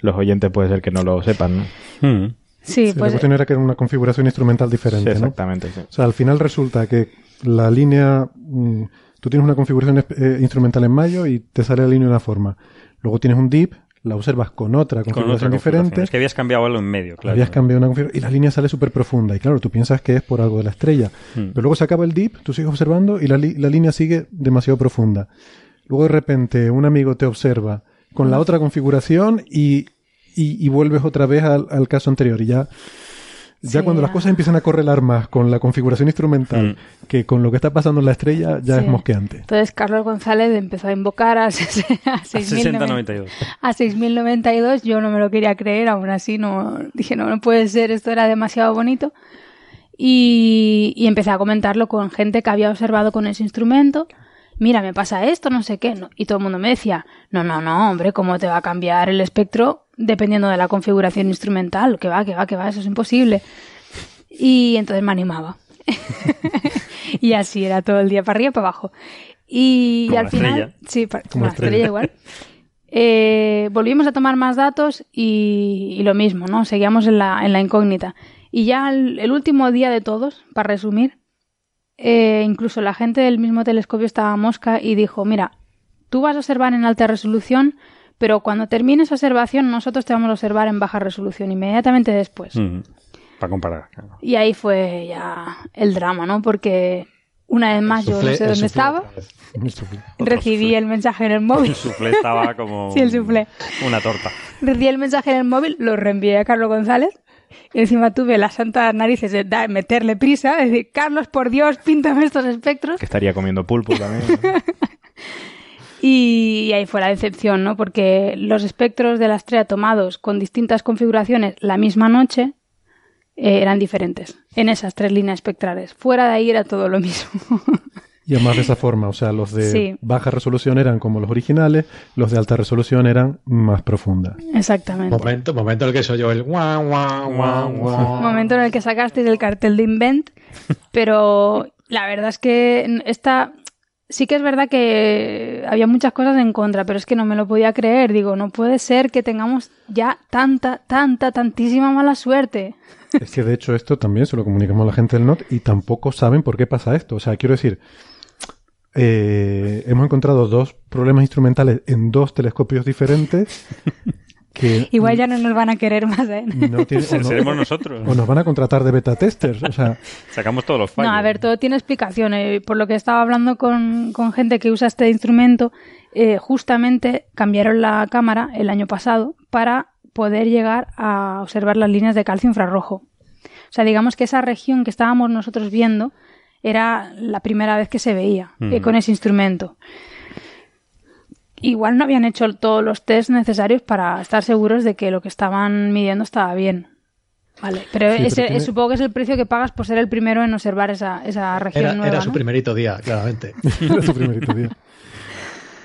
Speaker 5: los oyentes puede ser que no lo sepan, ¿no?
Speaker 6: Mm.
Speaker 2: Sí,
Speaker 3: Sí,
Speaker 2: pues
Speaker 3: la cuestión era que era una configuración instrumental diferente,
Speaker 5: Sí,
Speaker 3: ¿no?
Speaker 5: exactamente, sí.
Speaker 3: O sea, al final resulta que la línea, mm, tú tienes una configuración eh, instrumental en mayo y te sale la línea de una forma. Luego tienes un dip, la observas con otra
Speaker 6: Con
Speaker 3: configuración
Speaker 6: otra
Speaker 3: diferente.
Speaker 6: configuración. Es que habías cambiado algo en medio, claro.
Speaker 3: Habías cambiado una configuración y la línea sale súper profunda. Y claro, tú piensas que es por algo de la estrella.
Speaker 6: Hmm.
Speaker 3: Pero luego se acaba el dip, tú sigues observando y la, li- la línea sigue demasiado profunda. Luego de repente un amigo te observa con la otra configuración y, y, y vuelves otra vez al, al caso anterior. Y ya, ya
Speaker 2: Sí,
Speaker 3: cuando las cosas empiezan a correlar más con la configuración instrumental que con lo que está pasando en la estrella, ya
Speaker 2: Sí.
Speaker 3: es mosqueante.
Speaker 2: Entonces Carlos González empezó a invocar a, *laughs* a 6.090
Speaker 6: 6092.
Speaker 2: a 6092. Yo no me lo quería creer, aún así no dije no, no puede ser, esto era demasiado bonito. Y, y empecé a comentarlo con gente que había observado con ese instrumento. Mira, me pasa esto, no sé qué. no. Y todo el mundo me decía, no, no, no, hombre, ¿cómo te va a cambiar el espectro dependiendo de la configuración instrumental? Que va, que va, que va, eso es imposible. Y entonces me animaba. *laughs* y así era todo el día, para arriba y para abajo. Y,
Speaker 6: Como
Speaker 2: al final,
Speaker 6: estrella.
Speaker 2: sí, pa- como,
Speaker 3: Como
Speaker 2: la
Speaker 3: la estrella.
Speaker 2: estrella igual. Eh, volvimos a tomar más datos y, y lo mismo, ¿no? Seguíamos en la, en la incógnita. Y ya el, el último día de todos, para resumir, eh, incluso la gente del mismo telescopio estaba mosca y dijo, mira, tú vas a observar en alta resolución, pero cuando termine esa observación nosotros te vamos a observar en baja resolución inmediatamente después.
Speaker 6: Mm. Para comparar. claro.
Speaker 2: Y ahí fue ya el drama, ¿no? Porque una vez más yo no
Speaker 7: Suflé-
Speaker 2: sé dónde
Speaker 7: suflé
Speaker 2: estaba, *laughs* recibí el mensaje en el móvil.
Speaker 6: El soufflé estaba como *laughs*
Speaker 2: Sí, el soufflé.
Speaker 6: una torta.
Speaker 2: recibí el mensaje en el móvil, lo reenvié a Carlos González. Y encima tuve las santas narices de meterle prisa, de decir, Carlos, por Dios, píntame estos espectros.
Speaker 5: Que estaría comiendo pulpo también. ¿no? *laughs*
Speaker 2: Y ahí fue la decepción, ¿no? Porque los espectros de la estrella tomados con distintas configuraciones la misma noche eh, eran diferentes en esas tres líneas espectrales. Fuera de ahí era todo lo mismo.
Speaker 3: Y además de esa forma, o sea, los de
Speaker 2: Sí.
Speaker 3: baja resolución eran como los originales, los de alta resolución eran más profundas.
Speaker 2: Exactamente.
Speaker 7: Momento, momento en el que soy yo el guau, guau, guau, guau.
Speaker 2: momento en el que sacasteis el cartel de Invent, pero la verdad es que esta sí que es verdad que había muchas cosas en contra, pero es que no me lo podía creer. Digo, no puede ser que tengamos ya tanta, tanta, tantísima mala suerte. *laughs*
Speaker 3: Es que de hecho esto también se lo comunicamos a la gente del NOT y tampoco saben por qué pasa esto. O sea, quiero decir, eh, hemos encontrado dos problemas instrumentales en dos telescopios diferentes *laughs* que
Speaker 2: Igual ya no nos van a querer más, ¿eh?
Speaker 3: no tienen- *laughs* o, no-
Speaker 6: Seremos nosotros.
Speaker 3: o nos van a contratar de beta testers. O sea, *laughs*
Speaker 6: Sacamos todos los fallos.
Speaker 2: No, a ver, todo tiene explicación. eh, por lo que estaba hablando con, con gente que usa este instrumento, eh, justamente cambiaron la cámara el año pasado para poder llegar a observar las líneas de calcio infrarrojo. O sea, digamos que esa región que estábamos nosotros viendo era la primera vez que se veía eh, con ese instrumento. Igual no habían hecho todos los test necesarios para estar seguros de que lo que estaban midiendo estaba bien. Vale, pero,
Speaker 3: Sí, pero
Speaker 2: ese,
Speaker 3: tiene-
Speaker 2: supongo que es el precio que pagas por ser el primero en observar esa, esa región
Speaker 7: Era,
Speaker 2: nueva.
Speaker 7: era su
Speaker 2: ¿no?
Speaker 7: primerito día, claramente. *laughs*
Speaker 3: Era su primerito día.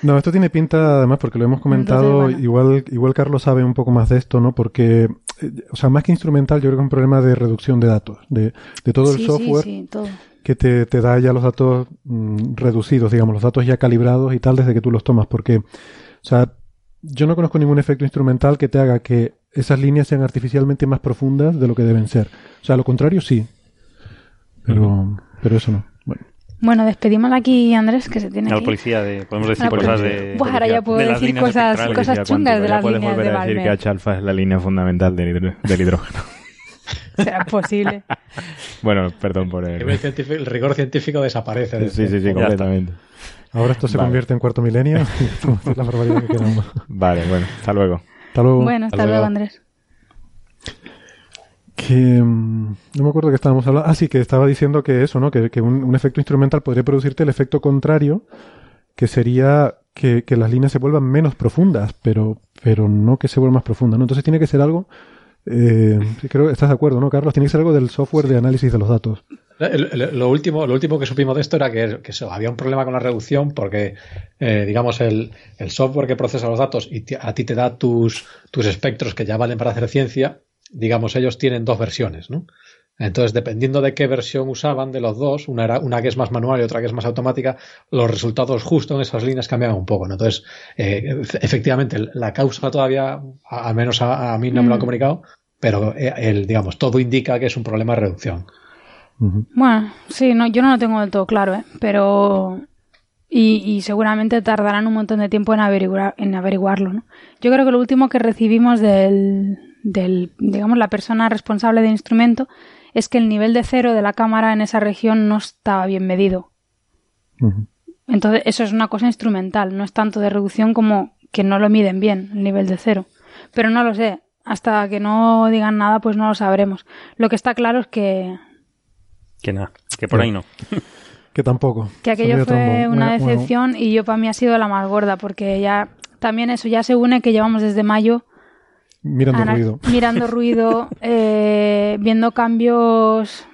Speaker 3: No, esto tiene pinta, además, porque lo hemos comentado,
Speaker 2: Entonces, bueno.
Speaker 3: igual, igual Carlos sabe un poco más de esto, ¿no? Porque, eh, o sea, más que instrumental, yo creo que es un problema de reducción de datos, de, de todo el
Speaker 2: Sí, sí,
Speaker 3: software
Speaker 2: sí, todo.
Speaker 3: Que te, te da ya los datos mm, reducidos, digamos, los datos ya calibrados y tal desde que tú los tomas, porque, o sea, yo no conozco ningún efecto instrumental que te haga que esas líneas sean artificialmente más profundas de lo que deben ser. O sea, lo contrario sí, pero, pero eso no. Bueno.
Speaker 2: Bueno, despedimos aquí Andrés, que se tiene
Speaker 6: Al
Speaker 2: que ir.
Speaker 6: policía de. Podemos decir
Speaker 2: A la
Speaker 6: cosas
Speaker 2: policía.
Speaker 6: de.
Speaker 2: Buah, ahora ya puedo
Speaker 6: de
Speaker 2: decir cosas- cosas chungas de las líneas
Speaker 5: volver
Speaker 2: de
Speaker 5: a decir que. H alfa es la línea fundamental del, hidro- del hidrógeno.
Speaker 2: Será posible.
Speaker 5: bueno, perdón por
Speaker 7: El,
Speaker 5: el...
Speaker 7: nivel científico- el rigor científico desaparece. de
Speaker 5: Sí, sí, sí, completamente.
Speaker 3: Ahora esto se
Speaker 5: Vale.
Speaker 3: convierte en cuarto milenio *laughs* y podemos hacer la barbaridad que queramos.
Speaker 5: Vale, bueno, hasta luego.
Speaker 3: Hasta luego.
Speaker 2: Bueno, hasta,
Speaker 7: Hasta
Speaker 2: luego,
Speaker 7: luego.
Speaker 2: Andrés.
Speaker 3: Que mm, no me acuerdo que estábamos hablando. Ah, sí, que estaba diciendo que eso, ¿no? Que, que un, un efecto instrumental podría producirte el efecto contrario, que sería que, que las líneas se vuelvan menos profundas, pero, pero no que se vuelvan más profundas, ¿no? Entonces tiene que ser algo. Eh, creo que estás de acuerdo, ¿no, Carlos? Tiene que ser algo del software de análisis de los datos.
Speaker 7: Lo, último, lo último que supimos de esto era que, que eso, había un problema con la reducción porque, eh, digamos, el, el software que procesa los datos y a ti te da tus, tus espectros que ya valen para hacer ciencia, digamos, ellos tienen dos versiones, ¿no? Entonces, dependiendo de qué versión usaban de los dos, una, era, una que es más manual y otra que es más automática, los resultados justo en esas líneas cambiaban un poco, ¿no? Entonces, eh, efectivamente, la causa todavía, a- al menos a, a mí no me lo han
Speaker 2: Mm.
Speaker 7: comunicado, pero eh, el, digamos, todo indica que es un problema de reducción.
Speaker 2: Bueno, sí, no, yo no lo tengo del todo claro, ¿eh? pero y, seguramente tardarán un montón de tiempo en, averiguar, en averiguarlo. ¿no? Yo creo que lo último que recibimos del, del, digamos, la persona responsable del instrumento es que el nivel de cero de la cámara en esa región no estaba bien medido. Entonces, eso es una cosa instrumental, no es tanto de reducción como que no lo miden bien, el nivel de cero. Pero no lo sé, hasta que no digan nada, pues no lo sabremos. Lo que está claro es que...
Speaker 6: Que nada, que por ahí no. *laughs*
Speaker 3: Que tampoco.
Speaker 2: Que aquello fue una decepción y yo para mí ha sido la más gorda, porque ya también eso ya se une que llevamos desde mayo
Speaker 3: mirando ruido. *laughs*
Speaker 2: Mirando ruido, eh, viendo cambios.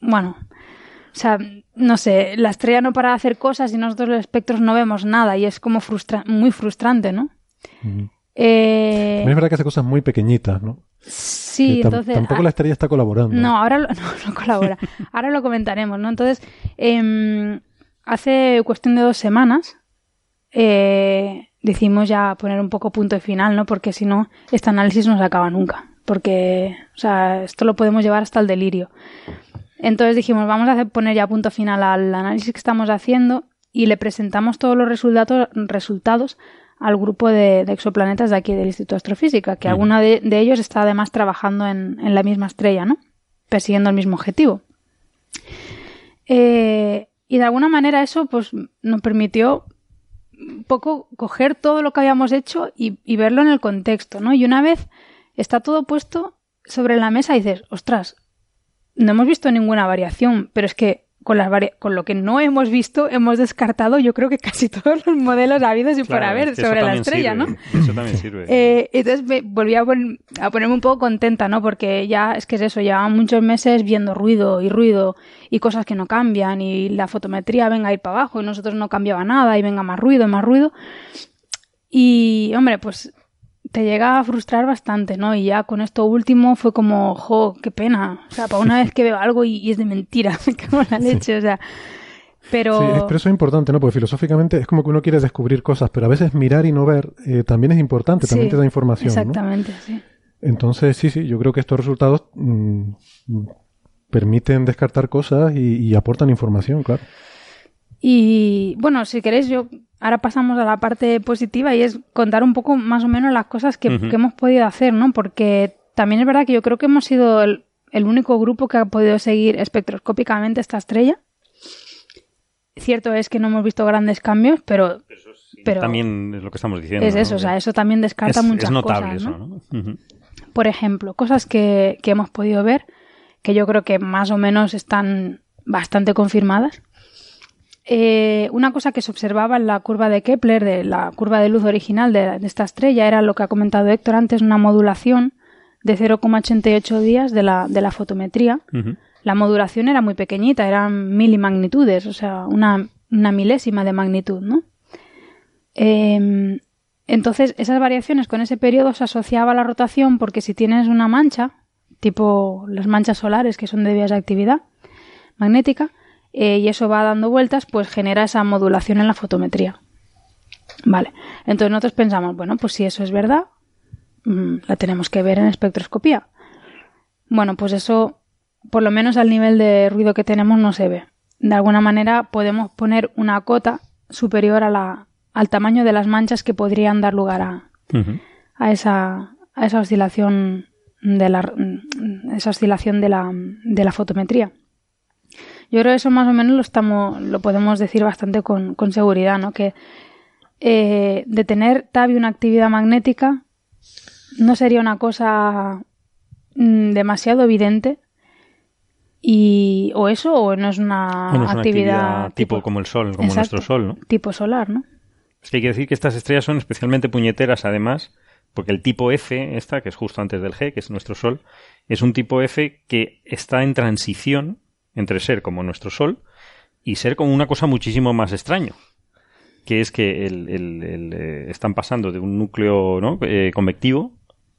Speaker 2: Bueno, o sea, no sé, la estrella no para de hacer cosas y nosotros los espectros no vemos nada y es como frustra muy frustrante, ¿no?
Speaker 3: Eh... es verdad que hace cosas muy pequeñitas, ¿no?
Speaker 2: Sí, entonces...
Speaker 3: Tampoco la estrella está colaborando.
Speaker 2: No, ahora lo, *laughs* no, colabora. ahora lo comentaremos, ¿no? Entonces, eh, hace cuestión de dos semanas eh, decimos ya poner un poco punto de final, ¿no? Porque si no, este análisis no se acaba nunca. Porque, o sea, esto lo podemos llevar hasta el delirio. Entonces dijimos, vamos a poner ya punto final al análisis que estamos haciendo y le presentamos todos los resultados, resultados al grupo de, exoplanetas de aquí del Instituto de Astrofísica, que alguno de, ellos está además trabajando en, la misma estrella, ¿no? Persiguiendo el mismo objetivo. Eh, y de alguna manera eso pues nos permitió un poco coger todo lo que habíamos hecho y, y, verlo en el contexto, ¿no? Y una vez está todo puesto sobre la mesa dices, ostras, no hemos visto ninguna variación, pero es que con, las con lo que no hemos visto, hemos descartado yo creo que casi *laughs* todos los modelos habidos y por haber sobre la estrella, ¿no?
Speaker 6: Eso también sirve. *laughs*
Speaker 2: Eh, entonces me volví a, ponerme un poco contenta, ¿no? Porque ya es que es eso, llevamos muchos meses viendo ruido y ruido y cosas que no cambian y la fotometría venga a ir para abajo y nosotros no cambiaba nada y venga más ruido, más ruido. Y, hombre, pues te llega a frustrar bastante, ¿no? Y ya con esto último fue como, jo, qué pena. O sea, para una vez que veo algo y, es de mentira, *laughs* me cago en la leche, o sea. Pero...
Speaker 3: Sí, pero eso es importante, ¿no? Porque filosóficamente es como que uno quiere descubrir cosas, pero a veces mirar y no ver eh, también es importante, también te da información.
Speaker 2: Exactamente, sí.
Speaker 3: Entonces, sí, sí, yo creo que estos resultados mm, permiten descartar cosas y aportan información, claro.
Speaker 2: Y bueno, si queréis, yo ahora pasamos a la parte positiva y es contar un poco más o menos las cosas que, hemos podido hacer, ¿no? Porque también es verdad que yo creo que hemos sido el, único grupo que ha podido seguir espectroscópicamente esta estrella. Cierto es que no hemos visto grandes cambios, pero, pero
Speaker 6: también es lo que estamos diciendo.
Speaker 2: Es eso, o sea, eso también descarta muchas es notable cosas. Eso, ¿no? Por ejemplo, cosas que, que hemos podido ver que yo creo que más o menos están bastante confirmadas eh, una cosa que se observaba en la curva de Kepler, de la curva de luz original de, esta estrella, era lo que ha comentado Héctor antes, una modulación de 0,88 días de la, de la fotometría. La modulación era muy pequeñita, eran milimagnitudes, o sea, una, milésima de magnitud, ¿no? Em, entonces, esas variaciones con ese periodo se asociaba a la rotación porque si tienes una mancha, tipo las manchas solares que son debidas a actividad magnética, eh, y eso va dando vueltas, pues genera esa modulación en la fotometría. Vale, entonces nosotros pensamos, bueno, pues si eso es verdad, mm, la tenemos que ver en espectroscopía. Bueno, pues eso, por lo menos al nivel de ruido que tenemos, no se ve. De alguna manera podemos poner una cota superior a la, al tamaño de las manchas que podrían dar lugar a, a, esa, a esa oscilación de la, esa oscilación de la, de la fotometría. Yo creo que eso más o menos lo estamos, lo podemos decir bastante con, seguridad, ¿no? Que eh, de tener TABI una actividad magnética no sería una cosa mm, demasiado evidente y o eso o no es una, actividad,
Speaker 6: tipo, como el sol, como nuestro sol, ¿no?
Speaker 2: Tipo solar, ¿no?
Speaker 6: Es que hay que decir que estas estrellas son especialmente puñeteras además, porque el tipo F, esta, que es justo antes del G, que es nuestro sol, es un tipo F que está en transición entre ser como nuestro Sol y ser como una cosa muchísimo más extraño, que es que el, eh, están pasando de un núcleo ¿no? Eh, convectivo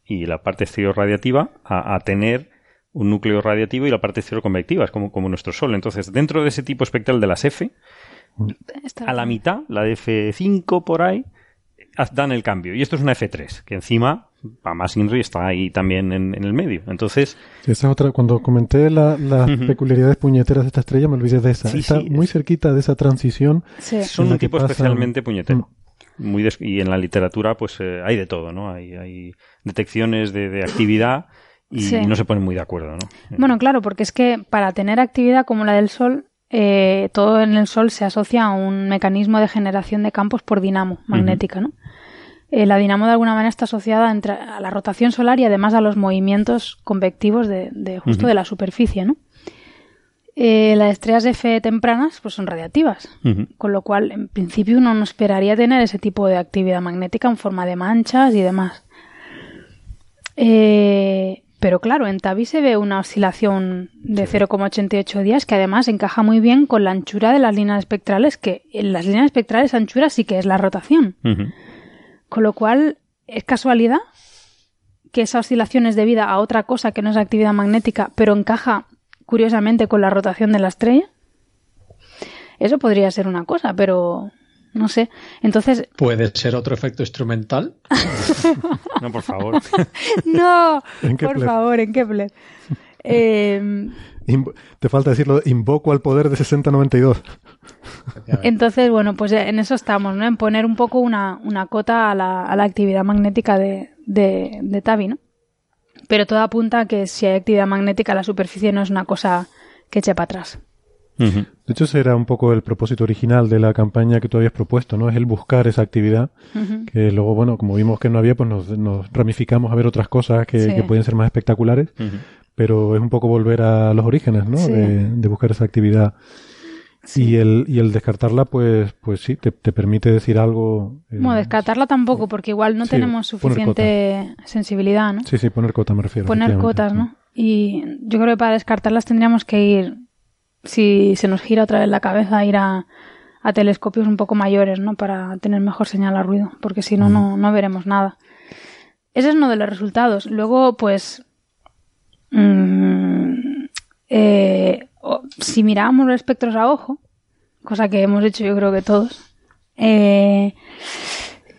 Speaker 6: y la parte exterior radiativa a, tener un núcleo radiativo y la parte exterior convectiva, es como, como nuestro Sol. Entonces, dentro de ese tipo espectral de las F, a la mitad, la de F5 por ahí, dan el cambio. Y esto es una F3, que encima Además, INRI está ahí también en, en el medio. Entonces,
Speaker 3: Sí, esa es otra. Cuando comenté la- las
Speaker 6: Ujú.
Speaker 3: peculiaridades puñeteras de esta estrella, me olvidé de esa.
Speaker 6: Sí,
Speaker 3: Está
Speaker 6: sí,
Speaker 3: muy
Speaker 6: es-
Speaker 3: cerquita de esa transición.
Speaker 2: Sí.
Speaker 6: son un tipo
Speaker 3: pasan-
Speaker 6: especialmente puñetero.
Speaker 3: Mm.
Speaker 6: Muy des- y en la literatura, pues eh, hay de todo, ¿no? Hay, hay detecciones de, de actividad y
Speaker 2: Sí.
Speaker 6: no se ponen muy de acuerdo, ¿no?
Speaker 2: Bueno, claro, porque es que para tener actividad como la del Sol, eh, todo en el Sol se asocia a un mecanismo de generación de campos por dinamo magnética, ¿no? Eh, la dinamo de alguna manera está asociada entre- a la rotación solar y además a los movimientos convectivos de, de justo de la superficie, ¿no? Eh, las estrellas F tempranas pues son radiactivas,
Speaker 6: Ujú.
Speaker 2: con lo cual en principio uno no esperaría tener ese tipo de actividad magnética en forma de manchas y demás. Eh, pero claro, en Tabi se ve una oscilación de 0,88 días que además encaja muy bien con la anchura de las líneas espectrales, que en las líneas espectrales anchura sí que es la rotación. Con lo cual, ¿es casualidad que esa oscilación es debida a otra cosa que no es actividad magnética, pero encaja curiosamente con la rotación de la estrella? Eso podría ser una cosa, pero no sé. Entonces,
Speaker 7: Puede ser otro efecto instrumental. *laughs*
Speaker 6: No, por favor. *laughs*
Speaker 2: no,
Speaker 3: En
Speaker 2: por favor, en Kepler. Eh, *laughs*
Speaker 3: te falta decirlo, invoco al poder de 6092.
Speaker 2: Entonces, bueno, pues en eso estamos, ¿no? En poner un poco una, una cota a la, a la actividad magnética de, de, de Tabi, ¿no? Pero todo apunta a que si hay actividad magnética, la superficie no es una cosa que eche para atrás.
Speaker 6: Ujú.
Speaker 3: De hecho, ese era un poco el propósito original de la campaña que tú habías propuesto, ¿no? Es el buscar esa actividad,
Speaker 2: Ujú.
Speaker 3: que luego, bueno, como vimos que no había, pues nos, nos ramificamos a ver otras cosas que,
Speaker 2: Sí.
Speaker 3: que pueden ser más espectaculares,
Speaker 6: Ujú.
Speaker 3: Pero es un poco volver a los orígenes, ¿no?
Speaker 2: Sí.
Speaker 3: De, de buscar esa actividad. Y el, y el descartarla, pues, pues sí, te, te permite decir algo. eh,
Speaker 2: Bueno, descartarla tampoco, porque igual no
Speaker 3: Sí,
Speaker 2: tenemos suficiente sensibilidad, ¿no?
Speaker 3: Sí, sí, poner cota me refiero.
Speaker 2: Poner cotas, ¿no? Y yo creo que para descartarlas tendríamos que ir, si se nos gira otra vez la cabeza, ir a, a telescopios un poco mayores, ¿no? Para tener mejor señal a ruido, porque si no, no, no veremos nada. Ese es uno de los resultados. Luego, pues, mm, eh, si miramos los espectros a ojo, cosa que hemos hecho yo creo que todos, eh,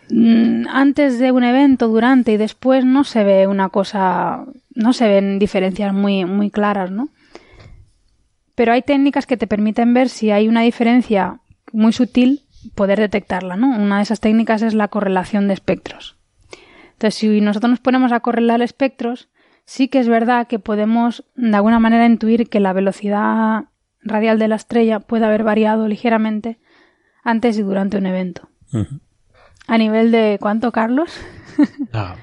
Speaker 2: mm, antes de un evento, durante y después no se ve una cosa, no se ven diferencias muy, muy claras, ¿no? Pero hay técnicas que te permiten ver si hay una diferencia muy sutil, poder detectarla, ¿no? Una de esas técnicas es la correlación de espectros. Entonces, si nosotros nos ponemos a correlar espectros, sí que es verdad que podemos de alguna manera intuir que la velocidad radial de la estrella puede haber variado ligeramente antes y durante un evento. A nivel de cuánto, Carlos? *laughs*
Speaker 7: Ah,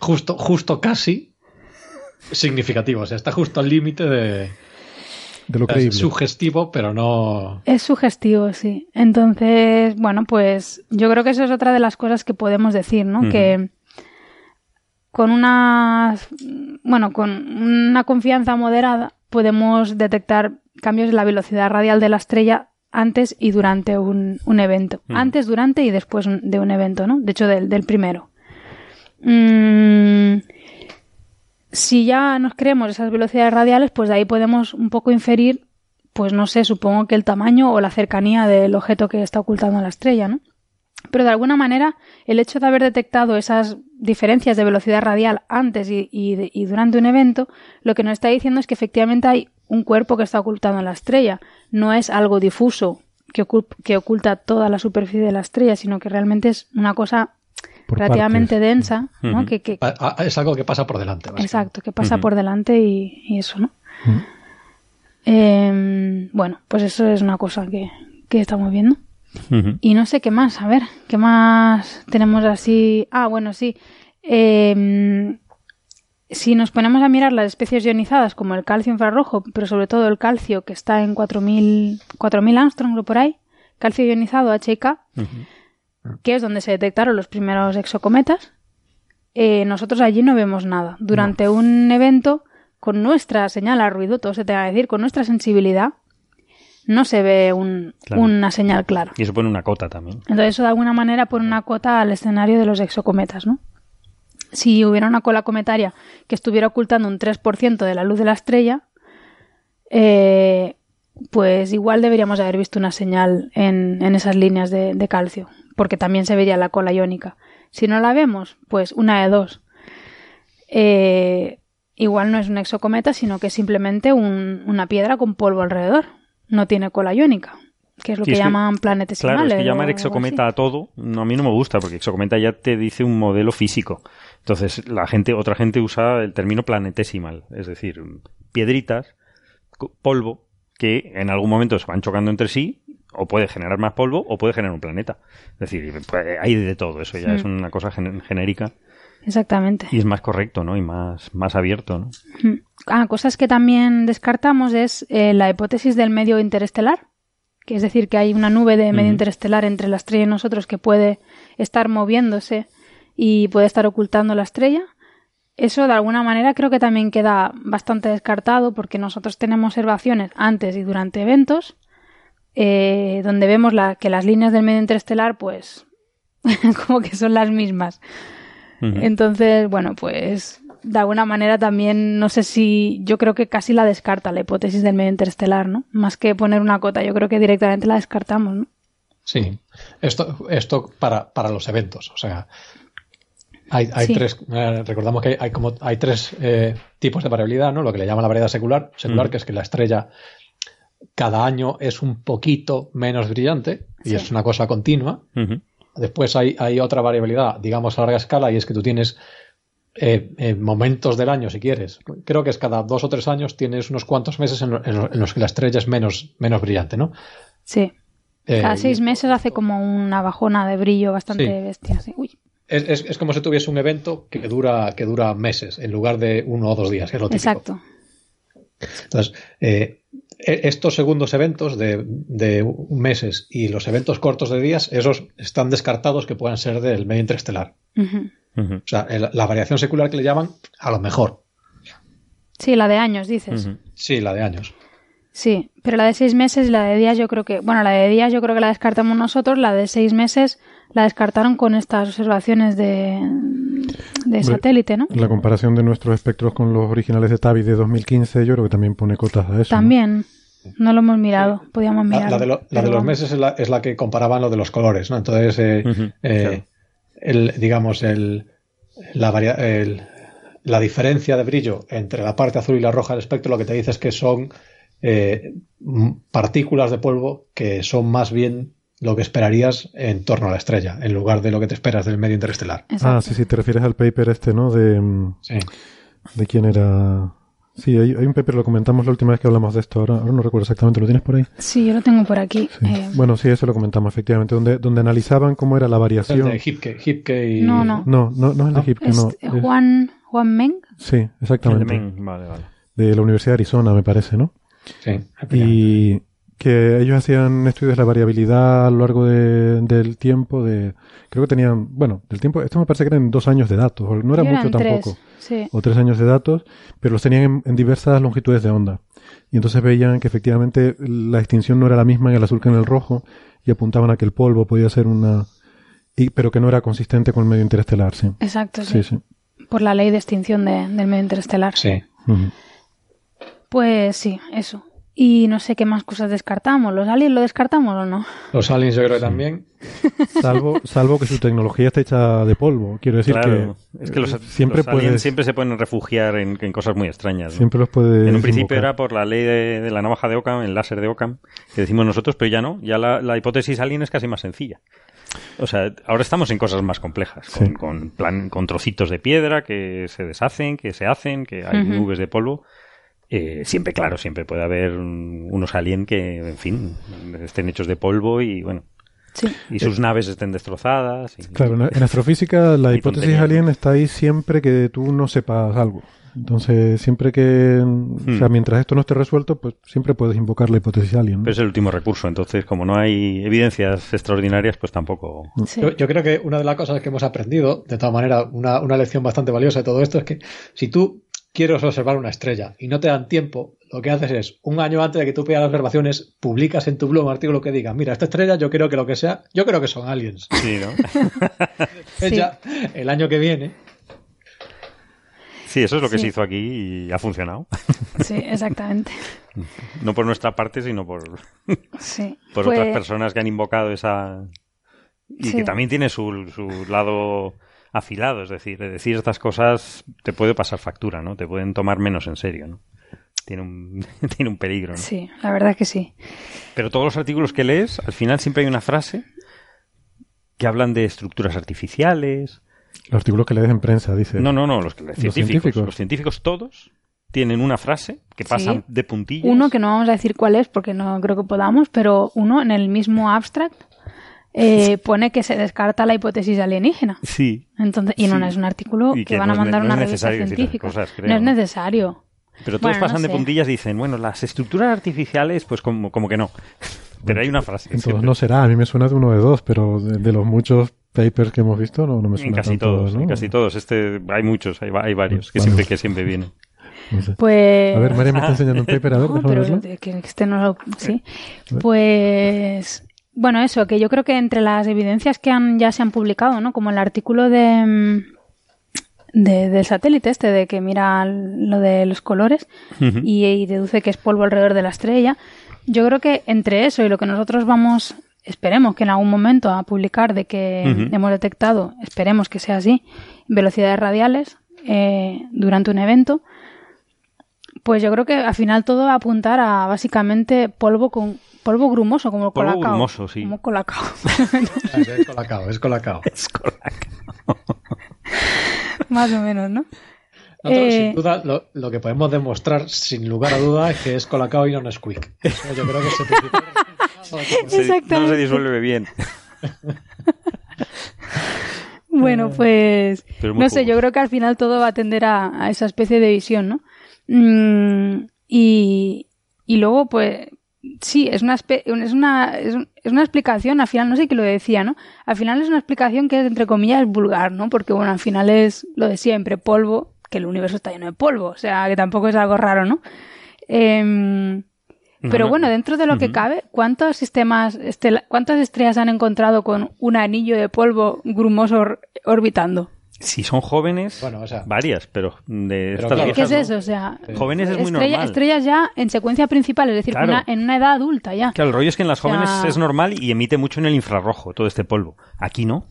Speaker 7: justo, justo casi significativo. O sea, está justo al límite de.
Speaker 3: De lo
Speaker 7: es
Speaker 3: creíble.
Speaker 7: sugestivo, pero no.
Speaker 2: Es sugestivo, sí. Entonces, bueno, pues yo creo que eso es otra de las cosas que podemos decir, ¿no? Que con una, bueno, con una confianza moderada podemos detectar cambios en la velocidad radial de la estrella antes y durante un, un evento.
Speaker 6: Ujú.
Speaker 2: Antes, durante y después de un evento, ¿no? De hecho, del, del primero. Mm, si ya nos creemos esas velocidades radiales, pues de ahí podemos un poco inferir, pues no sé, supongo que el tamaño o la cercanía del objeto que está ocultando la estrella, ¿no? Pero de alguna manera, el hecho de haber detectado esas diferencias de velocidad radial antes y, y- y durante un evento, lo que nos está diciendo es que efectivamente hay un cuerpo que está ocultando la estrella. No es algo difuso que, ocul- que oculta toda la superficie de la estrella, sino que realmente es una cosa
Speaker 3: Por
Speaker 2: relativamente
Speaker 3: partes.
Speaker 2: densa, que, que-
Speaker 7: Es algo que pasa por delante.
Speaker 2: Exacto, que pasa por delante y, y eso, ¿no? Eh, bueno, pues eso es una cosa que, que estamos viendo. Y no sé qué más, a ver, ¿qué más tenemos así? Ah, bueno, sí. Eh, si nos ponemos a mirar las especies ionizadas como el calcio infrarrojo, pero sobre todo el calcio que está en 4000 4000 Armstrong o por ahí, calcio ionizado HK, que es donde se detectaron los primeros exocometas, eh, nosotros allí no vemos nada. Durante un evento, con nuestra señal a ruido, todo se te va a decir, con nuestra sensibilidad, no se ve un-
Speaker 6: Claro.
Speaker 2: una señal clara.
Speaker 6: Y eso pone una cota también.
Speaker 2: Entonces eso de alguna manera pone una cota al escenario de los exocometas, ¿no? Si hubiera una cola cometaria que estuviera ocultando un 3% de la luz de la estrella, eh, pues igual deberíamos haber visto una señal en, en esas líneas de, de calcio, porque también se vería la cola iónica. Si no la vemos, pues una de dos. Eh, igual no es un exocometa, sino que es simplemente un- una piedra con polvo alrededor. No tiene cola iónica, que es lo que
Speaker 6: es que-
Speaker 2: llaman planetesimales.
Speaker 6: Claro, es que llamar exocometa a todo, no, a mí no me gusta, porque exocometa ya te dice un modelo físico. Entonces, la gente, otra gente usa el término planetesimal, es decir, piedritas, polvo, que en algún momento se van chocando entre sí, o puede generar más polvo, o puede generar un planeta. Es decir, pues, hay de todo, eso ya es una cosa gen- genérica.
Speaker 2: Exactamente.
Speaker 6: y es más correcto, ¿no? Y más, más abierto, ¿no?
Speaker 2: Ah, cosas que también descartamos es eh, la hipótesis del medio interestelar, que es decir, que hay una nube de medio interestelar entre la estrella y nosotros que puede estar moviéndose y puede estar ocultando la estrella. Eso de alguna manera creo que también queda bastante descartado porque nosotros tenemos observaciones antes y durante eventos eh, donde vemos la- que las líneas del medio interestelar pues *laughs* como que son las mismas. Entonces, bueno, pues de alguna manera también, no sé si, yo creo que casi la descarta la hipótesis del medio interestelar, ¿no? Más que poner una cota, yo creo que directamente la descartamos, ¿no?
Speaker 7: Sí, esto, esto para, para los eventos, o sea, hay, hay
Speaker 2: Sí.
Speaker 7: tres, eh, recordamos que hay, hay como hay tres eh, tipos de variabilidad, ¿no? Lo que le llaman la variedad secular, secular, que es que la estrella cada año es un poquito menos brillante y
Speaker 2: Sí.
Speaker 7: es una cosa continua. Después hay, hay otra variabilidad, digamos a larga escala, y es que tú tienes eh, eh, momentos del año, si quieres. Creo que es cada dos o tres años tienes unos cuantos meses en, lo- en lo- en los que la estrella es menos, menos brillante, ¿no?
Speaker 2: Sí.
Speaker 7: Eh,
Speaker 2: Cada seis meses hace como una bajona de brillo bastante
Speaker 7: Sí.
Speaker 2: bestia. sí. Uy,
Speaker 7: Es, es- es como si tuviese un evento que dura, que dura meses en lugar de uno o dos días, que es lo típico.
Speaker 2: exacto.
Speaker 7: Entonces, estos segundos eventos de, de meses y los eventos cortos de días, esos están descartados que puedan ser del medio interestelar. O sea, el- la variación secular que le llaman, a lo mejor.
Speaker 2: Sí, la de años, dices.
Speaker 7: Sí, la de años.
Speaker 2: Sí, pero la de seis meses y la de días yo creo que, bueno, la de días yo creo que la descartamos nosotros, la de seis meses la descartaron con estas observaciones de, de satélite, ¿no?
Speaker 3: La comparación de nuestros espectros con los originales de TAVI de 2015, yo creo que también pone cotas a eso.
Speaker 2: También, no lo hemos mirado, podíamos
Speaker 7: La,
Speaker 2: mirarlo.
Speaker 7: la de, lo- la
Speaker 2: pero
Speaker 7: de los meses es la, es la que comparaban lo de los colores, ¿no? Entonces, eh, eh,
Speaker 6: claro.
Speaker 7: el, digamos, el, la, varia- el- la diferencia de brillo entre la parte azul y la roja del espectro lo que te dice es que son eh, partículas de polvo que son más bien lo que esperarías en torno a la estrella, en lugar de lo que te esperas del medio interestelar.
Speaker 2: Exacto.
Speaker 3: Ah, sí, sí, te refieres al paper este, ¿no? De, mm,
Speaker 7: Sí.
Speaker 3: de quién era... Sí, hay, hay un paper, lo comentamos la última vez que hablamos de esto, ahora, ahora no recuerdo exactamente, ¿lo tienes por ahí?
Speaker 2: Sí, yo lo tengo por aquí.
Speaker 3: Sí.
Speaker 2: eh,
Speaker 3: Bueno, sí, eso lo comentamos, efectivamente, donde, donde analizaban cómo era la
Speaker 7: El
Speaker 3: variación.
Speaker 7: de Hipke, Hipke y...
Speaker 2: No, no.
Speaker 3: No, no, no es el de. Hipke, no. es-
Speaker 2: Juan, Juan Meng.
Speaker 3: Sí,
Speaker 6: El de
Speaker 3: exactamente.
Speaker 6: Men, Vale, vale.
Speaker 3: De la Universidad de Arizona, me parece, ¿no?
Speaker 7: Sí,
Speaker 3: Y que ellos hacían estudios de la variabilidad a lo largo de- del tiempo, de creo que tenían, bueno, del tiempo, esto me parece que eran dos años de datos, no era
Speaker 2: Eran
Speaker 3: mucho
Speaker 2: tres,
Speaker 3: tampoco,
Speaker 2: Sí.
Speaker 3: o tres años de datos, pero los tenían en, en diversas longitudes de onda. Y entonces veían que efectivamente la extinción no era la misma en el azul que en el rojo, y apuntaban a que el polvo podía ser una... Y, pero que no era consistente con el medio interestelar, sí.
Speaker 2: Exacto, sí.
Speaker 3: Sí, sí.
Speaker 2: Por la ley de extinción de- del medio interestelar.
Speaker 7: sí.
Speaker 2: Pues sí, eso. Y no sé qué más cosas descartamos. ¿Los aliens lo descartamos o no?
Speaker 7: Los aliens yo creo que también.
Speaker 3: Salvo, salvo que su tecnología está hecha de polvo. Quiero decir
Speaker 6: Claro,
Speaker 3: que,
Speaker 6: es que los,
Speaker 3: eh, siempre
Speaker 6: los aliens
Speaker 3: puedes,
Speaker 6: siempre se pueden refugiar en, en cosas muy extrañas. ¿no?
Speaker 3: siempre los puedes
Speaker 6: En un principio
Speaker 3: invocar.
Speaker 6: era por la ley de, de la navaja de Occam, el láser de Occam, que decimos nosotros, pero ya no. Ya la, la hipótesis alien es casi más sencilla. O sea, ahora estamos en cosas más complejas, con,
Speaker 3: Sí.
Speaker 6: con, plan- con trocitos de piedra que se deshacen, que se hacen, que hay nubes de polvo. Eh, siempre, claro, siempre puede haber unos alien que, en fin, estén hechos de polvo y, bueno,
Speaker 2: Sí.
Speaker 6: y sus naves estén destrozadas. y-
Speaker 3: Claro, en, en astrofísica la hipótesis alien
Speaker 6: ¿no?
Speaker 3: está ahí siempre que tú no sepas algo. Entonces, siempre que, o sea,
Speaker 6: Hmm.
Speaker 3: mientras esto no esté resuelto, pues siempre puedes invocar la hipótesis alien. ¿no?
Speaker 6: Pero es el último recurso, entonces como no hay evidencias extraordinarias, pues tampoco...
Speaker 2: Sí.
Speaker 7: Yo, yo creo que una de las cosas que hemos aprendido, de todas maneras, una, una lección bastante valiosa de todo esto es que si tú quieres observar una estrella y no te dan tiempo, lo que haces es, un año antes de que tú pidas las observaciones, publicas en tu blog un artículo que diga, mira, esta estrella yo creo que lo que sea, yo creo que son aliens.
Speaker 6: Sí, ¿no? *laughs*
Speaker 2: Sí.
Speaker 7: Ya, el año que viene,
Speaker 6: Sí, eso es lo que
Speaker 2: Sí.
Speaker 6: se hizo aquí y ha funcionado. *laughs*
Speaker 2: Sí, exactamente.
Speaker 6: No por nuestra parte, sino por,
Speaker 2: Sí. *laughs*
Speaker 6: por
Speaker 2: Pues-
Speaker 6: otras personas que han invocado esa, y
Speaker 2: Sí.
Speaker 6: que también tiene su, su lado afilado, es decir, de decir estas cosas te puede pasar factura, ¿no? Te pueden tomar menos en serio, ¿no? Tiene un, *laughs* tiene un peligro, ¿no?
Speaker 2: Sí, la verdad que sí.
Speaker 6: Pero todos los artículos que lees, al final siempre hay una frase que hablan de estructuras artificiales.
Speaker 3: Los artículos que lees en prensa, dice.
Speaker 6: No, no, no, los, que-
Speaker 3: Los
Speaker 6: científicos,
Speaker 3: científicos.
Speaker 6: Los científicos todos tienen una frase que pasan
Speaker 2: Sí.
Speaker 6: de puntillas.
Speaker 2: Uno que no vamos a decir cuál es porque no creo que podamos, pero uno en el mismo abstract eh, pone que se descarta la hipótesis alienígena.
Speaker 6: Sí.
Speaker 2: Entonces, y no
Speaker 6: Sí.
Speaker 2: es un artículo
Speaker 6: Y
Speaker 2: que,
Speaker 6: que
Speaker 2: van
Speaker 6: no
Speaker 2: a mandar
Speaker 6: no
Speaker 2: una revista científica.
Speaker 6: cosas, creo,
Speaker 2: no es necesario.
Speaker 6: Pero todos
Speaker 2: Bueno, no
Speaker 6: pasan de puntillas y dicen, bueno, las estructuras artificiales, pues como, como que no. *laughs* Pero hay una frase.
Speaker 3: En todos
Speaker 6: siempre.
Speaker 3: no será, a mí me suena de uno de dos, pero de, de los muchos papers que hemos visto no, no me
Speaker 6: En
Speaker 3: suena
Speaker 6: casi
Speaker 3: tanto,
Speaker 6: todos,
Speaker 3: ¿no?
Speaker 6: en casi todos. Este, hay muchos, hay, hay varios, que
Speaker 3: Vale.
Speaker 6: siempre, que siempre vienen.
Speaker 3: No sé.
Speaker 2: Pues.
Speaker 3: A ver, María me está *laughs* enseñando un paper, a ver,
Speaker 2: No, pero que este no lo. Sí. Pues. Bueno, eso, que yo creo que entre las evidencias que han, ya se han publicado, ¿no? Como el artículo de, mm, de- del satélite este, de que mira lo de los colores y, y deduce que es polvo alrededor de la estrella. Yo creo que entre eso y lo que nosotros vamos, esperemos que en algún momento a publicar de que hemos detectado, esperemos que sea así, velocidades radiales eh, durante un evento, pues yo creo que al final todo va a apuntar a básicamente polvo con polvo grumoso como el
Speaker 6: Polvo
Speaker 2: colacao.
Speaker 6: grumoso, sí.
Speaker 2: Como colacao. *laughs*
Speaker 7: Es colacao, es colacao.
Speaker 6: Es colacao.
Speaker 2: Más o menos, ¿no?
Speaker 7: No, no,
Speaker 2: Eh,
Speaker 7: Sin duda, lo, lo que podemos demostrar, sin lugar a duda, es que es colacao y no Nesquik. Yo creo que.
Speaker 6: Se- no se disuelve bien. *laughs*
Speaker 2: Bueno, pues
Speaker 6: Pero muy
Speaker 2: no sé, yo creo que al final todo va a tender a, a esa especie de visión, ¿no? Mm, y, y luego, pues, sí, es una, es, una, es, un- es una explicación, al final, no sé quién lo decía, ¿no? Al final es una explicación que es, entre comillas, vulgar, ¿no? Porque, bueno, al final es lo de siempre, polvo, que el universo está lleno de polvo, o sea, que tampoco es algo raro, ¿no? Em, pero
Speaker 6: no.
Speaker 2: bueno, dentro de lo que cabe, ¿cuántos sistemas, cuántas estrellas han encontrado con un anillo de polvo grumoso or- orbitando?
Speaker 6: Si son jóvenes,
Speaker 7: Bueno, o sea-
Speaker 6: varias, pero de
Speaker 7: Pero
Speaker 6: estas
Speaker 7: claro,
Speaker 2: ¿Qué es
Speaker 6: no.
Speaker 2: eso? O sea,
Speaker 6: Jóvenes es muy
Speaker 2: estrella-
Speaker 6: normal.
Speaker 2: estrellas ya en secuencia principal, es decir,
Speaker 6: Claro.
Speaker 2: una- en una edad adulta ya.
Speaker 6: Claro, el rollo es que en las
Speaker 2: O sea-
Speaker 6: jóvenes es normal y emite mucho en el infrarrojo todo este polvo. Aquí no.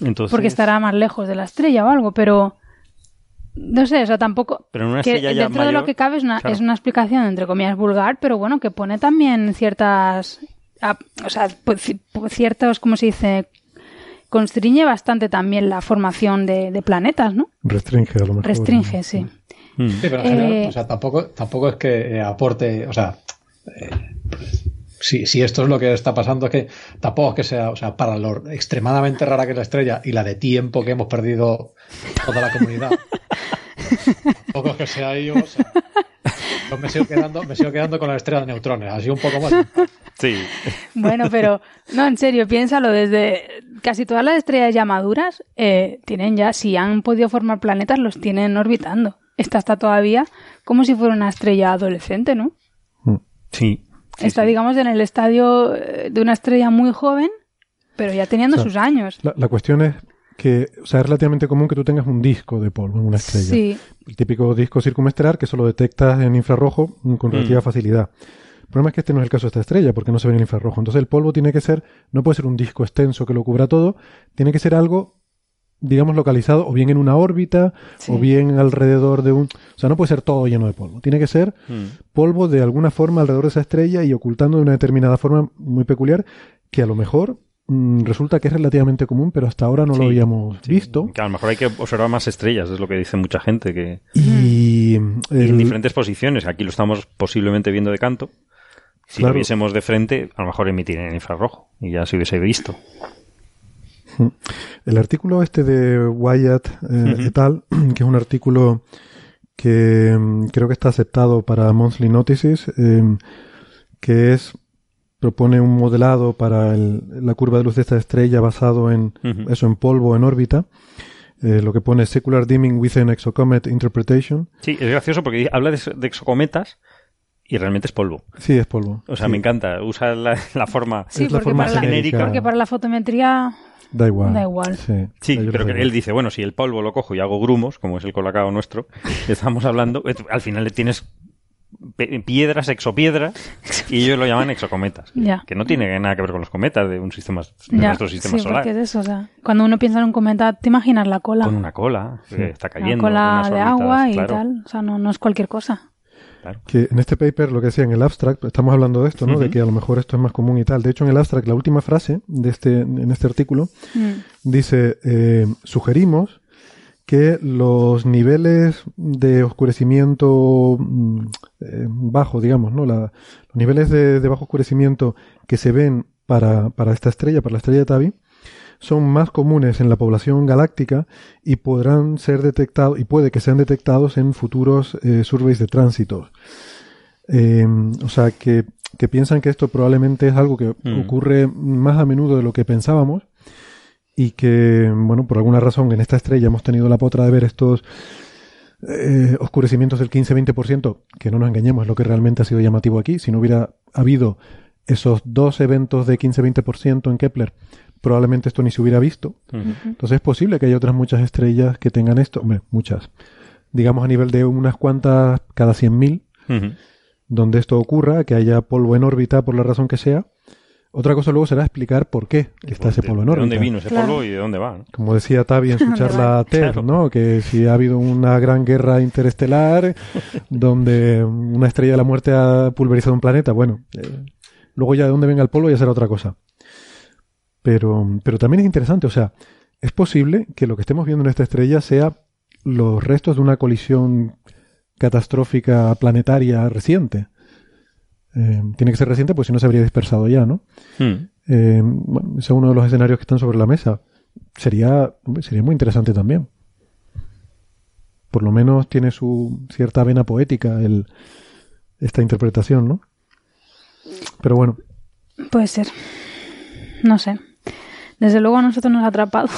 Speaker 6: Entonces,
Speaker 2: Porque estará más lejos de la estrella o algo, pero no sé, o sea, tampoco.
Speaker 6: Pero en una
Speaker 2: que
Speaker 6: estrella ya
Speaker 2: dentro de lo que cabe es una,
Speaker 6: claro.
Speaker 2: es una explicación entre comillas vulgar, pero bueno, que pone también ciertas, o sea, pues, pues, ciertos, ¿cómo se dice? Constriñe bastante también la formación de, de planetas, ¿no?
Speaker 3: Restringe a lo mejor.
Speaker 2: Restringe, sí.
Speaker 6: Mm.
Speaker 7: Sí, pero en general,
Speaker 2: Eh,
Speaker 7: o sea, tampoco, tampoco es que eh, aporte, o sea, eh, si, si esto es lo que está pasando, es que tampoco es que sea, o sea, para lo extremadamente rara que es la estrella y la de tiempo que hemos perdido toda la comunidad, *laughs* *laughs* tampoco es que sea yo, o sea, yo me sigo quedando, me sigo quedando con la estrella de neutrones, así un poco más.
Speaker 6: Sí.
Speaker 2: Bueno, pero no, en serio, piénsalo, desde casi todas las estrellas ya maduras eh, tienen ya, si han podido formar planetas, los tienen orbitando. Esta está todavía como si fuera una estrella adolescente, ¿no?
Speaker 6: Sí. sí,
Speaker 2: está,
Speaker 6: sí.
Speaker 2: digamos, en el estadio eh, de una estrella muy joven, pero ya teniendo
Speaker 3: O sea,
Speaker 2: sus años.
Speaker 3: La, la cuestión es que, o sea, es relativamente común que tú tengas un disco de polvo en una estrella.
Speaker 2: Sí,
Speaker 3: El típico disco circunestelar que solo detectas en infrarrojo mm, con relativa
Speaker 6: Mm.
Speaker 3: facilidad. El problema es que este no es el caso de esta estrella, porque no se ve en el infrarrojo. Entonces el polvo tiene que ser, no puede ser un disco extenso que lo cubra todo, tiene que ser algo, digamos, localizado o bien en una órbita
Speaker 2: Sí.
Speaker 3: o bien alrededor de un... O sea, no puede ser todo lleno de polvo. Tiene que ser
Speaker 6: Mm.
Speaker 3: polvo de alguna forma alrededor de esa estrella y ocultando de una determinada forma muy peculiar que a lo mejor resulta que es relativamente común, pero hasta ahora no lo habíamos
Speaker 6: sí.
Speaker 3: visto.
Speaker 6: Que a lo mejor hay que observar más estrellas, es lo que dice mucha gente, que
Speaker 3: Y, el-
Speaker 6: en diferentes posiciones. Aquí lo estamos posiblemente viendo de canto. Si
Speaker 3: Claro.
Speaker 6: lo viésemos de frente, a lo mejor emitiría en infrarrojo y ya se hubiese visto.
Speaker 3: El artículo este de Wyatt eh, et al, *clears throat* que es un artículo que mm, creo que está aceptado para Monthly Notices, eh, que es propone un modelado para el- la curva de luz de esta estrella basado en eso en polvo en órbita. Eh, lo que pone Secular Dimming Within Exocomet Interpretation.
Speaker 6: Sí, es gracioso porque habla de, de exocometas y realmente es polvo.
Speaker 3: Sí, es polvo.
Speaker 6: O sea,
Speaker 3: Sí,
Speaker 6: me encanta. Usa la, la forma.
Speaker 2: sí
Speaker 3: es la forma
Speaker 2: para la,
Speaker 6: genérica.
Speaker 2: porque para la fotometría
Speaker 3: Da igual.
Speaker 2: Da igual.
Speaker 3: Sí,
Speaker 6: pero que él dice, bueno, si el polvo lo cojo y hago grumos, como es el colacao nuestro, *laughs* estamos hablando, al final le tienes piedras, exopiedras, y ellos lo llaman exocometas.
Speaker 2: Ya.
Speaker 6: Que no tiene nada que ver con los cometas de un sistema de
Speaker 2: Ya,
Speaker 6: nuestro sistema
Speaker 2: sí,
Speaker 6: solar.
Speaker 2: porque es eso, o sea, cuando uno piensa en un cometa, te imaginas la cola.
Speaker 6: Con una cola que está
Speaker 2: la
Speaker 6: cayendo.
Speaker 2: cola
Speaker 6: con unas
Speaker 2: de
Speaker 6: órbitas,
Speaker 2: agua y
Speaker 6: claro.
Speaker 2: tal, o sea, no, no es cualquier cosa.
Speaker 3: Que en este paper, lo que decía en el abstract, estamos hablando de esto, ¿no? De que a lo mejor esto es más común y tal. De hecho, en el abstract, la última frase de este, en este artículo
Speaker 2: Mm.
Speaker 3: dice, eh, sugerimos que los niveles de oscurecimiento mm, eh, bajo, digamos, ¿no? La- los niveles de, de bajo oscurecimiento que se ven para, para esta estrella, para la estrella de Tabi, son más comunes en la población galáctica y podrán ser detectados, y puede que sean detectados en futuros eh, surveys de tránsito. Eh, o sea, que, que piensan que esto probablemente es algo que
Speaker 6: Mm.
Speaker 3: ocurre más a menudo de lo que pensábamos y que, bueno, por alguna razón en esta estrella hemos tenido la potra de ver estos eh, oscurecimientos del 15-20%, que no nos engañemos, es lo que realmente ha sido llamativo aquí. Si no hubiera habido esos dos eventos de 15-20% en Kepler, probablemente esto ni se hubiera visto. Entonces es posible que haya otras muchas estrellas que tengan esto, hombre, muchas, digamos a nivel de unas cuantas cada 100.000,
Speaker 6: Ujú.
Speaker 3: donde esto ocurra, que haya polvo en órbita por la razón que sea. Otra cosa luego será explicar por qué que está ese
Speaker 6: De-
Speaker 3: polvo en
Speaker 6: ¿De
Speaker 3: órbita.
Speaker 6: dónde vino ese
Speaker 2: Claro.
Speaker 6: polvo y de dónde va? ¿no?
Speaker 3: Como decía Tavi en *laughs* su
Speaker 2: ¿Dónde
Speaker 3: charla? TED,
Speaker 6: Claro.
Speaker 3: ¿no? Que si ha habido una gran guerra interestelar *laughs* donde una estrella de la muerte ha pulverizado un planeta, bueno, eh, luego ya de dónde venga el polvo ya será otra cosa. Pero, pero también es interesante, o sea, es posible que lo que estemos viendo en esta estrella sea los restos de una colisión catastrófica planetaria reciente. Eh, tiene que ser reciente, pues si no se habría dispersado ya, ¿no?
Speaker 6: Hmm.
Speaker 3: Eh, bueno, ese es uno de los escenarios que están sobre la mesa. Sería, sería muy interesante también. Por lo menos tiene su cierta vena poética el, esta interpretación, ¿no? Pero bueno,
Speaker 2: Puede ser. No sé. Desde luego a nosotros nos ha atrapado.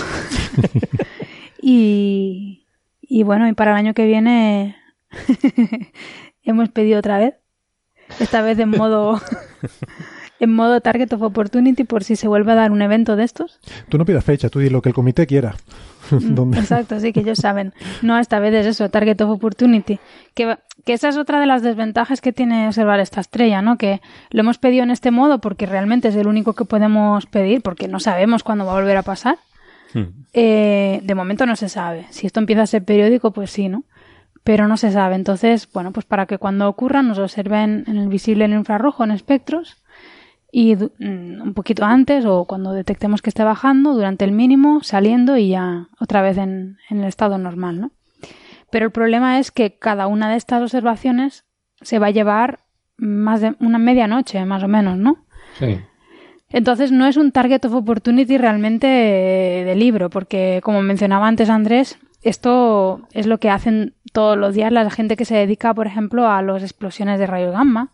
Speaker 2: *laughs* y, y bueno, y para el año que viene *laughs* hemos pedido otra vez. Esta vez en modo *laughs* en modo Target of Opportunity por si se vuelve a dar un evento de estos.
Speaker 3: tú no pidas fecha, tú di lo que el comité quiera. *laughs* Donde-
Speaker 2: Exacto, sí, que ellos saben. No, esta vez es eso, Target of Opportunity. Que, que esa es otra de las desventajas que tiene observar esta estrella, ¿no? Que lo hemos pedido en este modo porque realmente es el único que podemos pedir, porque no sabemos cuándo va a volver a pasar.
Speaker 6: Hmm.
Speaker 2: Eh, de momento no se sabe. Si esto empieza a ser periódico, pues sí, ¿no? Pero no se sabe. Entonces, bueno, pues para que cuando ocurra nos observen en el visible en el infrarrojo, en espectros, y mm, un poquito antes o cuando detectemos que esté bajando, durante el mínimo, saliendo y ya otra vez en, en el estado normal, ¿no? Pero el problema es que cada una de estas observaciones se va a llevar más de una medianoche, más o menos, ¿no?
Speaker 7: Sí.
Speaker 2: Entonces no es un target of opportunity realmente de libro, porque como mencionaba antes Andrés, esto es lo que hacen todos los días la gente que se dedica, por ejemplo, a las explosiones de rayos gamma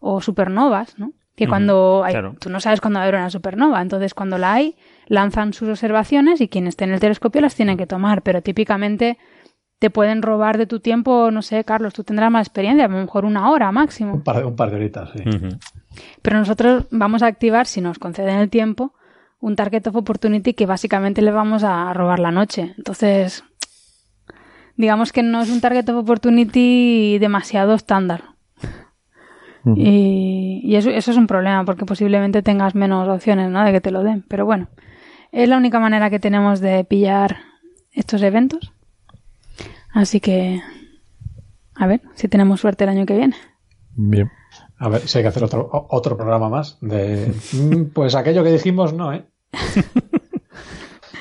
Speaker 2: o supernovas, ¿no? Que cuando hay,
Speaker 6: claro.
Speaker 2: tú no sabes cuándo va a haber una supernova, entonces cuando la hay, lanzan sus observaciones y quien esté en el telescopio las tiene que tomar, pero típicamente te pueden robar de tu tiempo, no sé, Carlos, tú tendrás más experiencia, a lo mejor una hora máximo.
Speaker 7: Un par, de- un par de horitas, sí.
Speaker 2: Pero nosotros vamos a activar, si nos conceden el tiempo, un target of opportunity que básicamente le vamos a robar la noche. Entonces, digamos que no es un target of opportunity demasiado estándar. Y, y eso, eso es un problema, porque posiblemente tengas menos opciones ¿no? de que te lo den. Pero bueno, es la única manera que tenemos de pillar estos eventos. Así que, a ver si tenemos suerte el año que viene.
Speaker 3: bien.
Speaker 7: A ver si hay que hacer otro, otro programa más de... Mm, Pues aquello que dijimos no, ¿eh? *laughs*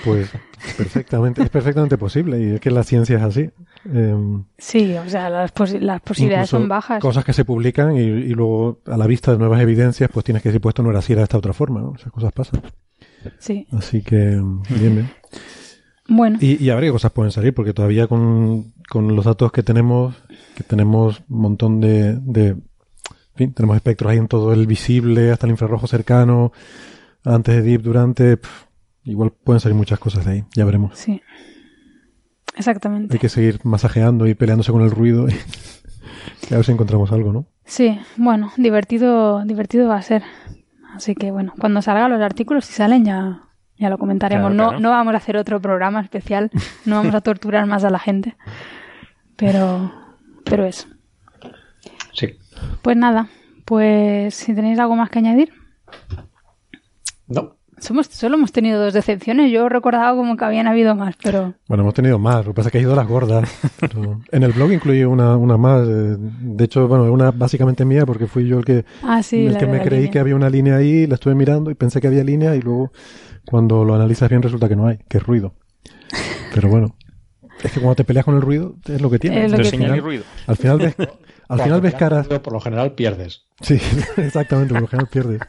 Speaker 3: Pues perfectamente, es perfectamente posible y es que la ciencia es así. Em,
Speaker 2: Sí, o sea, las, posi- las posibilidades son bajas.
Speaker 3: Cosas que se publican y, y luego a la vista de nuevas evidencias pues tienes que decir pues esto no era así, era de esta otra forma, ¿no? Esas cosas pasan.
Speaker 2: Sí.
Speaker 3: Así que bien, bien.
Speaker 2: Bueno,
Speaker 3: Y, y ver qué cosas pueden salir, porque todavía con, con los datos que tenemos, que tenemos un montón de, de en fin, tenemos espectros ahí en todo el visible, hasta el infrarrojo cercano, antes de Deep, durante, igual pueden salir muchas cosas de ahí, ya veremos.
Speaker 2: sí. Exactamente.
Speaker 3: Hay que seguir masajeando y peleándose con el ruido y, y *laughs* a ver si encontramos algo, ¿no?
Speaker 2: Sí, bueno, divertido, divertido va a ser. Así que bueno, cuando salgan los artículos, si salen ya, ya lo comentaremos.
Speaker 6: Claro,
Speaker 2: no,
Speaker 6: claro.
Speaker 2: no vamos a hacer otro programa especial, no vamos a *laughs* torturar más a la gente. Pero, pero eso.
Speaker 7: Sí.
Speaker 2: Pues nada, pues si tenéis algo más que añadir.
Speaker 7: No.
Speaker 2: Somos, solo hemos tenido dos decepciones. Yo recordaba como que habían habido más, pero
Speaker 3: Bueno, hemos tenido más, lo que pasa es que ha ido las gordas. pero *laughs* en el blog incluí una, una más. eh, De hecho, bueno, una básicamente mía porque fui yo el que,
Speaker 2: Ah, sí,
Speaker 3: el que me creí
Speaker 2: línea.
Speaker 3: que había una línea ahí, la estuve mirando y pensé que había línea y luego cuando lo analizas bien resulta que no hay, que es ruido. Pero bueno, es que cuando te peleas con el ruido es lo que tiene.
Speaker 2: Es lo
Speaker 3: Al
Speaker 2: que
Speaker 3: final-
Speaker 6: Señal y ruido.
Speaker 3: Al final ves, al final ves caras.
Speaker 7: Por lo general pierdes.
Speaker 3: Sí, *laughs* exactamente, por lo general pierdes.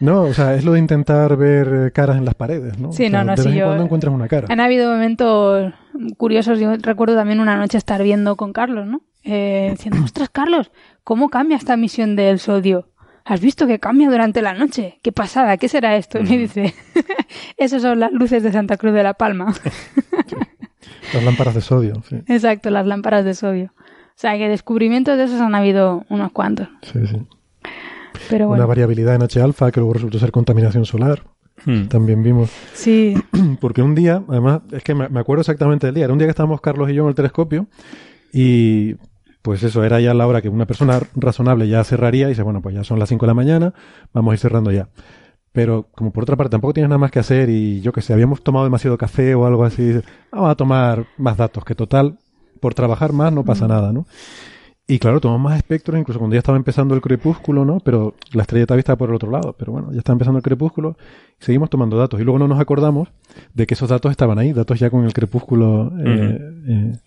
Speaker 3: No, o sea, es lo de intentar ver eh, caras en las paredes, ¿no?
Speaker 2: Sí,
Speaker 3: O sea,
Speaker 2: no, no,
Speaker 3: De
Speaker 2: sí,
Speaker 3: vez
Speaker 2: yo-
Speaker 3: cuando encuentras una cara.
Speaker 2: Han habido momentos curiosos. Yo recuerdo también una noche estar viendo con Carlos, ¿no? Eh, diciendo, *clears throat* ostras, Carlos, ¿cómo cambia esta misión del sodio? ¿Has visto que cambia durante la noche? ¿Qué pasada? ¿Qué será esto? Y me dice, *laughs* esas son las luces de Santa Cruz de la Palma. *laughs*
Speaker 3: Las lámparas de sodio, sí.
Speaker 2: Exacto, las lámparas de sodio. O sea, que descubrimientos de esos han habido unos cuantos.
Speaker 3: sí, sí.
Speaker 2: Pero
Speaker 3: Una
Speaker 2: bueno,
Speaker 3: variabilidad en H-alfa que luego resultó ser contaminación solar.
Speaker 6: Hmm.
Speaker 3: También vimos.
Speaker 2: sí, *clears throat*
Speaker 3: Porque un día, además, es que me me acuerdo exactamente del día. Era un día que estábamos Carlos y yo en el telescopio y pues eso, era ya la hora que una persona razonable ya cerraría y dice, bueno, pues ya son las 5 de la mañana, vamos a ir cerrando ya. Pero como por otra parte tampoco tienes nada más que hacer y yo que sé, habíamos tomado demasiado café o algo así, dices, vamos a tomar más datos, que total, por trabajar más no pasa nada, ¿no? Y claro, tomamos más espectros, incluso cuando ya estaba empezando el crepúsculo, ¿no? Pero la estrella Tabi está por el otro lado. Pero bueno, ya está empezando el crepúsculo y seguimos tomando datos. Y luego no nos acordamos de que esos datos estaban ahí, datos ya con el crepúsculo. eh, eh.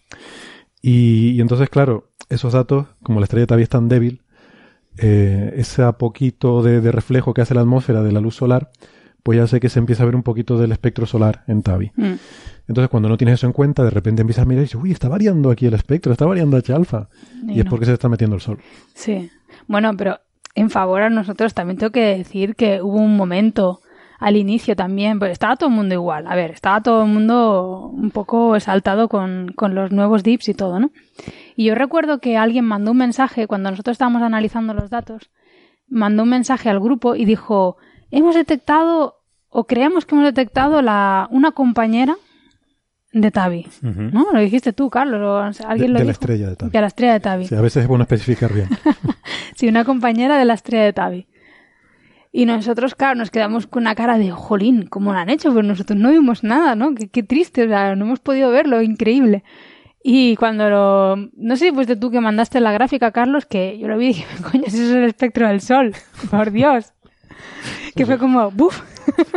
Speaker 3: Y, y entonces, claro, esos datos, como la estrella Tabi es tan débil, eh, ese poquito de, de reflejo que hace la atmósfera de la luz solar, pues ya sé que se empieza a ver un poquito del espectro solar en Tabi.
Speaker 2: Mm.
Speaker 3: Entonces, cuando no tienes eso en cuenta, de repente empiezas a mirar y dices, uy, está variando aquí el espectro, está variando H alfa. Y,
Speaker 2: Y
Speaker 3: es
Speaker 2: no.
Speaker 3: porque se está metiendo el sol.
Speaker 2: sí. Bueno, pero en favor a nosotros también tengo que decir que hubo un momento al inicio también, pues estaba todo el mundo igual. A ver, estaba todo el mundo un poco exaltado con, con los nuevos dips y todo, ¿no? Y yo recuerdo que alguien mandó un mensaje cuando nosotros estábamos analizando los datos, mandó un mensaje al grupo y dijo, hemos detectado o creemos que hemos detectado la, una compañera de Tavi. ¿No? Lo dijiste tú, Carlos, o o sea, alguien
Speaker 3: De-
Speaker 2: lo
Speaker 3: de la estrella de Tabi.
Speaker 2: De la estrella de Tavi.
Speaker 3: Sí, a veces es bueno especificar bien. *laughs*
Speaker 2: Sí, una compañera de la estrella de Tavi. Y nosotros, claro, nos quedamos con una cara de, jolín, ¿cómo lo han hecho? Pues nosotros no vimos nada, ¿no? Qué, qué triste, o sea, no hemos podido verlo, increíble. Y cuando lo... No sé si fuiste tú que mandaste la gráfica, Carlos, que yo lo vi y dije, coño, ese es el espectro del sol, por Dios. Que fue como, ¡buf!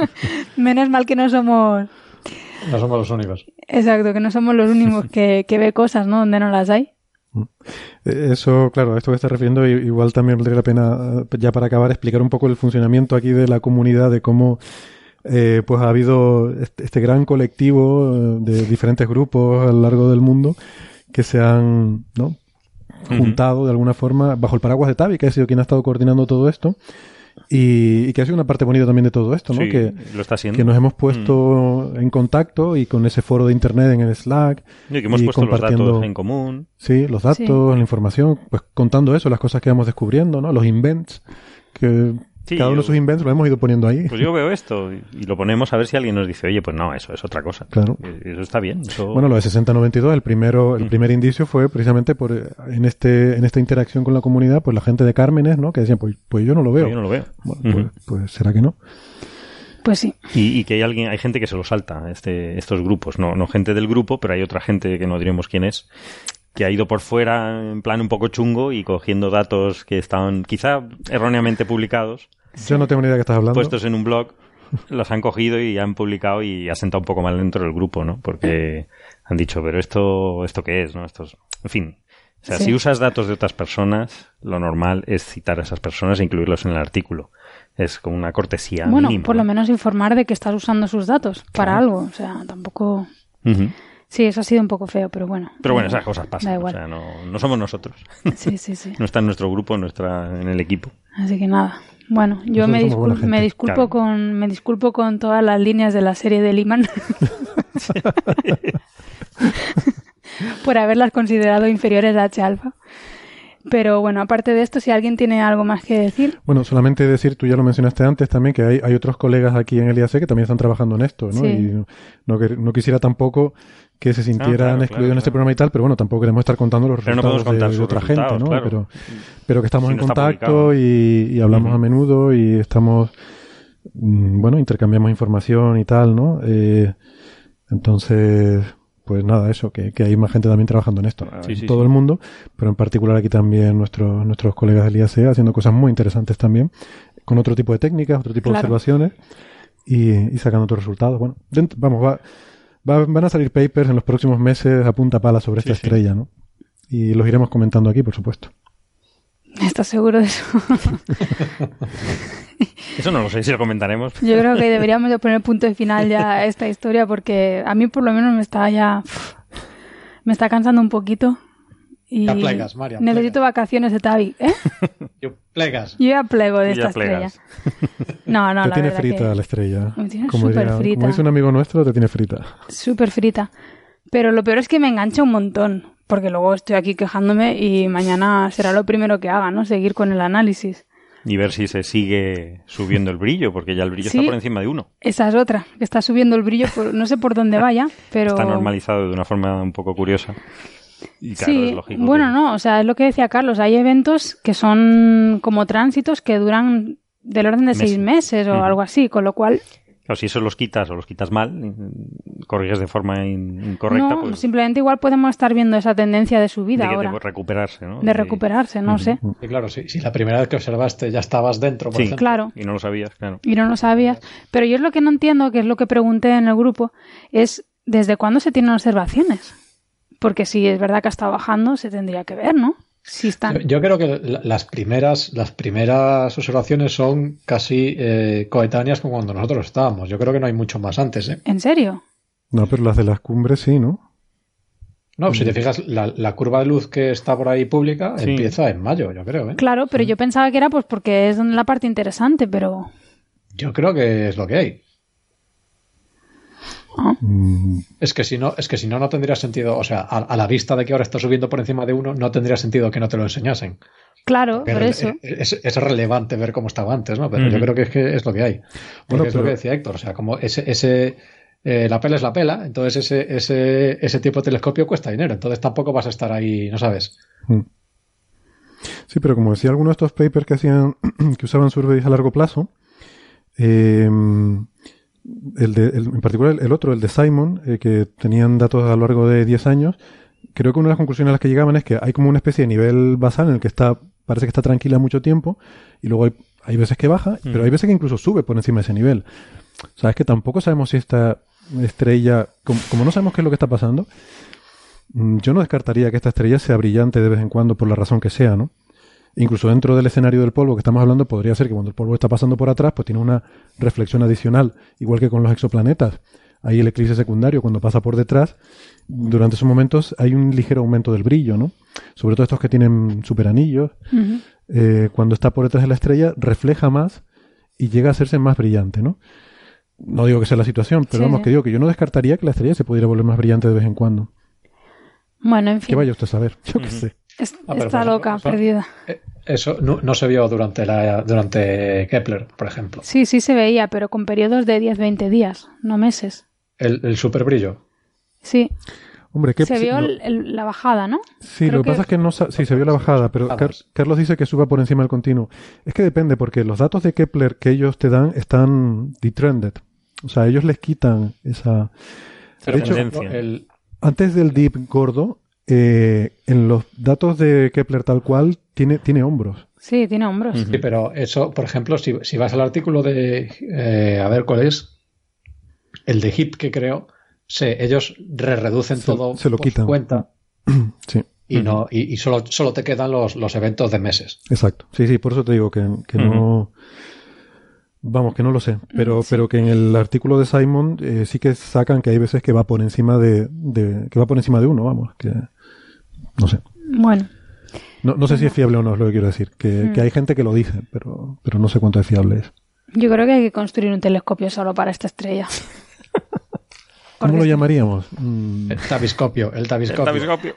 Speaker 2: *laughs* Menos mal que no somos...
Speaker 7: No somos los únicos.
Speaker 2: Exacto, que no somos los únicos *laughs* que, que ve cosas, ¿no? Donde no las hay.
Speaker 3: Eh, Eso, claro, a esto que estás refiriendo, igual también valdría la pena, eh, ya para acabar, explicar un poco el funcionamiento aquí de la comunidad, de cómo eh, pues ha habido este, este gran colectivo eh, de diferentes grupos a lo largo del mundo que se han ¿no? juntado de alguna forma bajo el paraguas de Tavi, que ha sido quien ha estado coordinando todo esto. Y, y que ha sido una parte bonita también de todo esto, ¿no?
Speaker 6: Sí,
Speaker 3: que,
Speaker 6: lo está haciendo.
Speaker 3: que nos hemos puesto en contacto y con ese foro de internet en el Slack.
Speaker 6: Y que hemos
Speaker 3: y
Speaker 6: puesto los
Speaker 3: compartiendo-
Speaker 6: datos en común.
Speaker 3: Sí, los datos,
Speaker 2: Sí.
Speaker 3: la información, pues contando eso, las cosas que vamos descubriendo, ¿no? Los invents, que
Speaker 6: Sí,
Speaker 3: cada uno de sus invents lo hemos ido poniendo ahí.
Speaker 6: Pues yo veo esto y lo ponemos a ver si alguien nos dice, oye, pues no, eso es otra cosa.
Speaker 3: Claro.
Speaker 6: Eso está bien. Eso...
Speaker 3: Bueno, lo de 6092, el primero, el
Speaker 6: Mm.
Speaker 3: primer indicio fue precisamente por eh, en este, en esta interacción con la comunidad, pues la gente de Cármenes, ¿no? Que decían, pues, pues yo no lo veo.
Speaker 6: yo no lo veo.
Speaker 3: Bueno,
Speaker 6: Ujú.
Speaker 3: pues, pues será que no.
Speaker 2: Pues sí.
Speaker 6: Y, y que hay alguien, hay gente que se lo salta, este, estos grupos, no, no gente del grupo, pero hay otra gente que no diremos quién es, que ha ido por fuera en plan un poco chungo y cogiendo datos que estaban quizá erróneamente publicados,
Speaker 3: Yo no tengo ni idea de qué estás hablando.
Speaker 6: puestos en un blog, los han cogido y han publicado y ha sentado un poco mal dentro del grupo, ¿no? Porque han dicho, pero esto, esto qué es, ¿no? Esto es- en fin. O sea,
Speaker 2: Sí.
Speaker 6: si usas datos de otras personas, lo normal es citar a esas personas e incluirlos en el artículo. Es como una cortesía
Speaker 2: bueno,
Speaker 6: mínima,
Speaker 2: por lo
Speaker 6: ¿no?
Speaker 2: menos informar de que estás usando sus datos para algo. O sea, tampoco...
Speaker 6: Ujú.
Speaker 2: Sí, eso ha sido un poco feo, pero bueno.
Speaker 6: Pero bueno, esas cosas pasan.
Speaker 2: Da
Speaker 6: O
Speaker 2: igual.
Speaker 6: sea, no, no somos nosotros. *laughs*
Speaker 2: Sí, sí, sí.
Speaker 6: No está en nuestro grupo, no está en el equipo.
Speaker 2: Así que nada. Bueno, yo me, discul- disculpo
Speaker 6: Claro.
Speaker 2: con me disculpo con todas las líneas de la serie de Liman *laughs* por haberlas considerado inferiores a H alfa. Pero bueno, aparte de esto, si alguien tiene algo más que decir,
Speaker 3: Bueno, solamente decir, tú ya lo mencionaste antes también, que hay, hay otros colegas aquí en el IAC que también están trabajando en esto, ¿no?
Speaker 2: Sí.
Speaker 3: Y no, no quer- no quisiera tampoco que se sintieran
Speaker 6: Ah, claro,
Speaker 3: excluidos en
Speaker 6: claro,
Speaker 3: este
Speaker 6: claro.
Speaker 3: programa y tal, pero bueno, tampoco queremos estar contando los
Speaker 6: Pero
Speaker 3: resultados
Speaker 6: contar
Speaker 3: de, otra gente, ¿no?
Speaker 6: claro.
Speaker 3: Pero, pero que estamos
Speaker 6: Si
Speaker 3: en
Speaker 6: no
Speaker 3: contacto y, y hablamos a menudo y estamos, mm, bueno, intercambiamos información y tal, ¿no? Eh, entonces, pues nada, eso, que, que hay más gente también trabajando en esto,
Speaker 6: Sí,
Speaker 3: en
Speaker 6: sí,
Speaker 3: todo
Speaker 6: sí.
Speaker 3: el mundo, pero en particular aquí también nuestros, nuestros colegas del IAC haciendo cosas muy interesantes también, con otro tipo de técnicas, otro tipo de observaciones y, y sacando otros resultados. Bueno, vamos, va, va- van a salir papers en los próximos meses a punta pala sobre esta
Speaker 6: Sí, sí.
Speaker 3: estrella, ¿no? Y los iremos comentando aquí, por supuesto.
Speaker 2: ¿Estás seguro de eso? *laughs*
Speaker 6: Eso no lo sé si lo comentaremos.
Speaker 2: Yo creo que deberíamos de poner punto de final ya a esta historia porque a mí por lo menos me está ya... Me está cansando un poquito. Y
Speaker 7: Ya plegas, María,
Speaker 2: necesito
Speaker 7: plegas.
Speaker 2: vacaciones de Tavi. ¿eh? *laughs*
Speaker 7: Yo plegas.
Speaker 2: Yo ya plego de esta estrella. *laughs* No, no,
Speaker 3: te
Speaker 2: la
Speaker 3: tiene frita
Speaker 2: que
Speaker 3: la estrella.
Speaker 2: Me tiene
Speaker 3: como,
Speaker 2: súper frita.
Speaker 3: como dice un amigo nuestro, te tiene frita.
Speaker 2: súper frita. Pero lo peor es que me engancha un montón. Porque luego estoy aquí quejándome y mañana será lo primero que haga, ¿no? Seguir con el análisis.
Speaker 6: Y ver si se sigue subiendo el brillo, porque ya el brillo
Speaker 2: Sí.
Speaker 6: está por encima de uno.
Speaker 2: Esa es otra, que está subiendo el brillo, por- no sé por dónde vaya, *laughs* pero...
Speaker 6: Está normalizado de una forma un poco curiosa. Y claro,
Speaker 2: sí,
Speaker 6: es lógico.
Speaker 2: bueno,
Speaker 6: que-
Speaker 2: no, o sea, es lo que decía Carlos, hay eventos que son como tránsitos que duran del orden de seis meses o algo así, con lo cual
Speaker 6: Claro, si eso los quitas o los quitas mal, corriges de forma in- incorrecta,
Speaker 2: no,
Speaker 6: pues
Speaker 2: simplemente igual podemos estar viendo esa tendencia de subida
Speaker 6: de, que-
Speaker 2: ahora,
Speaker 6: de recuperarse, ¿no?
Speaker 2: de recuperarse, no sé,
Speaker 7: Y claro, si, si la primera vez que observaste ya estabas dentro, por
Speaker 6: Sí.
Speaker 7: ejemplo,
Speaker 2: claro.
Speaker 6: Y no lo sabías, claro.
Speaker 2: y no lo sabías. Pero yo es lo que no entiendo, que es lo que pregunté en el grupo, es ¿desde cuándo se tienen observaciones? Porque si es verdad que ha estado bajando, se tendría que ver, ¿no? Si están...
Speaker 7: Yo, yo creo que la- las primeras, las primeras observaciones son casi eh, coetáneas con cuando nosotros estábamos. Yo creo que no hay mucho más antes. ¿eh?
Speaker 2: ¿En serio?
Speaker 3: No, pero las de las cumbres sí, ¿no?
Speaker 7: No, si te fijas, la, la curva de luz que está por ahí pública
Speaker 6: Sí.
Speaker 7: empieza en mayo, yo creo. ¿eh?
Speaker 2: Claro, pero yo pensaba que era pues porque es la parte interesante, pero...
Speaker 7: Yo creo que es lo que hay.
Speaker 3: Mm,
Speaker 7: Es que si no, es que si no, no tendría sentido. O sea, a, a la vista de que ahora está subiendo por encima de uno, no tendría sentido que no te lo enseñasen.
Speaker 2: Claro,
Speaker 7: Pero
Speaker 2: por eso.
Speaker 7: Es, es relevante ver cómo estaba antes, ¿no? Pero yo creo que es, que es lo que hay. Porque
Speaker 3: Bueno,
Speaker 7: es lo que decía Héctor. O sea, como ese, ese eh, la pela es la pela, entonces ese, ese, ese tipo de telescopio cuesta dinero. Entonces tampoco vas a estar ahí, no sabes.
Speaker 3: mm. Sí, pero como decía alguno de estos papers que hacían, *clears throat* que usaban surveys a largo plazo, eh, el de, el- en particular el, otro, el de Simon, eh, que tenían datos a lo largo de 10 años, creo que una de las conclusiones a las que llegaban es que hay como una especie de nivel basal en el que está, parece que está tranquila mucho tiempo, y luego hay, hay veces que baja, pero hay veces que incluso sube por encima de ese nivel. O sea, es que tampoco sabemos si esta estrella, como, como no sabemos qué es lo que está pasando, mm, yo no descartaría que esta estrella sea brillante de vez en cuando por la razón que sea, ¿no? Incluso dentro del escenario del polvo que estamos hablando, podría ser que cuando el polvo está pasando por atrás, pues tiene una reflexión adicional, igual que con los exoplanetas. Ahí el eclipse secundario, cuando pasa por detrás, durante esos momentos hay un ligero aumento del brillo, ¿no? Sobre todo estos que tienen superanillos. Eh, cuando está por detrás de la estrella, refleja más y llega a hacerse más brillante, ¿no? No digo que sea la situación, pero
Speaker 2: Sí,
Speaker 3: vamos,
Speaker 2: sí.
Speaker 3: que digo que yo no descartaría que la estrella se pudiera volver más brillante de vez en cuando.
Speaker 2: Bueno, en fin.
Speaker 3: Que vaya usted a saber, yo qué sé.
Speaker 2: Es-
Speaker 7: Ah,
Speaker 2: está loca,
Speaker 7: ejemplo, eso-
Speaker 2: perdida.
Speaker 7: Eso no, no se vio durante, la, durante Kepler, por ejemplo.
Speaker 2: Sí, sí se veía, pero con periodos de 10-20 días, no meses.
Speaker 7: El, el superbrillo.
Speaker 2: Sí,
Speaker 3: Hombre, ¿qué
Speaker 2: se vio el- el- la bajada, ¿no?
Speaker 3: Sí,
Speaker 2: Creo
Speaker 3: lo que pasa es que no sí se vio la bajada, pero Car-. Carlos dice que suba por encima del continuo. Es que depende, porque los datos de Kepler que ellos te dan están detrended. O sea, ellos les quitan esa.
Speaker 7: Pero,
Speaker 3: de hecho,
Speaker 7: el,
Speaker 3: antes del dip gordo, eh, en los datos de Kepler tal cual, tiene, tiene hombros.
Speaker 2: Sí, tiene hombros.
Speaker 7: Sí, pero eso, por ejemplo, si, si vas al artículo de, eh, a ver cuál es, el de HIP que creo, se, ellos re reducen
Speaker 3: Se-
Speaker 7: todo
Speaker 3: se lo
Speaker 7: por su
Speaker 3: quitan.
Speaker 7: cuenta *clears throat*
Speaker 3: Sí,
Speaker 7: y no y, y solo, solo te quedan los, los eventos de meses.
Speaker 3: exacto. Sí, sí, por eso te digo que, que no. Vamos, que no lo sé. Pero, pero que en el artículo de Simon eh, sí que sacan que hay veces que va por encima de, de- que va por encima de uno, vamos. Que, no sé.
Speaker 2: Bueno,
Speaker 3: No, no sé si es fiable o no, es lo que quiero decir. Que, que hay gente que lo dice, pero, pero no sé cuánto es fiable es.
Speaker 2: yo creo que hay que construir un telescopio solo para esta estrella. *laughs*
Speaker 3: ¿Cómo lo llamaríamos? Mm,
Speaker 7: El tabiscopio, el tabiscopio.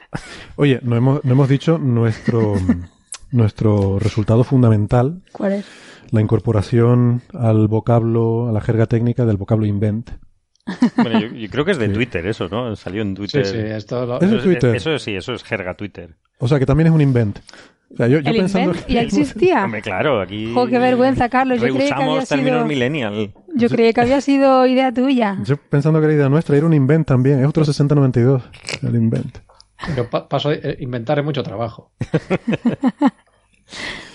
Speaker 3: Oye, no hemos, no hemos dicho nuestro, *laughs* nuestro resultado fundamental,
Speaker 2: ¿Cuál es?
Speaker 3: la incorporación al vocablo, a la jerga técnica del vocablo invent.
Speaker 6: Bueno, yo, yo creo que es de
Speaker 3: Sí.
Speaker 6: Twitter eso, ¿no? Salió en Twitter.
Speaker 7: Sí, sí, esto lo-
Speaker 3: Es de
Speaker 6: Eso,
Speaker 3: Twitter.
Speaker 6: eso sí, eso es jerga Twitter.
Speaker 3: O sea, que también es un invent. O sea, yo, yo
Speaker 2: ¿El
Speaker 3: pensando
Speaker 2: invent ya existía? *laughs*
Speaker 6: Hombre, claro, aquí...
Speaker 2: Jo, qué vergüenza, Carlos. Yo creí que había
Speaker 6: términos
Speaker 2: sido...
Speaker 6: millennial.
Speaker 2: Yo creí que había sido idea tuya.
Speaker 3: Yo pensando que era idea nuestra, era un invent también. Es otro 6092, el invent.
Speaker 7: Yo pa- paso a eh, inventar es mucho trabajo. *laughs*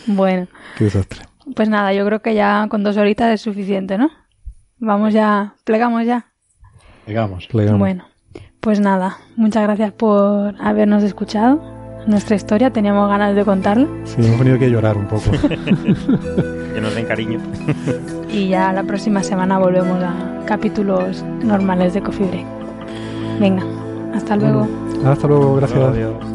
Speaker 2: Bueno,
Speaker 3: Qué desastre.
Speaker 2: pues nada, yo creo que ya con dos horitas es suficiente, ¿no? Vamos ya, plegamos ya.
Speaker 7: Digamos.
Speaker 3: Plegamos.
Speaker 2: Bueno, pues nada, muchas gracias por habernos escuchado. Nuestra historia, teníamos ganas de contarla.
Speaker 3: Sí, hemos venido aquí a llorar un poco. *laughs*
Speaker 6: Que nos den cariño.
Speaker 2: Y ya la próxima semana volvemos a capítulos normales de Coffee Break. Venga, hasta luego.
Speaker 3: Hasta luego, gracias.
Speaker 6: Adiós.